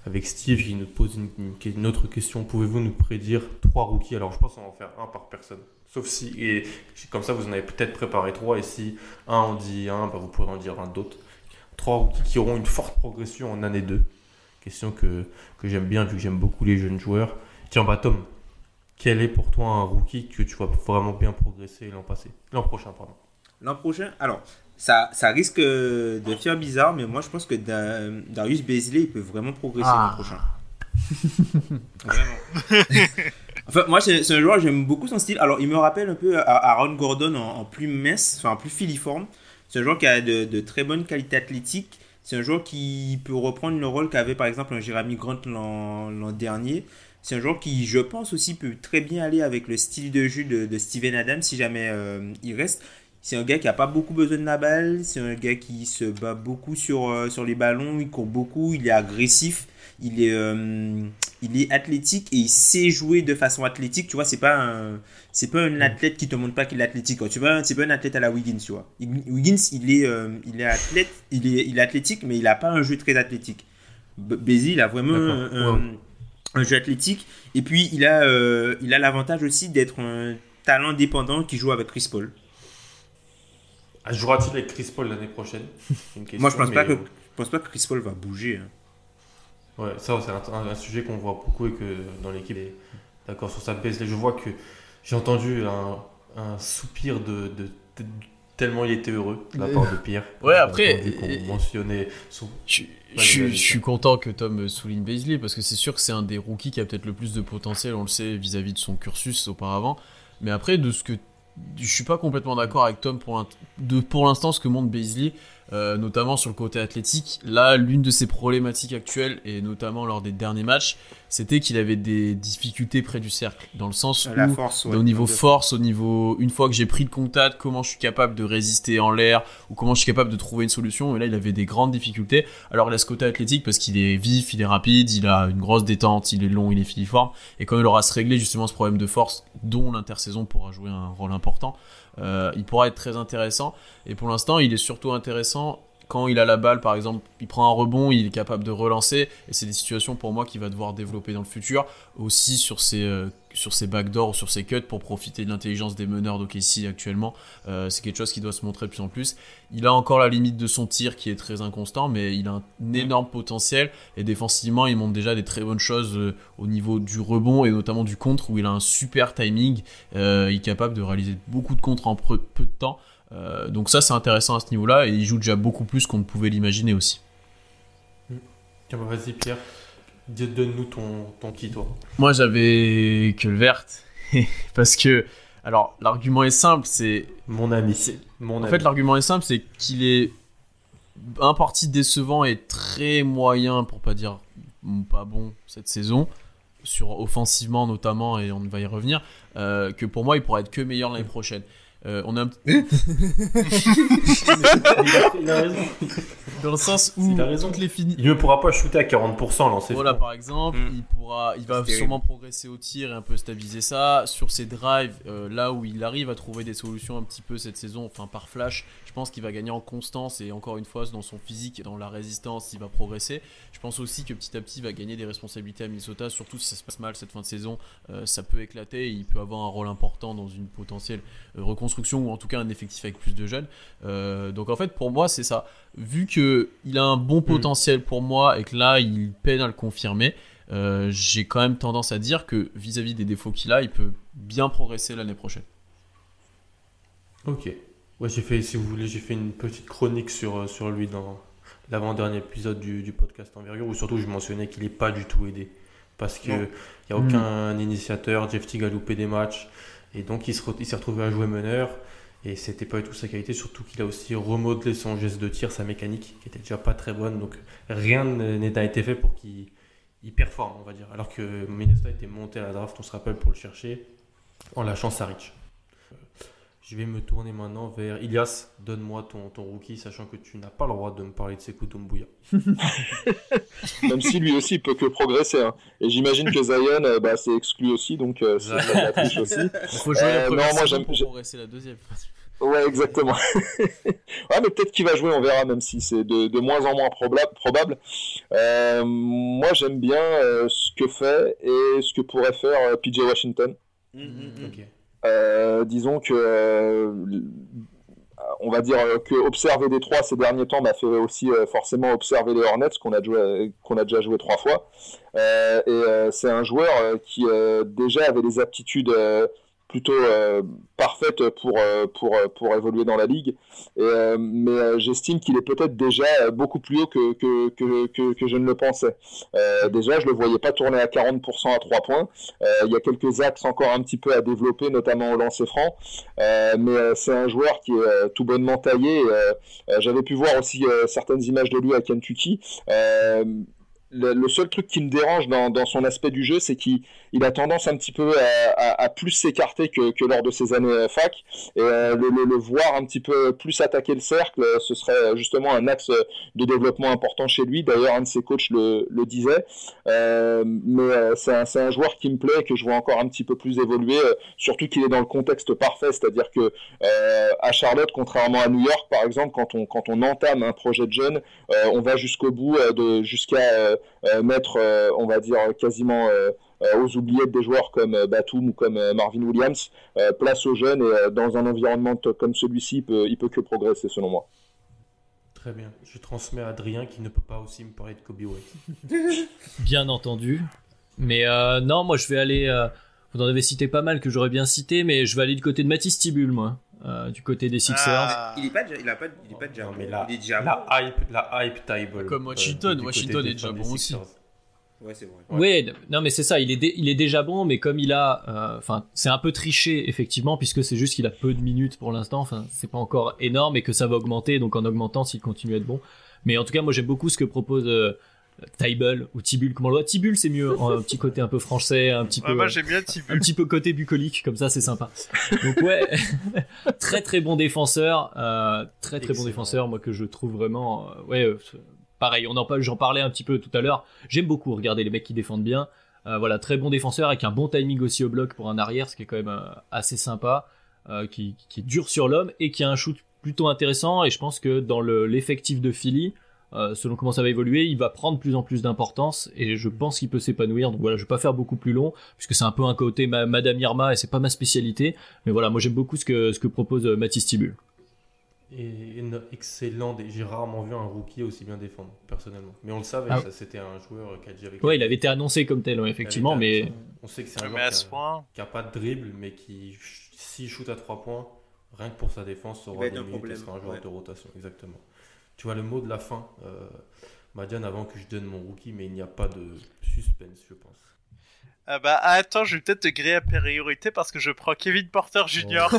Avec Steve qui nous pose une, autre question. Pouvez-vous nous prédire trois rookies? Alors, je pense qu'on va en faire un par personne. Sauf si, et comme ça, vous en avez peut-être préparé trois. Et si un en dit un, bah, vous pourrez en dire un d'autre. Trois rookies qui auront une forte progression en année 2. Question que, que j'aime bien, vu que j'aime beaucoup les jeunes joueurs. Tiens, bah, Tom, quel est pour toi un rookie que tu vas vraiment bien progresser l'an passé? L'an prochain, pardon. L'an prochain, alors, ça, ça risque de faire bizarre, mais moi je pense que Darius Bezley, il peut vraiment progresser l'an ah. prochain. *laughs* vraiment. enfin, moi, c'est un joueur, j'aime beaucoup son style. Alors, il me rappelle un peu Aaron Gordon en, plus mince, enfin, en plus filiforme. C'est un joueur qui a de, de très bonnes qualités athlétiques. C'est un joueur qui peut reprendre le rôle qu'avait par exemple un Jeremy Grant l'an dernier. C'est un joueur qui, je pense aussi, peut très bien aller avec le style de jeu de, Steven Adams si jamais euh, il reste. C'est un gars qui a pas beaucoup besoin de la balle. C'est un gars qui se bat beaucoup sur, euh, sur les ballons. Il court beaucoup. Il est agressif. Il est, euh, il est athlétique et il sait jouer de façon athlétique. Tu vois, c'est pas un, c'est pas un athlète qui te montre pas qu'il est athlétique. Tu vois, c'est pas un athlète à la Wiggins, tu vois. Wiggins, il est, euh, il est athlète, il est, il est athlétique, mais il a pas un jeu très athlétique. Bézi, il a vraiment un, jeu athlétique. Et puis, il a, il a l'avantage aussi d'être un talent dépendant qui joue avec Chris Paul. Ah, jouera-t-il avec Chris Paul l'année prochaine? *laughs* Moi, je pense, pas que, je pense pas que Chris Paul va bouger. Hein. Ouais, ça, c'est un, sujet qu'on voit beaucoup et que dans l'équipe est d'accord sur sa baisse. Je vois que j'ai entendu un, soupir de, tellement il était heureux de la part de Pierre. *laughs* Ouais, après, mentionnait je, je, suis content que Tom souligne Baisley parce que c'est sûr que c'est un des rookies qui a peut-être le plus de potentiel, on le sait, vis-à-vis -vis de son cursus auparavant. Mais après, de ce que je suis pas complètement d'accord avec Tom pour l'instant ce que montre Beasley. Euh, notamment sur le côté athlétique. Là, l'une de ses problématiques actuelles, et notamment lors des derniers matchs, c'était qu'il avait des difficultés près du cercle, dans le sens où, force, au niveau force, au niveau, une fois que j'ai pris le contact, comment je suis capable de résister en l'air, ou comment je suis capable de trouver une solution, et là, il avait des grandes difficultés. Alors, il a ce côté athlétique parce qu'il est vif, il est rapide, il a une grosse détente, il est long, il est filiforme, et quand il aura se régler justement ce problème de force, dont l'intersaison pourra jouer un rôle important, il pourra être très intéressant. Et pour l'instant, il est surtout intéressant quand il a la balle, par exemple, il prend un rebond, il est capable de relancer. Et c'est des situations pour moi qu'il va devoir développer dans le futur. Aussi sur ses, euh, sur backdoors ou sur ses cuts pour profiter de l'intelligence des meneurs d'OKC actuellement. Euh, c'est quelque chose qui doit se montrer de plus en plus. Il a encore la limite de son tir qui est très inconstant, mais il a un énorme potentiel. Et défensivement, il montre déjà des très bonnes choses euh, au niveau du rebond et notamment du contre où il a un super timing. il est capable de réaliser beaucoup de contres en peu de temps. Euh, donc ça c'est intéressant à ce niveau-là et il joue déjà beaucoup plus qu'on ne pouvait l'imaginer aussi. Bah, vas-y Pierre, donne-nous ton, ton qui toi. Moi j'avais que le vert *laughs* parce que alors l'argument est simple, c'est mon ami. Mon en fait l'argument est simple, c'est qu'il est un parti décevant et très moyen pour pas dire pas bon cette saison sur offensivement notamment et on va y revenir euh, que pour moi il pourrait être que meilleur l'année prochaine euh, on a un il, a, raison. Dans le sens où il a raison. les fini... Il ne pourra pas shooter à 40% lancer. Voilà, par exemple, mm. il pourra, il va sûrement progresser au tir et un peu stabiliser ça. Sur ses drives, euh, là où il arrive à trouver des solutions un petit peu cette saison, enfin par flash, je pense qu'il va gagner en constance et encore une fois dans son physique et dans la résistance, il va progresser. Je pense aussi que petit à petit il va gagner des responsabilités à Minnesota, surtout si ça se passe mal cette fin de saison, euh, ça peut éclater et il peut avoir un rôle important dans une potentielle euh, reconstruction ou en tout cas un effectif avec plus de jeunes. Euh, donc en fait pour moi c'est ça. Vu que il a un bon mm. potentiel pour moi et que là il peine à le confirmer, j'ai quand même tendance à dire que vis-à-vis -vis des défauts qu'il a, il peut bien progresser l'année prochaine. Ok. Ouais, j'ai fait, si vous voulez, j'ai fait une petite chronique sur, euh, sur lui dans l'avant-dernier épisode du, du, podcast Envergure, où surtout je mentionnais qu'il n'est pas du tout aidé. Parce qu'il n'y a aucun mm. initiateur, Jeff Teague a loupé des matchs, et donc il s'est retrouvé à jouer meneur, et c'était pas du tout sa qualité, surtout qu'il a aussi remodelé son geste de tir, sa mécanique, qui était déjà pas très bonne, donc rien n'a été fait pour qu'il performe, on va dire. Alors que Minnesota était monté à la draft, on se rappelle, pour le chercher, en lâchant Saric. Je vais me tourner maintenant vers Ilias. Donne-moi ton, ton rookie, sachant que tu n'as pas le droit de me parler de Sekou Doumbouya. *laughs* Même si lui aussi peut que progresser. Hein. Et j'imagine que Zion, euh, bah, c'est exclu aussi, donc euh, c'est la triche aussi. Il faut jouer la euh, première non, moi, j'aime, pour progresser la deuxième. Ouais, exactement. *laughs* ouais, mais peut-être qu'il va jouer, on verra, même si c'est de, de moins en moins probable. Euh, moi, j'aime bien ce que fait et ce que pourrait faire PJ Washington. Mm, mm, mm. Euh, disons que euh, on va dire que observer des trois ces derniers temps m'a fait aussi euh, forcément observer les Hornets qu'on a, qu'on a déjà joué trois fois. et c'est un joueur qui déjà avait des aptitudes plutôt euh, parfaite pour, euh, pour, euh, pour évoluer dans la ligue. mais j'estime qu'il est peut-être déjà beaucoup plus haut que, que, que, que, je ne le pensais. déjà, je ne le voyais pas tourner à 40% à 3 points. il y a quelques axes encore un petit peu à développer, notamment au lancer franc. mais c'est un joueur qui est tout bonnement taillé. J'avais pu voir aussi certaines images de lui à Kentucky le, seul truc qui me dérange dans, dans son aspect du jeu, c'est qu'il il a tendance un petit peu à, à, plus s'écarter que, que, lors de ses années euh, fac. Et euh, le, le, voir un petit peu plus attaquer le cercle, ce serait justement un axe de développement important chez lui. D'ailleurs, un de ses coachs le, le disait. Euh, mais euh, c'est un, un, joueur qui me plaît, que je vois encore un petit peu plus évoluer, surtout qu'il est dans le contexte parfait, c'est-à-dire que à Charlotte, contrairement à New York, par exemple, quand on, quand on entame un projet de jeune, on va jusqu'au bout, de jusqu'à euh, mettre, euh, on va dire, quasiment euh, aux oubliettes des joueurs comme Batum ou comme Marvin Williams, place aux jeunes et dans un environnement comme celui-ci, il peut, il peut que progresser selon moi. Très bien. Je transmets à Adrien qui ne peut pas aussi me parler de Kobe White. *laughs* bien entendu. Mais non, moi je vais aller. vous en avez cité pas mal que j'aurais bien cité, mais je vais aller du côté de Mathis Tibul, moi. Du côté des Sixers. Ah, il est pas, il a pas, il est pas déjà, mais la, il est déjà la hype, la hype table. Comme Washington, Washington est déjà bon aussi. Ouais, c'est vrai. Ouais, non, mais c'est ça. Il est, il est déjà bon, mais comme il a, euh, enfin, c'est un peu triché effectivement, puisque c'est juste qu'il a peu de minutes pour l'instant. Enfin, c'est pas encore énorme et que ça va augmenter. Donc en augmentant, s'il continue à être bon. Mais en tout cas, moi j'aime beaucoup ce que propose Tybul ou Tibul, comment on le voit? Tibul, c'est mieux. un petit côté un peu français, un petit peu. Moi j'aime bien Tibul. Un petit peu côté bucolique, comme ça, c'est sympa. Donc ouais, *laughs* très très bon défenseur, euh, très très bon défenseur. Moi que je trouve vraiment, euh, ouais. Euh, pareil, on en j'en parlais un petit peu tout à l'heure. J'aime beaucoup regarder les mecs qui défendent bien. Euh, voilà, très bon défenseur avec un bon timing aussi au bloc pour un arrière, ce qui est quand même euh, assez sympa, euh, qui, qui, est dur sur l'homme et qui a un shoot plutôt intéressant. Et je pense que dans l'effectif de Philly, euh, selon comment ça va évoluer, il va prendre plus en plus d'importance et je pense qu'il peut s'épanouir. Donc voilà, je vais pas faire beaucoup plus long puisque c'est un peu un côté Madame Irma et c'est pas ma spécialité. Mais voilà, moi j'aime beaucoup ce que ce que propose Mathis Tibul et, excellent. J'ai rarement vu un rookie aussi bien défendre, personnellement. Mais on le savait, ah. c'était un joueur qui a déjà Ouais, il avait été annoncé comme tel, effectivement, mais. On sait que c'est un joueur qui a, pas de dribble, mais qui, s'il shoot à 3 points, rien que pour sa défense, aura des minutes et sera un joueur de rotation. Exactement. Tu vois, le mot de la fin, euh, Madiane, avant que je donne mon rookie, mais il n'y a pas de suspense, je pense. Ah bah attends, je vais peut-être te griller à priorité parce que je prends Kevin Porter Jr. *laughs*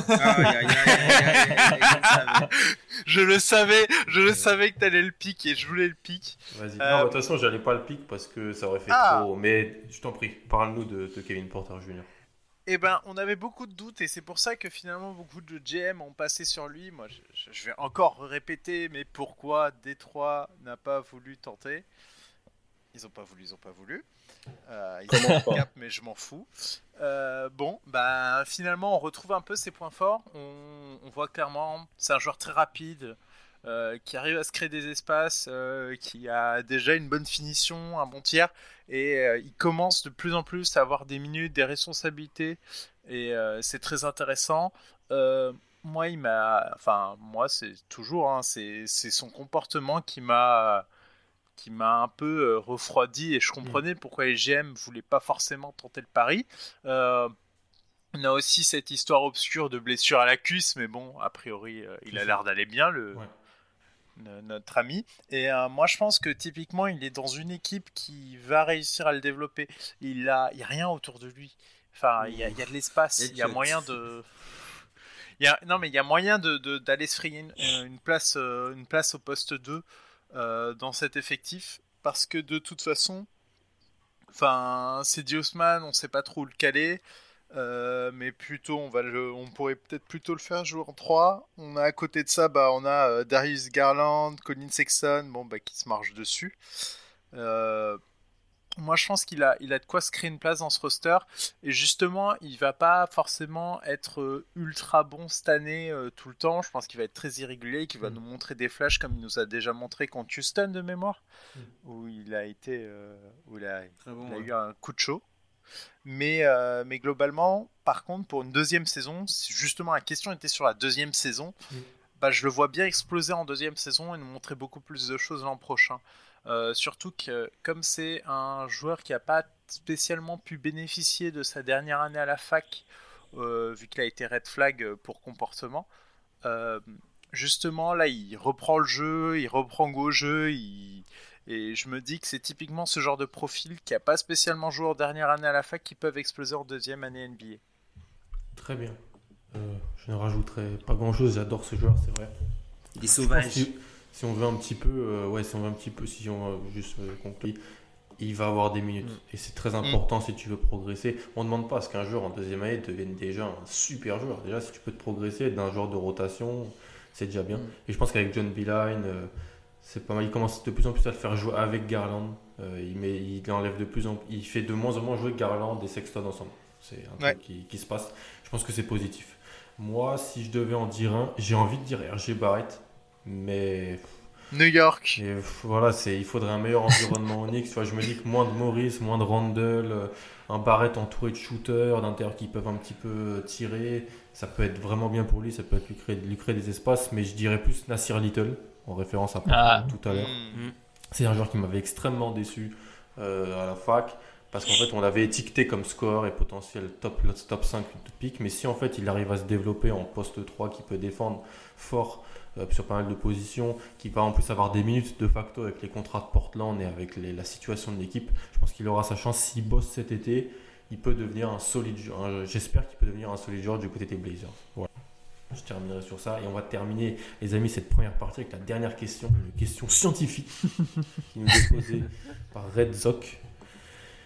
je le savais, je le savais que t'allais le pic et je voulais le pic. Vas-y. Euh, de toute façon, j'allais pas le pic parce que ça aurait fait ah. trop. Mais je t'en prie, parle-nous de, Kevin Porter Jr. Eh ben, on avait beaucoup de doutes et c'est pour ça que finalement beaucoup de GM ont passé sur lui. Moi, je, vais encore répéter, mais pourquoi Détroit n'a pas voulu tenter? Ils ont pas voulu, ils ont pas voulu. Euh, cap, mais je m'en fous. Euh, bon, bah finalement, on retrouve un peu ses points forts. On, voit clairement, c'est un joueur très rapide, euh, qui arrive à se créer des espaces, euh, qui a déjà une bonne finition, un bon tir, et il commence de plus en plus à avoir des minutes, des responsabilités, et c'est très intéressant. moi, il m'a, enfin, moi, c'est toujours, hein, c'est son comportement qui m'a qui m'a un peu euh, refroidi et je comprenais pourquoi les GM voulaient pas forcément tenter le pari. Euh, on a aussi cette histoire obscure de blessure à la cuisse, mais bon, a priori, euh, il a l'air d'aller bien, le, notre ami. Et moi, je pense que typiquement, il est dans une équipe qui va réussir à le développer. Il a, il y a rien autour de lui. Enfin, il y a, il y a de l'espace, il y a moyen de. Il y a, non, mais il y a moyen d'aller de, se frayer une, une, place, une place au poste 2 euh, dans cet effectif parce que de toute façon, enfin, c'est Diosman, on sait pas trop où le caler. Euh, mais plutôt on va on pourrait peut-être plutôt le faire jouer en 3 on a à côté de ça bah on a euh, Darius Garland Colin Sexton bon bah qui se marche dessus. Euh, moi je pense qu'il a, il a de quoi se créer une place dans ce roster. Et justement il va pas forcément être ultra bon cette année tout le temps. Je pense qu'il va être très irrégulier qu'il va mm. nous montrer des flashs comme il nous a déjà montré contre Houston de mémoire mm. où il a été où il a, eu un coup de chaud mais, mais globalement par contre pour une deuxième saison justement la question était sur la deuxième saison mm. bah, je le vois bien exploser en deuxième saison et nous montrer beaucoup plus de choses l'an prochain euh, surtout que comme c'est un joueur qui n'a pas spécialement pu bénéficier de sa dernière année à la fac, euh, vu qu'il a été red flag pour comportement, euh, justement là il reprend le jeu, il reprend go jeu, et je me dis que c'est typiquement ce genre de profil qui n'a pas spécialement joué en dernière année à la fac qui peuvent exploser en deuxième année NBA. Très bien. je ne rajouterai pas grand chose, j'adore ce joueur, c'est vrai. Il est sauvage si on veut un petit peu, euh, ouais, si on veut un petit peu, si on juste euh, il va avoir des minutes. Mm. Et c'est très important si tu veux progresser. On ne demande pas à ce qu'un joueur en deuxième année devienne déjà un super joueur. Déjà, si tu peux te progresser d'un joueur de rotation, c'est déjà bien. Mm. Et je pense qu'avec John Beeline, euh, c'est pas mal. Il commence de plus en plus à le faire jouer avec Garland. il, met, il enlève de plus en il fait de moins en moins jouer Garland et Sexton ensemble. C'est un truc qui, qui, se passe. Je pense que c'est positif. Moi, si je devais en dire un, j'ai envie de dire RG Barrett mais. New York. voilà, c'est, il faudrait un meilleur environnement Onyx. je me dis que moins de Maurice, moins de Randall, euh, un Barrett entouré de shooters, d'intérieur qui peuvent un petit peu euh, tirer, ça peut être vraiment bien pour lui, ça peut être lui créer, lui créer des espaces, mais je dirais plus Nasir Little, en référence à ah. tout à l'heure. Mm. C'est un joueur qui m'avait extrêmement déçu euh, à la fac. Parce qu'en fait, on l'avait étiqueté comme score et potentiel top, top 5 de pick. Mais si en fait, il arrive à se développer en poste 3 qui peut défendre fort euh, sur pas mal de positions, qui va en plus avoir des minutes de facto avec les contrats de Portland et avec la situation de l'équipe, je pense qu'il aura sa chance. S'il bosse cet été, il peut devenir un solide joueur. J'espère qu'il peut devenir un solide joueur du côté des Blazers. Voilà. Je terminerai sur ça et on va terminer, les amis, cette première partie avec la dernière question, une question scientifique *laughs* qui nous est posée par Red Zoc.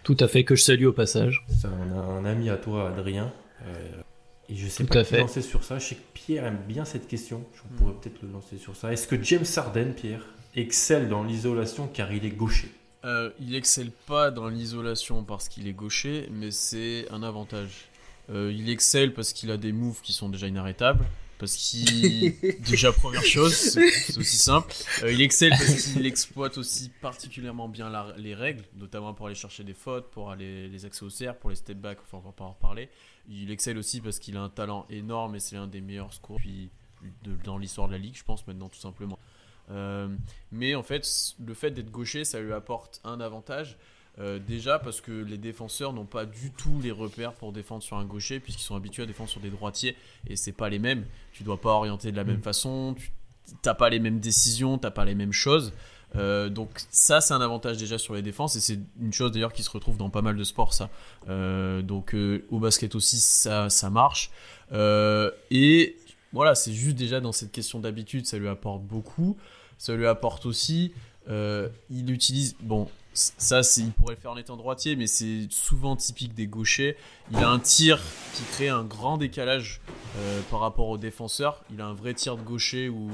Tout à fait, que je salue au passage. C'est un, ami à toi, Adrien. Euh, et je sais pas qui lancer sur ça. Je sais que Pierre aime bien cette question. Je pourrais peut-être le lancer sur ça. Est-ce que James Harden, Pierre, excelle dans l'isolation car il est gaucher? Euh, Il excelle pas dans l'isolation parce qu'il est gaucher, mais c'est un avantage. Euh, il excelle parce qu'il a des moves qui sont déjà inarrêtables. Parce qu'il. *laughs* déjà, première chose, c'est aussi simple. Euh, il excelle parce qu'il exploite aussi particulièrement bien les règles, notamment pour aller chercher des fautes, pour aller les accès au cerf, pour les step back, enfin, on va pas en reparler. Il excelle aussi parce qu'il a un talent énorme et c'est l'un des meilleurs scores dans l'histoire de la ligue, je pense, maintenant, tout simplement. Euh, mais en fait, le fait d'être gaucher, ça lui apporte un avantage euh, déjà parce que les défenseurs n'ont pas du tout les repères pour défendre sur un gaucher puisqu'ils sont habitués à défendre sur des droitiers et c'est pas les mêmes. Tu dois pas orienter de la même mm. façon, tu n'as pas les mêmes décisions, t'as pas les mêmes choses. Euh, donc ça c'est un avantage déjà sur les défenses et c'est une chose d'ailleurs qui se retrouve dans pas mal de sports ça. Euh, donc au basket aussi ça, ça marche. et voilà c'est juste déjà dans cette question d'habitude ça lui apporte beaucoup. Ça lui apporte aussi il utilise bon ça, il pourrait le faire en étant droitier, mais c'est souvent typique des gauchers. Il a un tir qui crée un grand décalage euh, par rapport aux défenseurs. Il a un vrai tir de gaucher où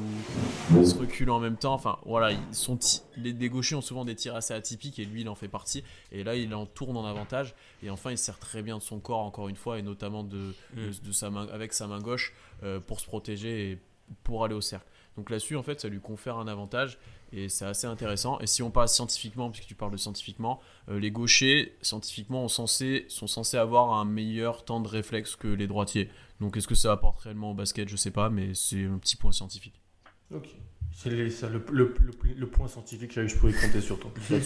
il se recule en même temps. Enfin, voilà, les, les gauchers ont souvent des tirs assez atypiques et lui, il en fait partie. Et là, il en tourne en avantage. Et enfin, il sert très bien de son corps, encore une fois, et notamment de, mm. sa main, avec sa main gauche euh, pour se protéger et pour aller au cercle. Donc là-dessus, en fait, ça lui confère un avantage et c'est assez intéressant. Et si on parle scientifiquement, puisque tu parles de scientifiquement, euh, les gauchers, scientifiquement, sont censés, sont censés avoir un meilleur temps de réflexe que les droitiers. Donc est-ce que ça apporte réellement au basket? Je sais pas, mais c'est un petit point scientifique. Ok. C'est le, point scientifique je pourrais compter sur toi. *laughs*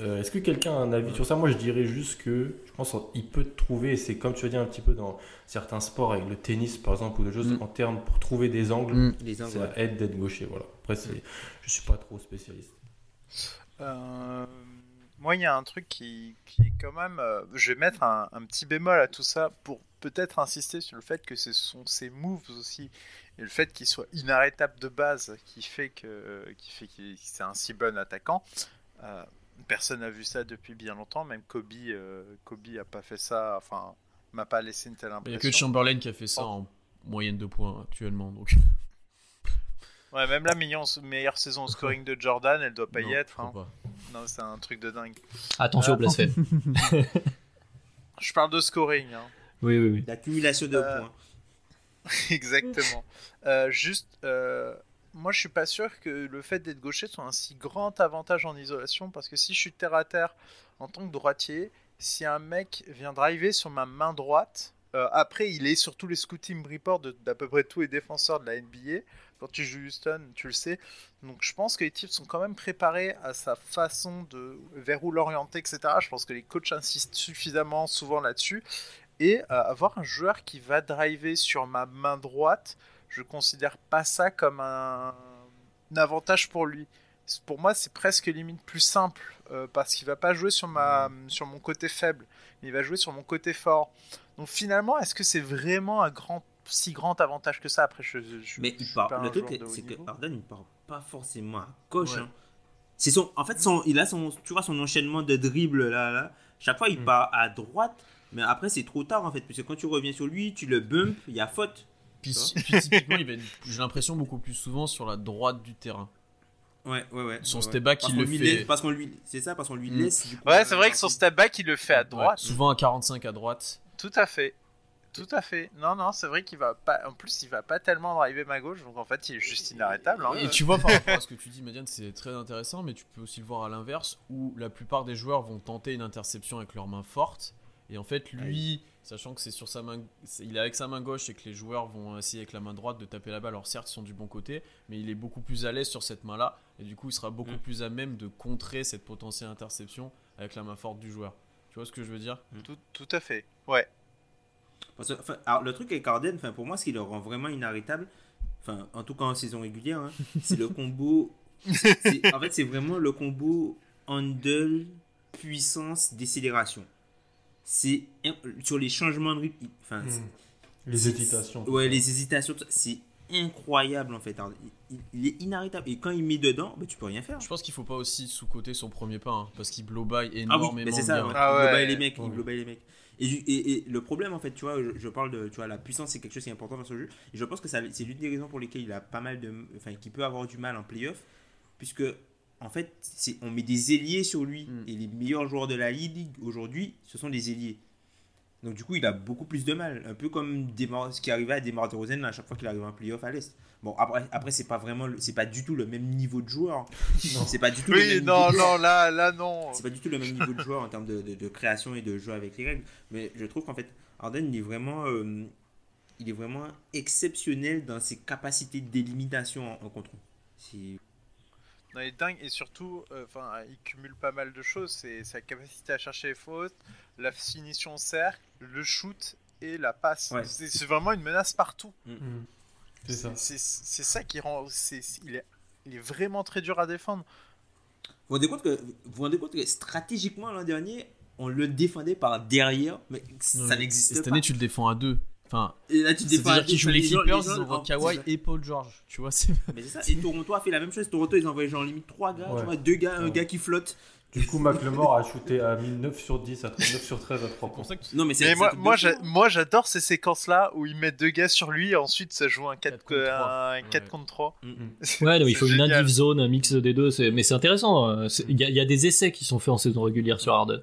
Euh, est-ce que quelqu'un a un avis sur ça? Moi, je dirais juste que je pense qu'il peut trouver, c'est comme tu as dit un petit peu dans certains sports, avec le tennis par exemple, ou des choses mm. en termes pour trouver des angles, mm. ça aide d'être gaucher. Voilà. Après, je je suis pas trop spécialiste. Euh, moi, il y a un truc qui, est quand même. Euh, je vais mettre un, un, petit bémol à tout ça pour peut-être insister sur le fait que ce sont ces moves aussi et le fait qu'il soit inarrêtable de base qui fait que qui fait qu'il c'est un si bon attaquant. Euh, personne n'a vu ça depuis bien longtemps, même Kobe Kobe a pas fait ça, enfin m'a pas laissé une telle impression. Il n'y a que Chamberlain qui a fait ça en moyenne de points actuellement donc. Ouais, même la meilleure saison au scoring de Jordan, elle doit pas y être. Hein. Non, c'est un truc de dingue. Attention au blasphème. *laughs* Je parle de scoring. Hein. Oui, oui, oui. L'accumulation de euh, points. *laughs* Exactement. Euh, juste, euh, moi je suis pas sûr que le fait d'être gaucher soit un si grand avantage en isolation parce que si je suis terre à terre en tant que droitier, si un mec vient driver sur ma main droite, euh, après il est sur tous les scouting reports d'à peu près tous les défenseurs de la NBA. Quand tu joues Houston, tu le sais. Donc je pense que les types sont quand même préparés à sa façon de vers où l'orienter, etc. Je pense que les coachs insistent suffisamment souvent là-dessus. Et euh, avoir un joueur qui va driver sur ma main droite, je considère pas ça comme un, avantage pour lui. Pour moi, c'est presque limite plus simple euh, parce qu'il va pas jouer sur ma sur mon côté faible, il va jouer sur mon côté fort. Donc finalement, est-ce que c'est vraiment un grand si grand avantage que ça Après, je, mais il le truc, c'est que Arden il part pas forcément à gauche. Hein. C'est son, en fait, son, il a son, tu vois, son enchaînement de dribble là, là. Chaque fois, il mm. part à droite mais après, c'est trop tard en fait, parce que quand tu reviens sur lui, tu le bump, il y a faute. Puis, typiquement, il va j'ai l'impression beaucoup plus souvent sur la droite du terrain. Ouais, ouais, ouais. Son step back, il le fait. parce qu'on lui, c'est ça, parce qu'on lui mm. laisse. ouais, c'est vrai que son step back, il le fait à droite. souvent à 45 à droite. Tout à fait. Tout à fait. Non, non, c'est vrai qu'il va pas. En plus, il va pas tellement driver ma gauche, donc en fait, il est juste inarrêtable. Hein. Et tu vois, par rapport à ce que tu dis, Madiane, c'est très intéressant, mais tu peux aussi le voir à l'inverse, où la plupart des joueurs vont tenter une interception avec leurs mains fortes, et en fait, lui, sachant que c'est sur sa main, il est avec sa main gauche et que les joueurs vont essayer avec la main droite de taper la balle. Alors certes, ils sont du bon côté, mais il est beaucoup plus à l'aise sur cette main-là, et du coup, il sera beaucoup mm. plus à même de contrer cette potentielle interception avec la main forte du joueur. Tu vois ce que je veux dire? Tout, tout, à fait, ouais. Alors, le truc avec Arden, pour moi, ce qui le rend vraiment inarrêtable, enfin, en tout cas en saison régulière, hein, *laughs* c'est le combo. en fait, c'est vraiment le combo handle, puissance, décélération. C'est sur les changements de rythme. Enfin, hmm. Les hésitations. Ouais, les hésitations, c'est incroyable en fait. Il, est inarrêtable. Et quand il met dedans, bah, tu peux rien faire. Je pense qu'il faut pas aussi sous-côté son premier pas, hein, parce qu'il blow by énormément. Ah oui, c'est ça, ah il les mecs. Il blow by les mecs. Et, et, le problème, en fait, tu vois, je, parle de tu vois, la puissance, c'est quelque chose qui est important dans ce jeu. Et je pense que c'est l'une des raisons pour lesquelles il a pas mal de. Enfin, qu'il peut avoir du mal en playoff. Puisque, en fait, on met des ailiers sur lui. Mm. Et les meilleurs joueurs de la ligue aujourd'hui, ce sont des ailiers. Donc du coup, il a beaucoup plus de mal. Un peu comme ce qui arrivait à Demar DeRozan à chaque fois qu'il arrivait en playoff à l'Est. Bon, après, après c'est pas vraiment, c'est pas du tout le même niveau de joueur. *laughs* C'est pas du tout oui, le même non, non, là, là, non. C'est pas du tout le même niveau de joueur en termes de, de, création et de jeu avec les règles. Mais je trouve qu'en fait, Arden, il est vraiment, euh, il est vraiment exceptionnel dans ses capacités de délimitation en, en contrôle. C'est non, il est dingue et surtout, euh, enfin, il cumule pas mal de choses. C'est sa capacité à chercher les fautes, la finition au cercle, le shoot et la passe. C'est vraiment une menace partout. Mm. Mm. C'est ça. C'est ça qui rend. il, est, il est vraiment très dur à défendre. Vous vous rendez compte que, vous rendez compte que stratégiquement l'an dernier, on le défendait par derrière, mais ça n'existe pas. Cette année, tu le défends à deux. Enfin, et là, tu c'est-à-dire qu'ils jouent les Clippers, ils envoient Kawhi et Paul George. Tu vois, c'est. Mais c'est ça. Et Toronto a fait la même chose. Toronto, ils envoyaient genre limite trois gars, tu vois, deux gars, un gars qui flotte. Du coup, McLemore a shooté à 9 sur 10, à 9 sur 13 à 3 points. Non, mais, mais moi, moi, moi, j'adore ces séquences-là où ils mettent deux gars sur lui et ensuite ça joue un 4, 4 contre 3. Mm, mm. *laughs* Ouais, il faut une indiv zone, un mix des deux. Mais c'est intéressant. Euh, il y, y, a des essais qui sont faits en saison régulière sur Harden.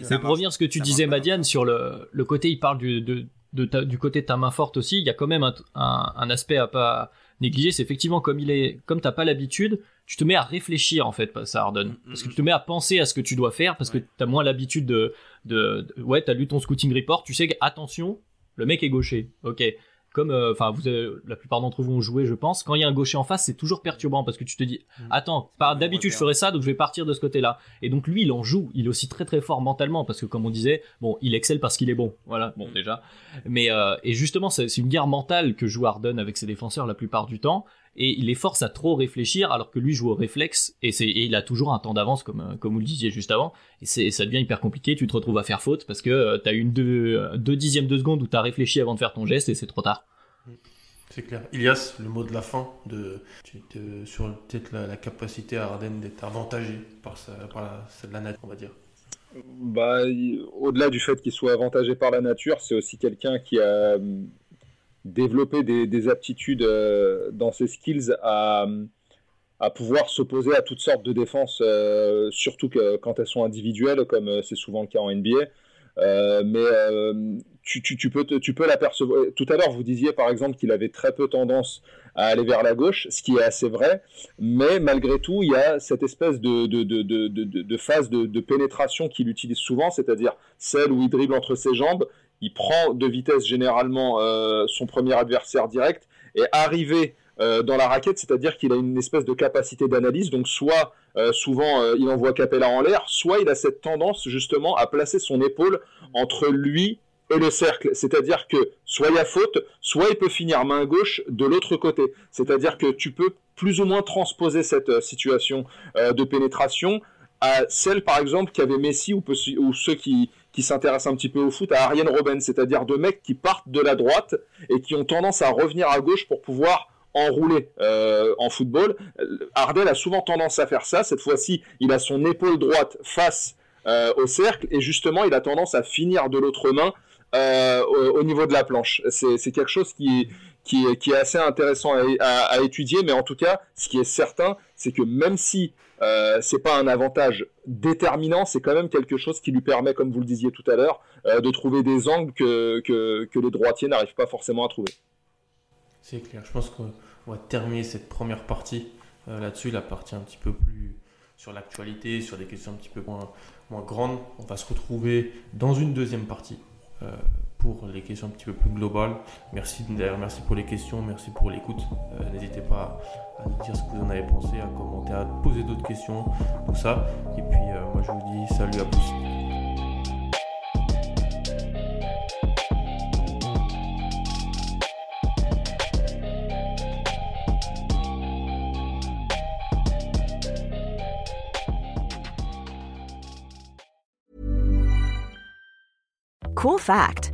C'est pour revenir à ce que tu disais, Madiane, sur le, le côté, il parle du, de, du côté de ta main forte aussi, il y a quand même un, un, aspect à pas négliger. C'est effectivement comme il est, comme t'as pas l'habitude, tu te mets à réfléchir en fait, ça Harden, mm, mm, parce que tu te mets à penser à ce que tu dois faire, parce que que t'as moins l'habitude de, de, de, ouais, t'as lu ton scouting report, tu sais que attention, le mec est gaucher, ok comme euh, enfin vous la plupart d'entre vous ont joué je pense. Quand il y a un gaucher en face c'est toujours perturbant parce que tu te dis mm. attends d'habitude je ferais ça donc je vais partir de ce côté là et donc lui il en joue. Il est aussi très très fort mentalement parce que comme on disait bon il excelle parce qu'il est bon. Voilà bon déjà. Mais euh, et justement c'est une guerre mentale que joue Harden avec ses défenseurs la plupart du temps et il les force à trop réfléchir alors que lui joue au réflexe et, c'est, il a toujours un temps d'avance comme, euh, comme vous le disiez juste avant et c'est, ça devient hyper compliqué, tu te retrouves à faire faute parce que euh, t'as une deux, euh, deux dixièmes de seconde où t'as réfléchi avant de faire ton geste et c'est trop tard. C'est clair. Ilias, le mot de la fin de, sur peut-être la, capacité à Arden d'être avantagé par, sa, par la, la nature, on va dire. Bah, au-delà du fait qu'il soit avantagé par la nature, c'est aussi quelqu'un qui a développer des, aptitudes euh, dans ses skills à, pouvoir s'opposer à toutes sortes de défenses, euh, surtout quand elles sont individuelles, comme euh, c'est souvent le cas en NBA. mais tu, peux, peux l'apercevoir. Tout à l'heure, vous disiez par exemple qu'il avait très peu tendance à aller vers la gauche, ce qui est assez vrai, mais malgré tout, il y a cette espèce de phase de, pénétration qu'il utilise souvent, c'est-à-dire celle où il dribble entre ses jambes il prend de vitesse généralement euh, son premier adversaire direct et arrivé euh, dans la raquette, c'est-à-dire qu'il a une espèce de capacité d'analyse. Donc soit euh, souvent il envoie Capella en l'air, soit il a cette tendance justement à placer son épaule entre lui et le cercle. C'est-à-dire que soit il y a faute, soit il peut finir main gauche de l'autre côté. C'est-à-dire que tu peux plus ou moins transposer cette situation de pénétration à celle par exemple qu'avait Messi ou, ou ceux qui, qui s'intéressent un petit peu au foot à Ariane Robben, c'est-à-dire de mecs qui partent de la droite et qui ont tendance à revenir à gauche pour pouvoir enrouler euh, en football. Ardel a souvent tendance à faire ça. Cette fois-ci, il a son épaule droite face euh, au cercle et justement, il a tendance à finir de l'autre main euh, au, niveau de la planche. C'est quelque chose qui, qui, est assez intéressant à, étudier, mais en tout cas, ce qui est certain, c'est que même si euh, c'est pas un avantage déterminant, c'est quand même quelque chose qui lui permet, comme vous le disiez tout à l'heure, euh, de trouver des angles que, les droitiers n'arrivent pas forcément à trouver. C'est clair, je pense qu'on va terminer cette première partie euh, là-dessus, la partie un petit peu plus sur l'actualité, sur des questions un petit peu moins, moins grandes. On va se retrouver dans une deuxième partie pour les questions un petit peu plus globales. Merci d'ailleurs, merci pour les questions, merci pour l'écoute. Euh, n'hésitez pas à nous dire ce que vous en avez pensé, à commenter, à poser d'autres questions, tout ça. Et puis euh, moi je vous dis salut à tous. Cool fact.